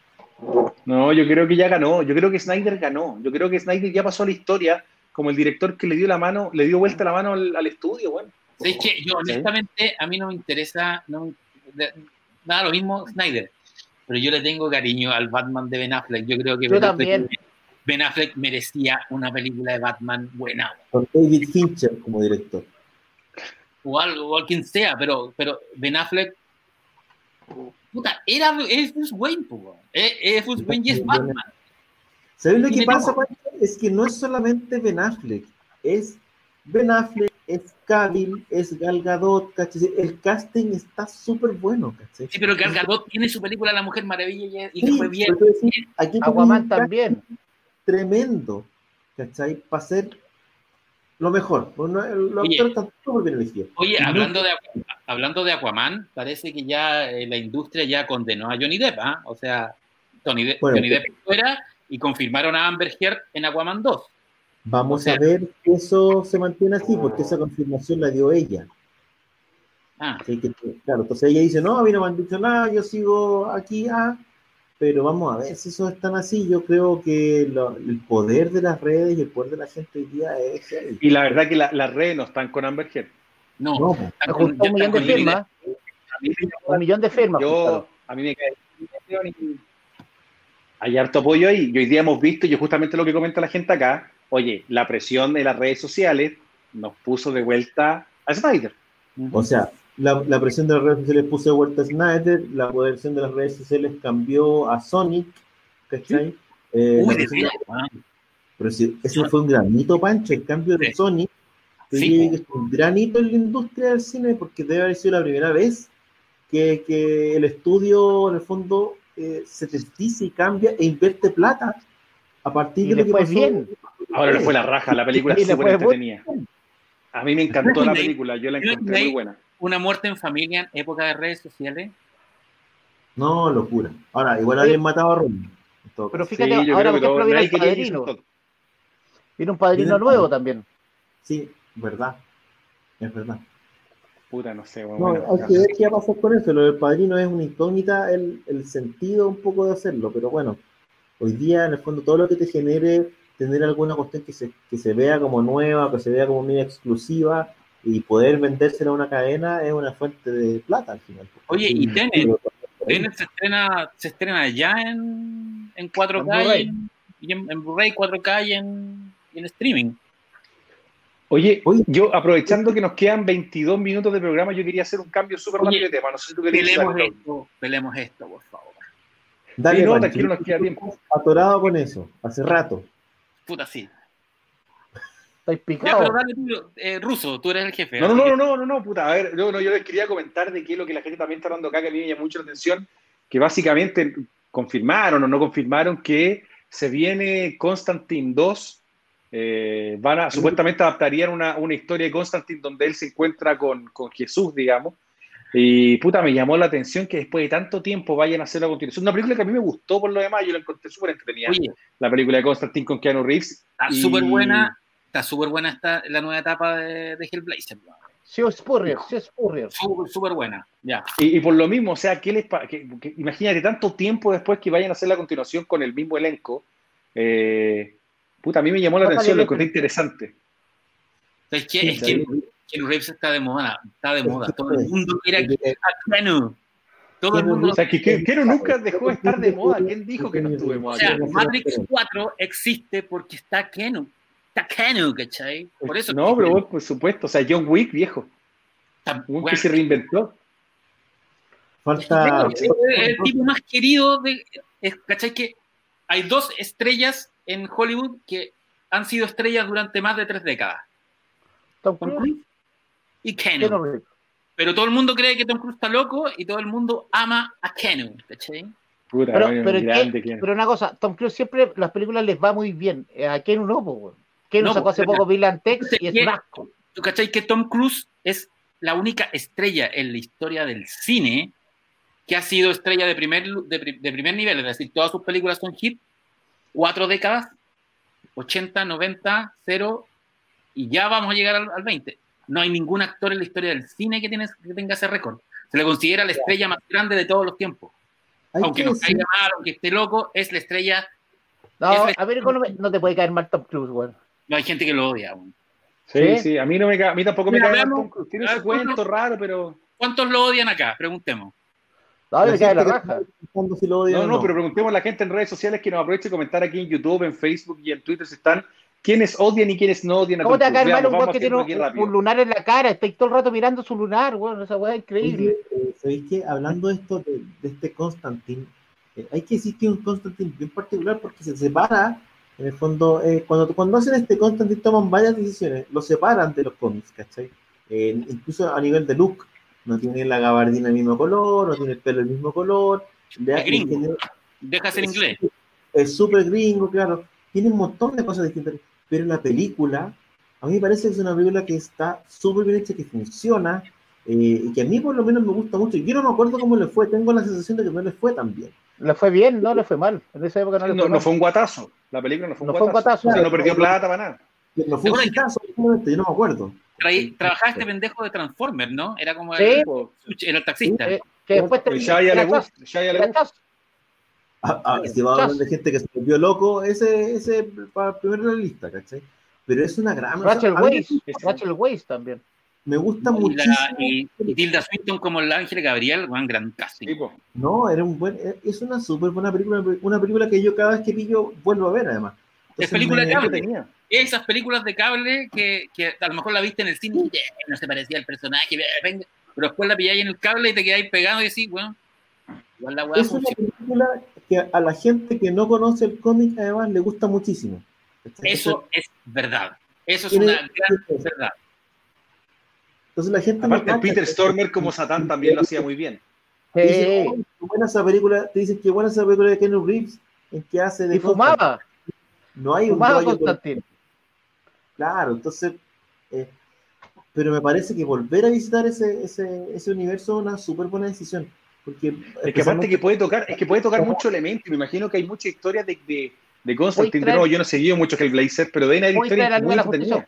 No, yo creo que ya ganó. Yo creo que Snyder ganó. Yo creo que Snyder ya pasó a la historia como el director que le dio la mano, le dio vuelta la mano al, estudio, bueno. Es que yo honestamente a mí no me interesa no, nada lo mismo Snyder, pero yo le tengo cariño al Batman de Ben Affleck. Yo creo que ben, Affleck, ben Affleck merecía una película de Batman buena. Con David Fincher como director. O algo, o quien sea, pero, pero Ben Affleck puta, era, es Bruce Wayne, es, Bruce Wayne y es Batman. ¿Sabes lo que pasa, Es que no es solamente Ben Affleck, es Ben Affleck, es Cavill, es Gal Gadot, El casting está súper bueno, Sí, pero Gal Gadot tiene su película La Mujer Maravilla y, fue bien. aquí Aquaman también. Tremendo, ¿cachai? Para ser lo mejor. Los oye, bien Oye, hablando de, hablando de Aquaman, parece que ya eh, la industria ya condenó a Johnny Depp, ¿ah? O sea, Johnny Depp fuera y confirmaron a Amber Heard en Aquaman 2. Vamos a ver que eso se mantiene así, porque esa confirmación la dio ella. Ah. claro, entonces ella dice, no, a mí no me han dicho nada, yo sigo aquí, ah, pero vamos a ver si eso es tan así. Yo creo que el poder de las redes y el poder de la gente hoy día es... Y la verdad que las redes no están con Amber Heard. No, no pues. un millón de firmas. Un millón de firmas. Yo, a mí me cae hay harto apoyo ahí. Y hoy día hemos visto, y justamente lo que comenta la gente acá, oye, la presión de las redes sociales nos puso de vuelta a Snyder. O sea, la, presión de las redes sociales puso de vuelta a Snyder, la presión de las redes sociales cambió a Sonic, ¿cachai? Eh, pero si, ese fue un granito, Pancho, el cambio de Sonic. Sí. Es un granito en la industria del cine porque debe haber sido la primera vez que, que el estudio, en el fondo, eh, se dice y cambia e invierte plata a partir de lo que pasó. Bien. Ahora le fue la raja, la película es súper entretenida. A mí me encantó la película, yo la encontré muy buena. ¿Una muerte en familia en época de redes sociales? No, locura. Ahora, igual alguien mataba a Ron. Pero fíjate, ahora por ejemplo viene el padrino. Viene un padrino nuevo también. Sí, verdad. Es verdad. Puta, no sé. Bueno, no, hay que ver qué va a pasar con eso. Lo del padrino es una incógnita, el, el sentido un poco de hacerlo, pero bueno, hoy día en el fondo todo lo que te genere tener alguna cuestión que se, que se vea como nueva, que se vea como muy exclusiva y poder vendérsela a una cadena es una fuente de plata al final. Oye, y Tenet, se estrena, se estrena ya en, en 4K y en, en Blu-ray 4K y en, y en streaming. Oye, yo aprovechando que nos quedan 22 minutos de programa, yo quería hacer un cambio súper rápido de tema. No sé si tú querías pelemos esto, pelemos esto, por favor. Dale, sí, no, tranquilo, nos queda tiempo. Atorado con eso, hace rato. Puta, sí. Estáis picado. Ya, pero dale tú, eh, Ruso, tú eres el jefe. No, no, no, no, no, no, puta. A ver, yo, no, yo les quería comentar de qué es lo que la gente también está hablando acá, que a mí me llama mucho la atención, que básicamente confirmaron o no confirmaron que se viene Constantine 2 eh, van a, supuestamente adaptarían una, una, historia de Constantine donde él se encuentra con, con, Jesús, digamos. Y puta, me llamó la atención que después de tanto tiempo vayan a hacer la continuación. Una película que a mí me gustó por lo demás, yo la encontré súper entretenida. la película de Constantine con Keanu Reeves. Está súper buena, está súper buena esta, la nueva etapa de, de Hellblazer. Sí, Spurrier, sí, Spurrier. Súper buena, ya. Y, y, por lo mismo, o sea, ¿qué les que, imagínate tanto tiempo después que vayan a hacer la continuación con el mismo elenco. Eh, Puta, a mí me llamó la atención, lo encontré interesante. Es que, es que Keanu Reeves está de moda, está de moda. Todo el mundo quiere a Keanu. Todo el mundo. O sea, que Keanu nunca dejó de estar de moda. ¿Quién dijo que no estuvo de moda? O sea, Matrix 4 existe porque está Keanu. Está Keanu, ¿cachai? Por eso. No, pero vos, por supuesto. O sea, John Wick, viejo. Un que se reinventó. Falta. El, tipo más querido de. ¿Cachai? Que hay dos estrellas en Hollywood que han sido estrellas durante más de tres décadas. Tom Cruise y Keanu. Pero todo el mundo cree que Tom Cruise está loco y todo el mundo ama a Keanu, ¿cachai? pero, pero, una cosa, Tom Cruise siempre las películas les va muy bien. Eh, a Keanu no, pues, Keanu sacó hace poco Bill and Tex y es vasco. ¿Tú cachai que Tom Cruise es la única estrella en la historia del cine que ha sido estrella de primer, de, primer nivel, es decir, todas sus películas son hit, cuatro décadas, 80, 90, 0, y ya vamos a llegar al, 20. No hay ningún actor en la historia del cine que, tiene, que tenga ese récord. Se le considera la estrella más grande de todos los tiempos. aunque nos caiga mal, aunque esté loco, es la estrella. No, a ver, no, te puede caer mal Tom Cruise, güey. No, hay gente que lo odia. Sí, sí, a mí, no me, a mí tampoco me cae mal Tom Cruise. Tiene su cuento raro, pero. ¿Cuántos lo odian acá? Preguntemos. No, No, no, pero preguntemos a la gente en redes sociales que nos aproveche de comentar aquí en YouTube, en Facebook y en Twitter si están quiénes odian y quiénes no odian a ¿Cómo te va a caer mal un que tiene un, lunar en la cara? Estáis todo el rato mirando su lunar, bueno, esa weá es increíble. Eh, ¿Sabéis qué? Hablando de esto, de, este Constantine, eh, hay que decir que es un Constantine bien particular porque se separa, en el fondo, eh, cuando, cuando hacen este Constantine toman varias decisiones, lo separan de los cómics, ¿cachai? incluso a nivel de look no tiene la gabardina del mismo color, no tiene el pelo del mismo color. Es gringo. Deja ser inglés. Es súper gringo, claro. Tiene un montón de cosas distintas. Pero la película, a mí me parece que es una película que está súper bien hecha, que funciona, eh, y que a mí por lo menos me gusta mucho. Yo no me acuerdo cómo le fue, tengo la sensación de que no le fue tan bien. Le fue bien, no le fue mal. En esa época no le fue no, fue un guatazo. La película no fue un guatazo. no perdió plata para nada. No fue un guatazo, yo no me acuerdo trabajaba este pendejo de Transformer, ¿no? Era como el, el taxista. Sí, que después te, le gusta, Ah, ah, si va a hablar de gente que se volvió loco, ese, ese para primero en la lista, ¿cachai? Pero es una gran. Rachel Weisz, Rachel Weisz también. Me gusta mucho. Y, y, Tilda Swinton como el Ángel Gabriel, un gran casting. no, era un buen, es una súper buena película, una película que yo cada vez que pillo vuelvo a ver además. es película de tenía esas películas de cable que, que, a lo mejor la viste en el cine y no se parecía al personaje, pero después la pilláis en el cable y te quedáis pegado y decís, bueno, igual la Es una película que a la gente que no conoce el cómic además le gusta muchísimo. Eso es verdad. Eso es una gran verdad. Entonces la gente Aparte, Peter Stormer como Satán también lo hacía muy bien. Dice, oh, buena esa película, te dicen que buena esa película de Kenny Reeves en que hace de y fumaba. No hay fumaba un Constantine. Claro, entonces, eh, pero me parece que volver a visitar ese, ese, ese universo es una súper buena decisión. Porque es que aparte que puede tocar, es que puede tocar mucho elemento, me imagino que hay muchas historias de, de, de Constantine, yo no he seguido mucho que el Blazer, pero de ahí historias muy entretenidas.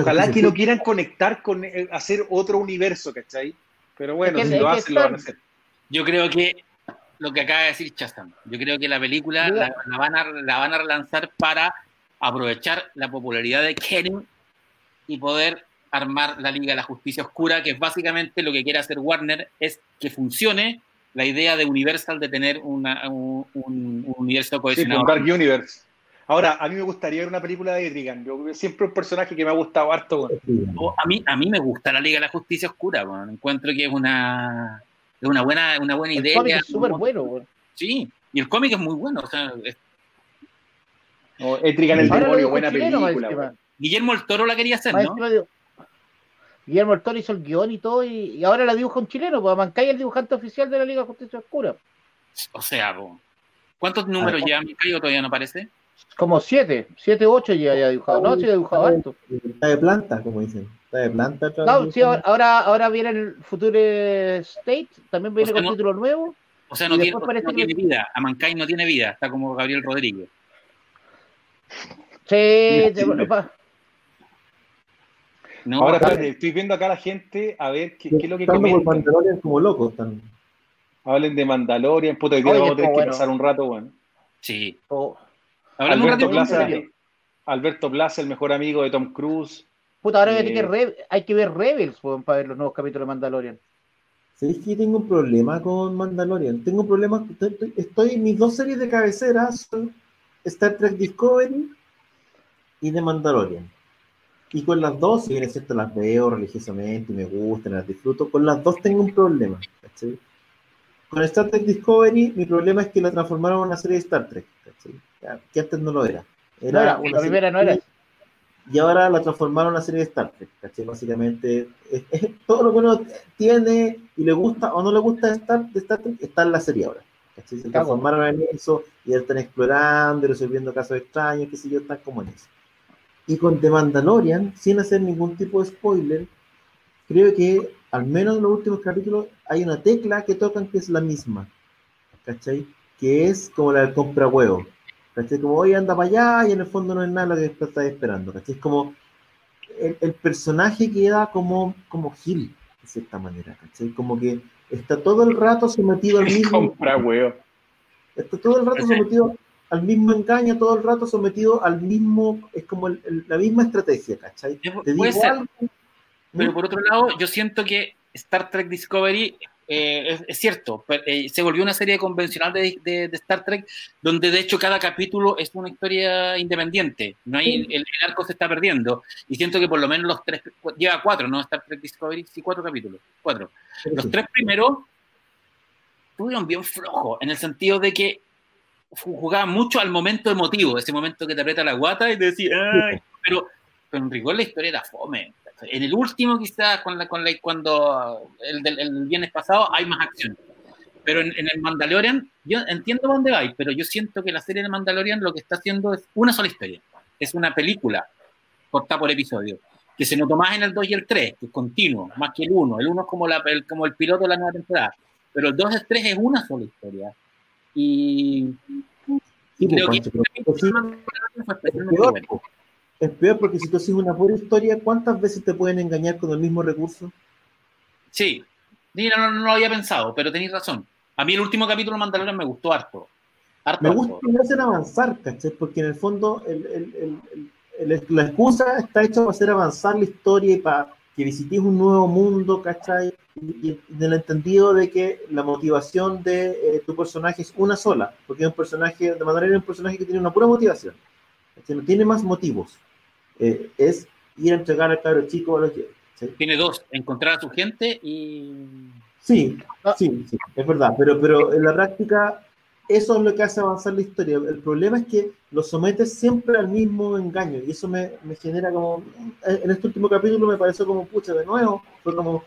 Ojalá que no quieran conectar con eh, hacer otro universo, ¿cachai? Pero bueno, si lo hacen, lo van a hacer. Yo creo que lo que acaba de decir Chastan, yo creo que la película la, van a, la van a relanzar para aprovechar la popularidad de Kenny y poder armar la Liga de la Justicia Oscura, que es básicamente lo que quiere hacer Warner, es que funcione la idea de Universal de tener una, un, universo cohesionado. Sí, Dark Universe. Ahora, a mí me gustaría ver una película de Etrigan. Yo siempre un personaje que me ha gustado harto. a, mí, a mí me gusta la Liga de la Justicia Oscura. Encuentro que es una, es una buena, una buena idea. El cómic es súper bueno. Sí, y el cómic es muy bueno. O sea, o Etrigan el demonio, buena película. Guillermo el Toro la quería hacer, ¿no? Guillermo el Toro hizo el guion y todo, y, ahora la dibuja un chileno, pues Mancay es el dibujante oficial de la Liga de Justicia Oscura. O sea, ¿cuántos números lleva Mancay o todavía no aparece? Como siete, siete, ocho ya, ya dibujado. No, sí, ha dibujado esto. Está de planta, como dicen. Está de planta. No, sí, ahora, ahora viene el Future State, también viene con título nuevo. O sea, no, tiene, no tiene vida. A Mancay no tiene vida, está como Gabriel Rodríguez. Sí, no, Ahora, estoy viendo acá a la gente a ver qué, qué es lo que comentan. Mandalorian como locos. Están. Hablen de Mandalorian, puta, que vamos a tener que pasar un rato, bueno. Sí. Oh. Alberto, Plaza, Alberto Plaza, el mejor amigo de Tom Cruise. Puta, ahora hay, que eh, hay que ver Rebels para ver los nuevos capítulos de Mandalorian. ¿Sabéis que tengo un problema con Mandalorian? Tengo un problema, estoy, en mis dos series de cabeceras Star Trek Discovery y The Mandalorian. Y con las dos, si bien es cierto, las veo religiosamente y me gustan, las disfruto, con las dos tengo un problema. Con Star Trek Discovery, mi problema es que la transformaron en una serie de Star Trek, que antes no lo era. Era la primera no era. Y ahora la transformaron en una serie de Star Trek, Básicamente, todo lo que uno tiene y le gusta o no le gusta de Star, de Star Trek está en la serie ahora. Se transformaron en eso y están explorando y resolviendo casos extraños, qué sé yo, están como en eso. Y con The Mandalorian, sin hacer ningún tipo de spoiler, creo que al menos en los últimos capítulos hay una tecla que tocan que es la misma, ¿cachai? Que es como la del compra huevo, ¿cachai? Como hoy anda para allá y en el fondo no es nada lo que estás esperando, ¿cachai? Es como el, personaje queda como, como Gil, de cierta manera, ¿cachai? Como que está todo el rato sometido al mismo... compra huevo. Está todo el rato sometido al mismo engaño, todo el rato sometido al mismo, es como la misma estrategia, ¿cachai? Te digo algo, pero por otro lado, yo siento que Star Trek Discovery eh, es, cierto, eh, se volvió una serie convencional de, Star Trek donde de hecho cada capítulo es una historia independiente. No hay, el, arco se está perdiendo. Y siento que por lo menos los tres, lleva cuatro, ¿no? Star Trek Discovery, sí, cuatro capítulos, cuatro. Los tres primeros estuvieron bien flojos, en el sentido de que jugaban mucho al momento emotivo, ese momento que te aprieta la guata y te decís, ay, pero, pero en rigor la historia era fome. En el último, quizás, con la, con la, cuando el del el viernes pasado, hay más acción. Pero en, el Mandalorian, yo entiendo dónde vais, pero yo siento que la serie de Mandalorian lo que está haciendo es una sola historia. Es una película cortada por episodio. Que se notó más en el 2 y el 3, que es continuo, más que el 1. El 1 es como, la, el, como el piloto de la nueva temporada. Pero el 2 y el 3 es una sola historia. Y, creo que es peor porque si tú haces una pura historia, ¿cuántas veces te pueden engañar con el mismo recurso? Sí, no, no, lo había pensado, pero tenéis razón. A mí el último capítulo de Mandalorian me gustó harto. me gusta que me hacen avanzar, ¿cachai? Porque en el fondo la excusa está hecha para hacer avanzar la historia y para que visitéis un nuevo mundo, ¿cachai? Y, en el entendido de que la motivación de eh, tu personaje es una sola, porque es un personaje, de manera es un personaje que tiene una pura motivación, no tiene más motivos. Eh, es ir a entregar al cabro chico a los Tiene dos, encontrar a su gente y... Sí, sí, sí, es verdad, pero, pero en la práctica eso es lo que hace avanzar la historia. El problema es que lo sometes siempre al mismo engaño y eso me, me genera como... En este último capítulo me pareció como, pucha, de nuevo, fue como...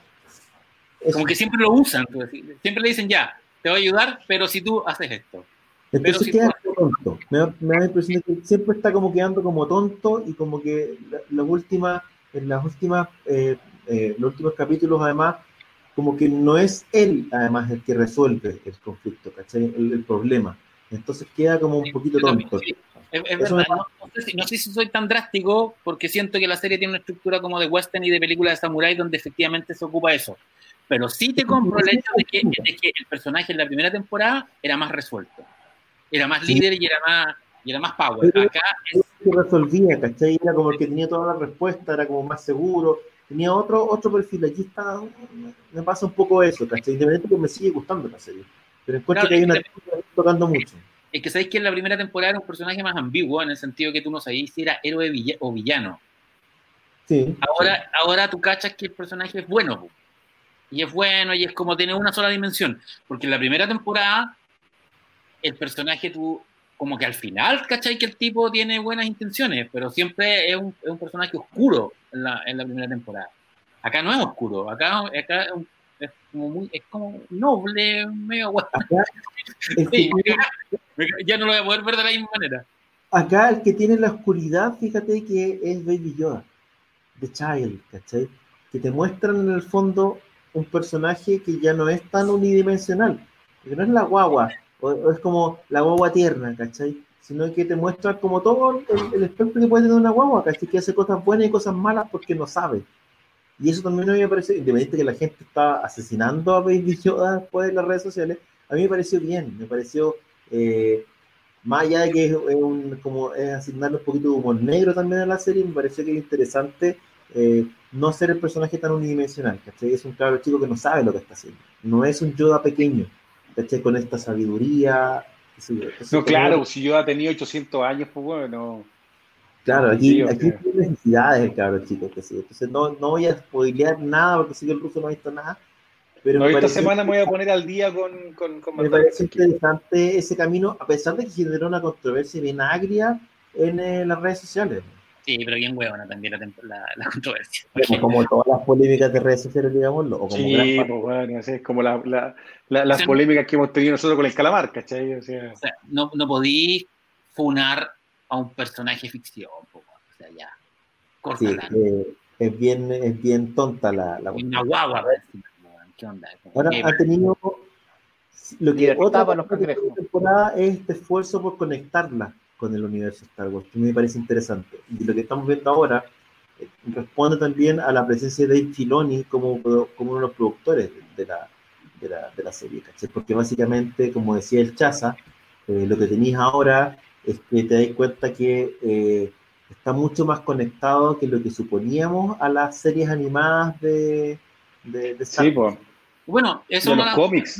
Como que siempre lo usan, pues, siempre le dicen ya, te voy a ayudar, pero si tú haces esto. Entonces queda tonto. Me da, la impresión de que siempre está como quedando como tonto y como que la, última, en las últimas, eh, eh, los últimos capítulos además, como que no es él además el que resuelve el conflicto, ¿cachai? El, problema. Entonces queda como un poquito tonto. Es, verdad, no, sé si, soy tan drástico porque siento que la serie tiene una estructura como de western y de película de samurai donde efectivamente se ocupa eso. Pero sí te compro el hecho de que, de que el personaje en la primera temporada era más resuelto era más líder y era más, y era más power. Acá es... resolvía, ¿cachai? Era como el que tenía toda la respuesta, era como más seguro. Tenía otro, otro perfil. Aquí está, me pasa un poco eso, ¿cachai? Independientemente que me sigue gustando la serie. Pero encuentro que hay una que tocando mucho. Es que sabéis que en la primera temporada era un personaje más ambiguo, en el sentido que tú no sabías si era héroe o villano. Sí, ahora, ahora tú cachas que el personaje es bueno. Y es bueno y es como tiene una sola dimensión. Porque en la primera temporada el personaje tú, como que al final, ¿cachai? Que el tipo tiene buenas intenciones, pero siempre es un, es un personaje oscuro en la, en la, primera temporada. Acá no es oscuro, acá, acá es, como muy, es como noble, medio ya no lo voy a poder ver de la misma manera. Acá el que tiene la oscuridad, fíjate que es Baby Yoda, The Child, ¿cachai? Que te muestran en el fondo un personaje que ya no es tan unidimensional, que no es la guagua, o, es como la guagua tierna, ¿cachai? Sino que te muestra como todo el, el espectro que puede tener una guagua, ¿cachai? Que hace cosas buenas y cosas malas porque no sabe. Y eso también a mí me parece, independiente que la gente está asesinando a Baby Yoda después de las redes sociales, a mí me pareció bien, me pareció, eh, más allá de que es, un, como es asignarle un poquito de humor negro también a la serie, me pareció que es interesante eh, no ser el personaje tan unidimensional, ¿cachai? Es un cabro chico que no sabe lo que está haciendo, no es un Yoda pequeño, con esta sabiduría. No, claro, si yo ha tenido 800 años, pues bueno. Claro, aquí, aquí tiene necesidades cabrón, chicos. Entonces no, no voy a spoilear nada porque si yo el ruso no ha visto nada. Pero esta semana me voy a poner al día con. con, con me parece interesante ese camino, a pesar de que generó una controversia bien agria en eh, las redes sociales. Sí, pero bien huevona también la, la, controversia. Como, todas las polémicas de redes sociales, digámoslo. O como sí, pues bueno, es como la, las polémicas que hemos tenido nosotros con el calamar, ¿cachai? O sea, o sea no, no podí funar a un personaje ficción, o sea, ya. Sí, eh, es, bien, es bien tonta la, la Una guagua, ¿qué onda? Ahora Qué- ha tenido lo que otra para los que temporada es este esfuerzo por conectarla con el universo Star Wars, que me parece interesante. Y lo que estamos viendo ahora eh, responde también a la presencia de Dave Filoni como, uno de los productores de la, de la, de la serie. Porque básicamente, como decía el Chaza, eh, lo que tenéis ahora es que te das cuenta que eh, está mucho más conectado que lo que suponíamos a las series animadas de, de, de Star Sí, Wars. pues. Bueno, eso De los cómics.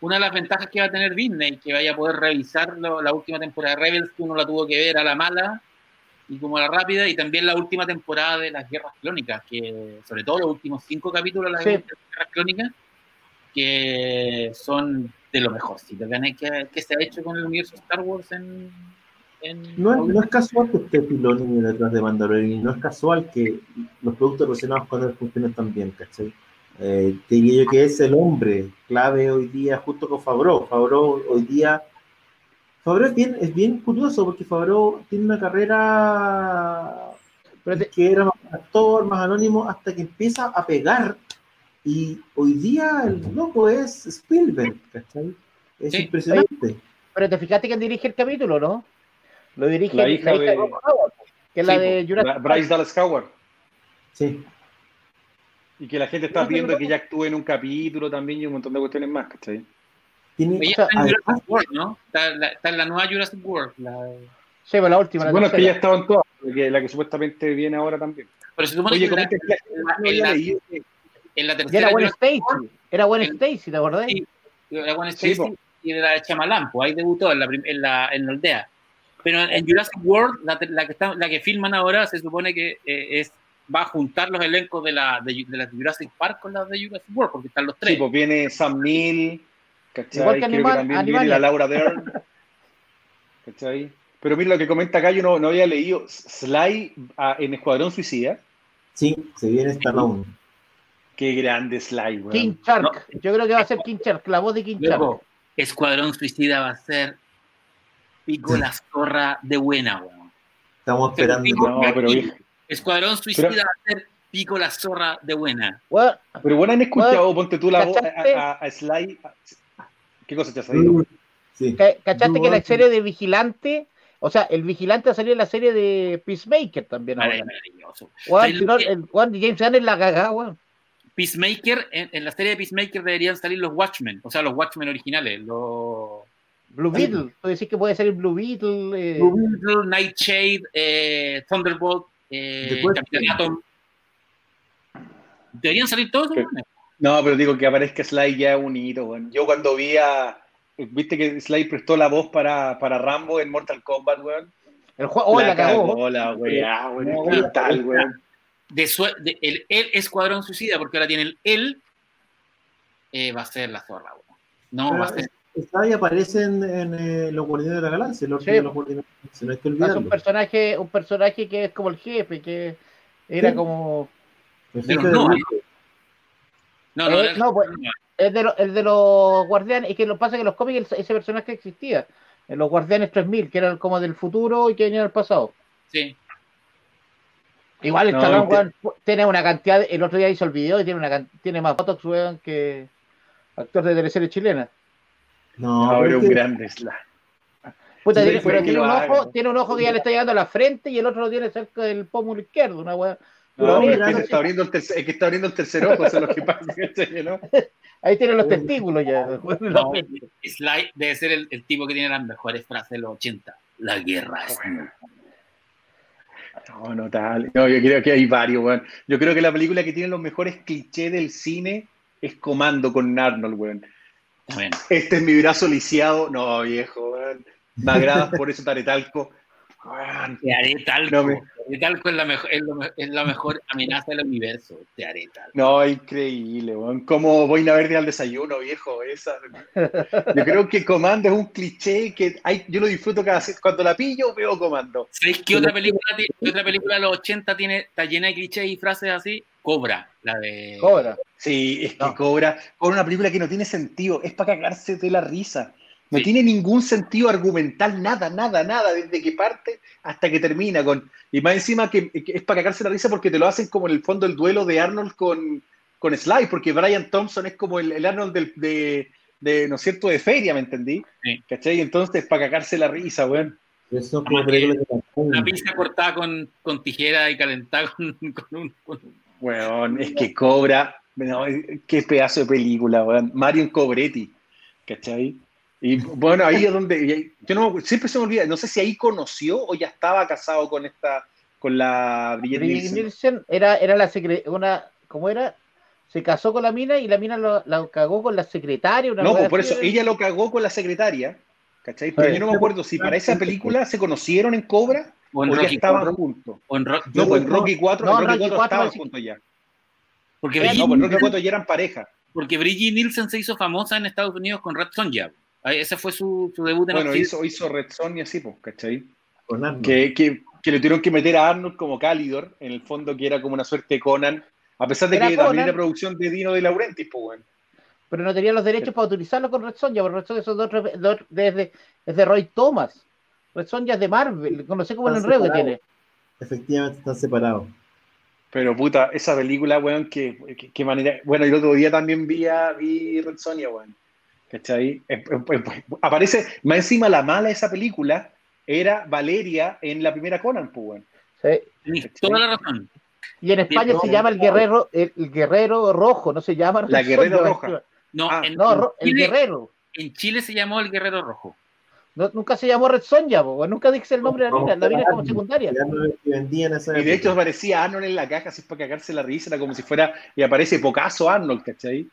Una de las ventajas que va a tener Disney, que vaya a poder revisar la última temporada de Rebels, que uno la tuvo que ver a la mala y como a la rápida, y también la última temporada de las Guerras Clónicas, que sobre todo los últimos cinco capítulos de las Sí. Guerras Clónicas, que son de lo que, han- que, que se ha hecho con el universo Star Wars en... en No es, no es casual que esté Filoni detrás de Mandalorian, no es casual que los productos relacionados con él funcionen tan bien, ¿cachai? Eh, te diría yo que es el hombre clave hoy día, justo con Favreau. Favreau hoy día. Favreau es bien, es bien curioso porque Favreau tiene una carrera que era más actor, más anónimo, hasta que empieza a pegar. Y hoy día el loco es Spielberg, ¿cachai? Es Sí. impresionante. Pero te fijaste quién dirige el capítulo, ¿no? Lo dirige La hija de- Ron Howard, que es la Sí, de po, Jurassic Bryce Dallas Howard. Sí. Y que la gente está pidiendo que ya actúe en un capítulo también y un montón de cuestiones más, ¿cachai? Tiene, Ella o sea, está en Jurassic World, ¿no? Está, la- está en la nueva Jurassic World. la- Sí, pero la última. la bueno, es que ya tercera. estaba en todas, la que, la que supuestamente viene ahora también. pero se supone Oye, que la- en la- la Y tercera era Gwen Jurassic Stacy. Era Gwen Stacy, ¿te acordás? Sí. la Gwen Sí, Stacy po. y de la de Chamalan, pues ahí debutó en la, en la, en la aldea. Pero en, en Jurassic World, la que está, la que filman ahora, se supone que eh, es va a juntar los elencos de la de, de Jurassic Park con las de Jurassic World, porque están los tres. Sí, pues viene Sam Neill, ¿cachai? Igual que Creo Animal- que también viene la Laura Dern, ¿cachai? Pero mira lo que comenta acá, yo no, no había leído. Sly en Escuadrón Suicida. Sí, se viene Stallone. Qué grande Sly, weón. King Shark. No. Yo creo que va a ser King Shark, la voz de King Shark. Escuadrón Suicida va a ser Pico la zorra de buena, weón. Estamos esperando. No, pero, viejo. Escuadrón Suicida Pero- va a ser Pico la zorra de buena. Pero bueno, han escuchado, ponte tú la voz a, ¿cachaste? a, a Sly. ¿Qué cosa te has? Sí. ca- ¿cachaste que la serie de Vigilante, o sea, el Vigilante salió en la serie de Peacemaker también ahora? Maravilloso. No, el weón de James Gunn es la cagada, weón. Peacemaker, en, en la serie de Peacemaker deberían salir los Watchmen, o sea, los Watchmen originales, los Blue Beetle, tú decís que puede ser el Blue Beetle. eh, Blue Beetle, Nightshade, eh, Thunderbolt, eh. Capitán Atom. Deberían salir todos. No, pero digo que aparezca Sly ya es un hito, weón. Yo cuando vi a. ¿Viste que Sly prestó la voz para, para Rambo en Mortal Kombat, weón? el juego, oh, la, cagó. cagó la weá, weón. No, brutal, weón. De su- de- el, el Escuadrón Suicida, porque ahora tiene el él, eh, va a ser la zorra. weón. No, Pero, va a ser. Está y aparece en, en, eh, los Guardianes de la Galaxia, los Sí. de los Guardianes de la Galaxia, no hay que Es olvidarlo. un personaje, un personaje que es como el jefe, que era Sí. como El Pero jefe no, del ¿eh? No, no, eh, pues- el de, lo- el de los guardianes, y que lo que pasa es que en los cómics ese personaje existía, en los guardianes 3000, que eran como del futuro y que venían del pasado. sí. Igual el No, weón, tiene una cantidad, de- el otro día hizo el video y tiene una tiene más fotos, weón, que actor de teleserie chilena. No, es un que- grande Sly. Puta, Sí, tiene, pero tiene un haga, ojo, ¿no? tiene un ojo que ya le está llegando a la frente y el otro lo tiene cerca del pómulo izquierdo, una weá. No, es que está abriendo el tercer, es que está abriendo el tercer ojo, eso es lo que pasa, ¿cachai, ¿no? Ahí tiene los testículos ya. No, Sly debe ser el, el tipo que tiene las mejores frases de los 80. La guerra es Bueno. No, no tal. No, yo creo que hay varios, weón. Yo creo que la película que tiene los mejores clichés del cine es Comando con Arnold, weón. Este es mi brazo lisiado. No, viejo, weón. Me agradas por eso, Taretalco. Weón. te haré talco. No me- Talco es la, mejor, es, lo me- es la mejor amenaza del universo. Te haré talco. No, increíble, weón. Como boina verde al desayuno, viejo. Esa. Yo creo que Comando es un cliché que hay, yo lo disfruto cada vez. Cuando la pillo, veo Comando. ¿Sabéis qué otra película, qué otra película de los 80 tiene, está llena de clichés y frases así? Cobra, la de. Cobra. Sí, es que No. cobra con una película que no tiene sentido. Es para cagarse de la risa. No tiene ningún sentido argumental, nada, nada, nada, desde que parte hasta que termina. con Y más encima que, es para cagarse la risa porque te lo hacen como en el fondo el duelo de Arnold con, con Sly, porque Brian Thompson es como el, Arnold de, de, ¿no es cierto?, de feria, ¿me entendí? Sí. ¿Cachai? Entonces, para cagarse la risa, weón. Eso una pizza cortada con, con, tijera y calentada con, un, Weón, es que cobra. qué pedazo de película, weón. Mario Cobretti, ¿cachai? Y bueno, ahí es donde. Yo no, siempre se me olvida, no sé si ahí conoció o ya estaba casado con esta. con la Brigitte Nielsen. era, era la una. ¿Cómo era? Se casó con la mina y la mina lo, la cagó con la secretaria. no, pues por eso, ella lo cagó con la secretaria ¿Cachai? Pero yo no me acuerdo si para esa película se conocieron en Cobra o, en ya estaban juntos. O en, no, pues en Rocky 4, en Rocky 4 estaban juntos ya. Porque Brigitte, no, pues en Rocky 4 ya eran pareja. Porque Brigitte Nielsen se hizo famosa en Estados Unidos con Red Sonja. Ese fue su, su debut en Bueno, hizo, hizo Red Sonja, sí, pues, ¿cachai? Que, que, que, le tuvieron que meter a Arnold como Calidor, en el fondo que era como una suerte de Conan, a pesar de que también era producción de Dino de Laurentiis, pues, bueno pero no tenía los derechos para utilizarlo con Red Sonja, porque Red Sonja son dos, dos desde, de Roy Thomas. Red Sonja es de Marvel, no sé cómo el enredo que tiene. Efectivamente, están separados. Pero puta, esa película, weón, qué, qué, manera. Bueno, el otro día también vi, a, vi Red Sonja, weón. ¿Cachai? Aparece, más encima la mala de esa película era Valeria en la primera Conan, pues. Sí. Toda la razón. Y en España se llama el guerrero, el, guerrero rojo, no se llama. La guerrera roja. No, ah. no el guerrero. En Chile se llamó el Guerrero Rojo. nunca se llamó Red Sonja, nunca dije el nombre de la mina, la mina como secundaria. Y de hecho aparecía Arnold en la caja, así para cagarse la risa, era como si fuera, y aparece pocaso Arnold, ¿cachai?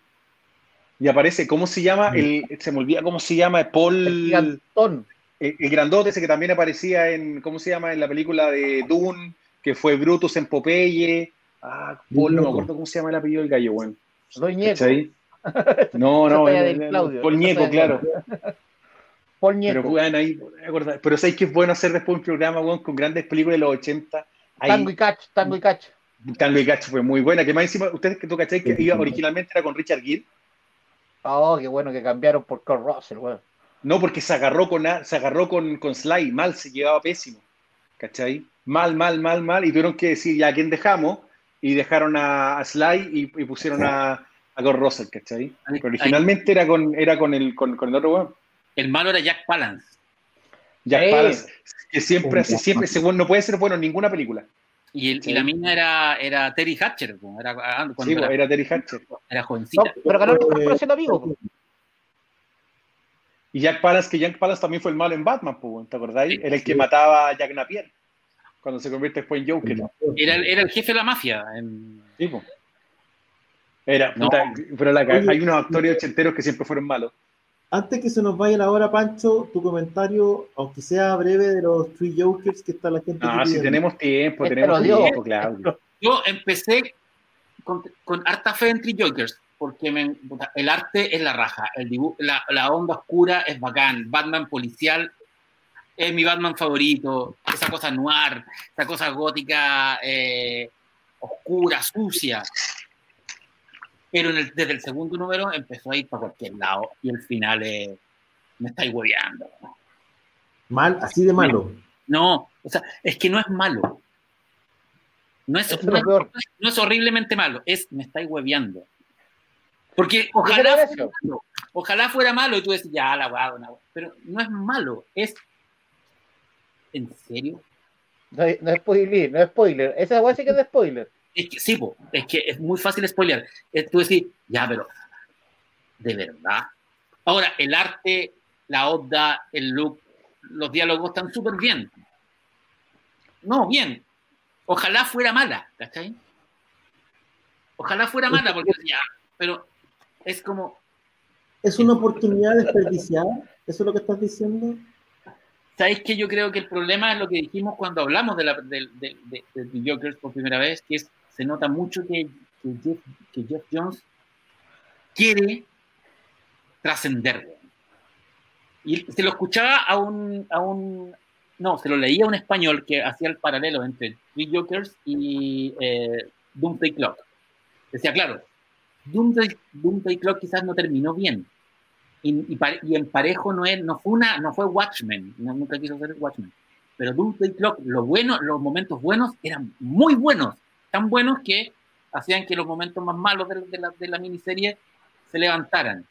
Y aparece, ¿cómo se llama? El, se me olvida cómo se llama, Paul... El, el, el, grandote ese que también aparecía en, ¿cómo se llama? En la película de Dune, que fue Brutus en Popeye. Ah, Paul, no me acuerdo cómo se llama el apellido del gallo, bueno. Soy Ñeco. No, no, Paul Ñeco, claro. Paul Ñeco. Pero, bueno, ahí, pero sabéis que es bueno hacer después un programa bueno, con grandes películas de los 80. Tango y Catch, Tango y Catch. Tango y Catch fue muy buena. Que más encima, ustedes que tú cacháis que iba originalmente era con Richard Gere. Oh, qué bueno que cambiaron por Kurt Russell, weón. No, porque se agarró con se agarró con, con Sly, mal, se llevaba pésimo. ¿Cachai? Mal, mal, mal, mal. Y tuvieron que decir, ya, ¿a quién dejamos? Y dejaron a, Sly y, pusieron a, a Gord Russell, ¿cachai? originalmente era con, era con el, con, el otro weón. El malo era Jack Palance. Jack Palance, que siempre, hace, siempre, según no puede ser bueno en ninguna película. Y, el, y, la mina era, era Terry Hatcher. Era, ah, sí, era, era, Terry Hatcher. Era jovencita. No, pero ganó eh, siendo amigo. Y Jack Palance, que Jack Palance también fue el malo en Batman, ¿te acordáis? era el que mataba a Jack Napier cuando se convierte después en Joker. Era, era el jefe de la mafia. Sí, Era, pero hay unos actores ochenteros que siempre fueron malos. Antes que se nos vaya la hora, Pancho, tu comentario, aunque sea breve, de los Three Jokers que está la gente. Ah, si tenemos tiempo, tenemos tiempo, claro. Yo empecé con, con harta fe en Three Jokers, porque el arte es la raja, el la, la onda oscura es bacán, Batman policial es mi Batman favorito, esa cosa noir, esa cosa gótica, eh, oscura, sucia. Pero desde el segundo número empezó a ir para cualquier lado y el final me estáis hueveando. Mal, así de malo. No, o sea, es que no es malo. No es, no es, horriblemente malo, es me estáis hueveando. Porque ojalá fuera, malo, ojalá fuera malo y tú decís, ya, la guagua, pero no es malo, es ¿En serio? No, no es spoiler, no es spoiler. Esa weá sí que es spoiler. Es que, sí, es que es muy fácil spoiler. tú decís, ya, pero, ¿de verdad? Ahora, el arte, la onda, el look, los diálogos están súper bien. No, bien. Ojalá fuera mala, ¿cachai? Ojalá fuera mala, porque ya, pero es como... ¿Es una oportunidad desperdiciada? ¿Eso es lo que estás diciendo? ¿Sabéis que yo creo que el problema es lo que dijimos cuando hablamos de, la, de, de, por primera vez, que es, se nota mucho que, Jeff, Jones quiere trascender. Y se lo escuchaba a un, a un, no, se lo leía a un español que hacía el paralelo entre Three Jokers y eh, Doomsday Clock. Decía, claro, Doomsday, Doomsday Clock quizás no terminó bien, y, y, parejo no, es, no fue no fue Watchmen, nunca quiso ser Watchmen. Pero Doomsday Clock, lo bueno, los momentos buenos eran muy buenos, tan buenos que hacían que los momentos más malos de, la, de la miniserie se levantaran.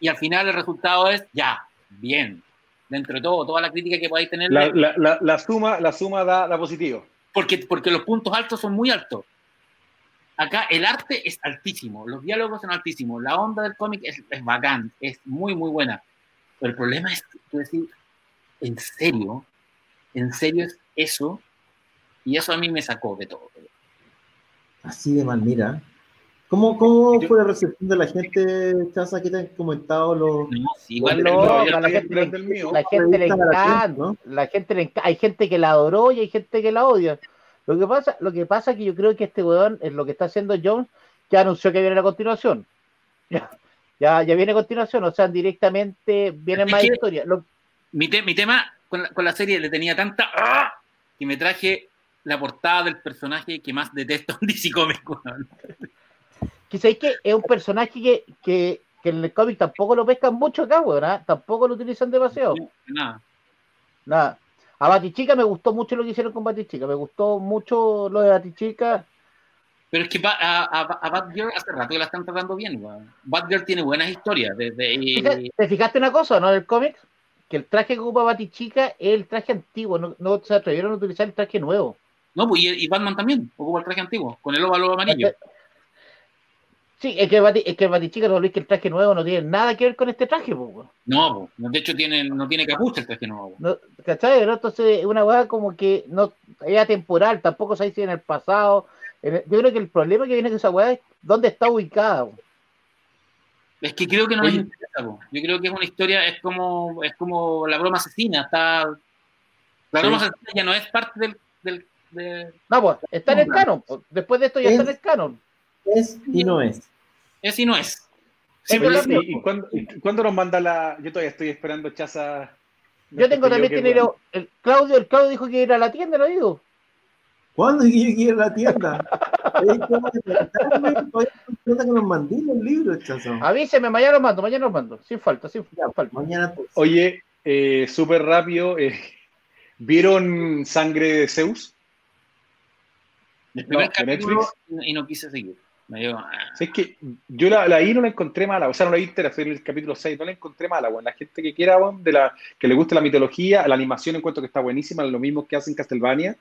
Y al final el resultado es, ya, bien, dentro de todo, toda la crítica que podáis tener. La, la, la, suma, la suma da, da positivo. Porque, porque los puntos altos son muy altos. Acá el arte es altísimo, los diálogos son altísimos, la onda del cómic es, es, bacán, es muy, muy buena. Pero el problema es, decir, ¿en serio? ¿En serio es eso? Y eso a mí me sacó de todo. Así de mal, mira. ¿Cómo, cómo fue la recepción de la gente, Chaza, que te han comentado los... igual no, la, gente, la gente le encanta, ¿no? la gente le hay gente que la adoró y hay gente que la odia. Lo que pasa, lo que pasa es que yo creo que este weón es lo que está haciendo Jones, ya anunció que viene a continuación. Ya, ya, viene a continuación, o sea, directamente viene más historia. Mi, mi, tema con la, con la, serie le tenía tanta ¡ah! que me traje la portada del personaje que más detesto en DC Comics. Quizás que es un personaje que, que, que, en el cómic tampoco lo pescan mucho acá, weón, ¿ah? tampoco lo utilizan demasiado. Nada. Nada. A Batichica me gustó mucho lo que hicieron con Batichica, me gustó mucho lo de Batichica. Pero es que a, a, a Batgirl hace rato que la están tratando bien. Batgirl tiene buenas historias. Desde, ¿Te fijaste una cosa, no? Del cómic, que el traje que ocupa Batichica es el traje antiguo, no, no se atrevieron a utilizar el traje nuevo. No, pues y, Batman también ocupa el traje antiguo, con el óvalo amarillo. Sí, es que, es que Batichica no que el traje nuevo no tiene nada que ver con este traje, pues. No, de hecho tiene, no tiene capucha el traje nuevo. No, ¿Cachai? Entonces, una weá como que no era temporal, tampoco se si en el pasado. yo creo que el problema que viene con esa weá es dónde está ubicada. Es que creo que no es interesa, Yo creo que es una historia, es como, es como la broma asesina, está. La broma asesina ya no es parte del. del No, pues, está en el canon. Después de esto ya está en el canon. Es y no es. Es y no es. Sí, pero ¿y, y, cuándo, cuándo, nos manda la.? Yo todavía estoy esperando Chaza. Yo tengo también dinero. El Claudio, el Claudio dijo que ir a la tienda, lo digo. ¿Cuándo yo que ir a la tienda? que nos mandé los libros, Chaza. Avíseme, mañana los mando, mañana los mando. Sin falta, sin falta. Mañana pues. Oye, eh, súper rápido. Eh, ¿Vieron Sangre de Zeus? El primer no, capítulo y no quise seguir. Me digo, ah. es que yo la, la I no la encontré mala, o sea, no la vi entera, fue en el capítulo 6, no la encontré mala, bueno. La gente que quiera, bueno, de la, que le guste la mitología, la animación encuentro que está buenísima, lo mismo que hacen Castlevania.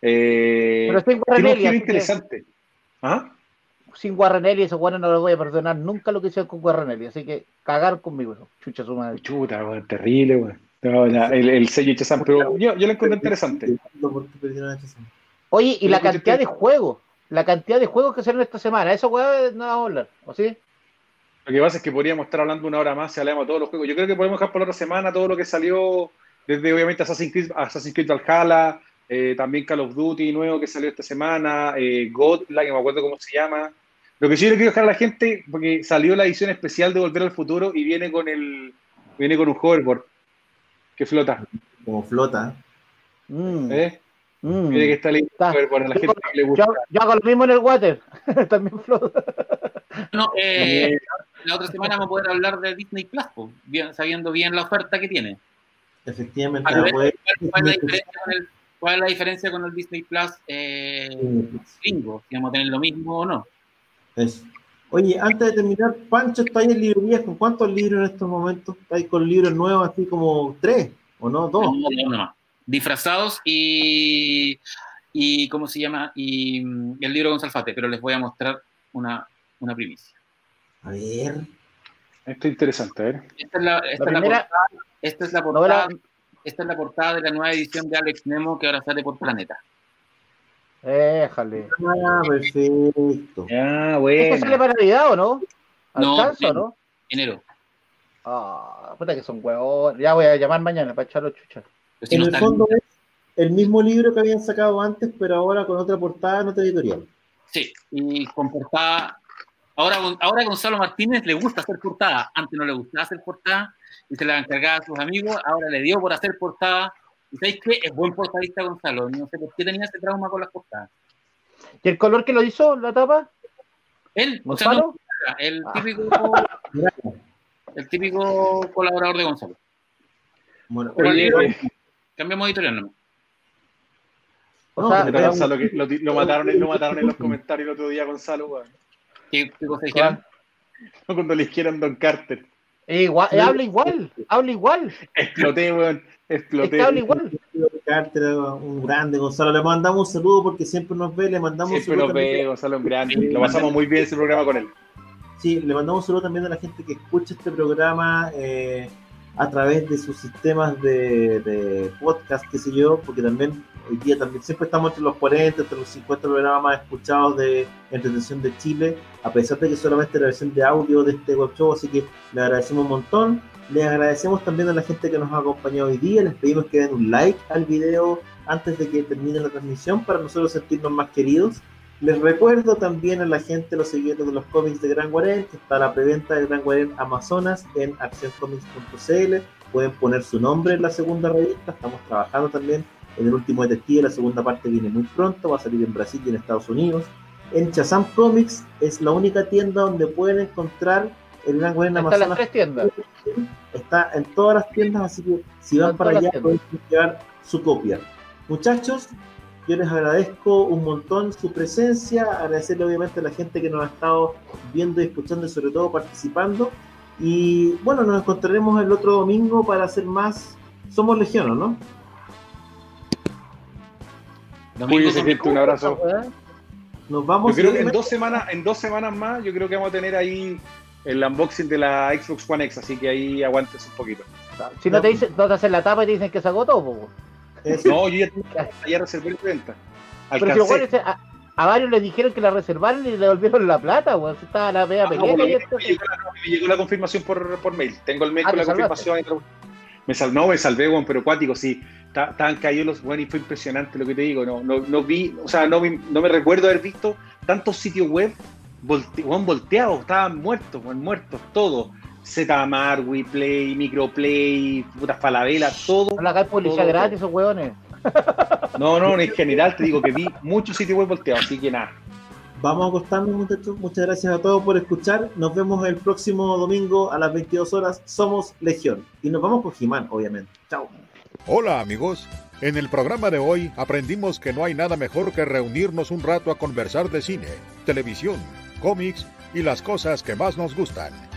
Eh, Pero sin Guarrenelli. interesante. ¿Ah? Sin Guarrenelli, esos guanes no los voy a perdonar nunca lo que hicieron con Guarrenelli, así que cagar conmigo, eso. chucha su madre. Chuta, bueno, terrible, bueno. No, la, el, el sello Chazam, pero yo, yo lo encontré interesante. Oye, y la cantidad de juegos la cantidad de juegos que salieron esta semana. Eso, weón, no vamos a hablar, ¿o sí? Lo que pasa es que podríamos estar hablando una hora más si hablamos de todos los juegos. Yo creo que podemos dejar por la otra semana todo lo que salió, desde obviamente Assassin's Creed, Assassin's Creed Valhalla, eh, también Call of Duty nuevo que salió esta semana, eh, God, la que me acuerdo cómo se llama. Lo que sí le quiero dejar a la gente, porque salió la edición especial de Volver al Futuro y viene con el viene con un hoverboard que flota. Como flota. Mm. ¿Eh? Mm. que está lindo para la gente que le gusta. Yo, hago lo mismo en el water. También flota. No, eh, la otra semana vamos a poder hablar de Disney Plus, bien, sabiendo bien la oferta que tiene. Efectivamente. ¿cuál, es la diferencia con el Disney Plus eh, gringo? Si vamos a tener lo mismo o no. Es. Oye, antes de terminar, Pancho, ¿está ahí en librerías con cuántos libros en estos momentos? ¿Está ahí con libros nuevos, así como tres? ¿O no? ¿Dos? No, no, no disfrazados y, y ¿cómo se llama? Y, mm, el libro con Salfate, pero les voy a mostrar una, una primicia. A ver. Esto es interesante, a ver. Esta es la, esta la, es la portada, esta es la portada, esta es la portada de la nueva edición de Alex Nemo que ahora sale por Planeta. Déjale. Ah, perfecto. Ah, bueno. ¿Esto sale para Navidad o no? ¿Alcanza no, no? Enero. Ah, puta que son huevos. Ya voy a llamar mañana para echarlo chucha en el fondo es el mismo libro que habían sacado antes, pero ahora con otra portada en otra editorial. Sí, y con portada. Ahora, ahora Gonzalo Martínez le gusta hacer portada. Antes no le gustaba hacer portada y se la encargaba a sus amigos. Ahora le dio por hacer portada. ¿Y sabéis qué? Es buen portadista Gonzalo. No sé por qué tenía ese trauma con las portadas. ¿Y el color que lo hizo la tapa? Él, ¿Gonzalo? el ah. típico. El típico colaborador de Gonzalo. Bueno, Pero oye, eh, cambiamos de editorial nomás. O No, sea, Gonzalo, que lo, lo mataron, lo mataron en los comentarios el otro día, Gonzalo, weón. ¿Qué, qué cosa dijeron? Cuando le dijeron Don Carter. eh, igual, eh, habla igual, habla igual, Exploté, weón. es Exploté. que habla igual. Carter, un grande, Gonzalo. Le mandamos un saludo porque siempre nos ve, le mandamos un Siempre saludo nos también- ve, Gonzalo, un grande. Lo pasamos muy bien ese programa con él. Sí, le mandamos un saludo también a la gente que escucha este programa eh, a través de sus sistemas de, de podcast, qué sé yo, porque también hoy día también siempre estamos entre los 40, entre los 50 programas más escuchados de Entretención de Chile, a pesar de que solamente la versión de audio de este web show, así que le agradecemos un montón. Les agradecemos también a la gente que nos ha acompañado hoy día, les pedimos que den un like al video antes de que termine la transmisión para nosotros sentirnos más queridos. Les recuerdo también a la gente, los seguidores de los cómics de Gran Guarén, que está la preventa de Gran Guarén Amazonas en accioncomics.cl. Pueden poner su nombre en la segunda revista. Estamos trabajando también en el último detective. La segunda parte viene muy pronto. Va a salir en Brasil y en Estados Unidos. En Chazam Comics es la única tienda donde pueden encontrar el Gran Guarén Están las Amazonas. tres tiendas. Está en todas las tiendas, así que si van En para allá las pueden llevar su copia. Muchachos, yo les agradezco un montón su presencia, agradecerle obviamente a la gente que nos ha estado viendo y escuchando y sobre todo participando. Y bueno, nos encontraremos el otro domingo para hacer más. Somos Legión, ¿no? Domingo gente, un abrazo. Nos vamos. Yo creo que en dos semanas, en dos semanas más, yo creo que vamos a tener ahí el unboxing de la Xbox One X, así que ahí aguantes un poquito. Si no te dicen, no te hacen la tapa y te dicen que se agotó, po. No, yo ya, ya reservé el venta. Pero si güeyes, a, a varios les dijeron que la reservaron y le devolvieron la plata, weón. Estaba la media Ah, pelea bueno, que me, esto- llegó la, me llegó la confirmación por, por mail. Tengo el mail Ah, con la ¿te salvaste? confirmación. Me sal, no, me salvé, weón, pero cuático, sí. Ta- Estaban caídos los weón y fue impresionante lo que te digo. No, no, no vi, o sea, no, no me recuerdo haber visto tantos sitios web volte, volteados, estaban muertos, weón, muertos, todo. Z Marwi, Play, Microplay, putas Falabella, todo. No la hagáis publicidad todo, gratis, esos weones. No, no, en general te digo que vi muchos sitios web volteados, así que nada. Vamos a acostarnos, muchachos. Muchas gracias a todos por escuchar. Nos vemos el próximo domingo a las 22 horas. Somos Legión. Y nos vamos con Jimán, obviamente. Chao. Hola amigos, en el programa de hoy aprendimos que no hay nada mejor que reunirnos un rato a conversar de cine, televisión, cómics y las cosas que más nos gustan,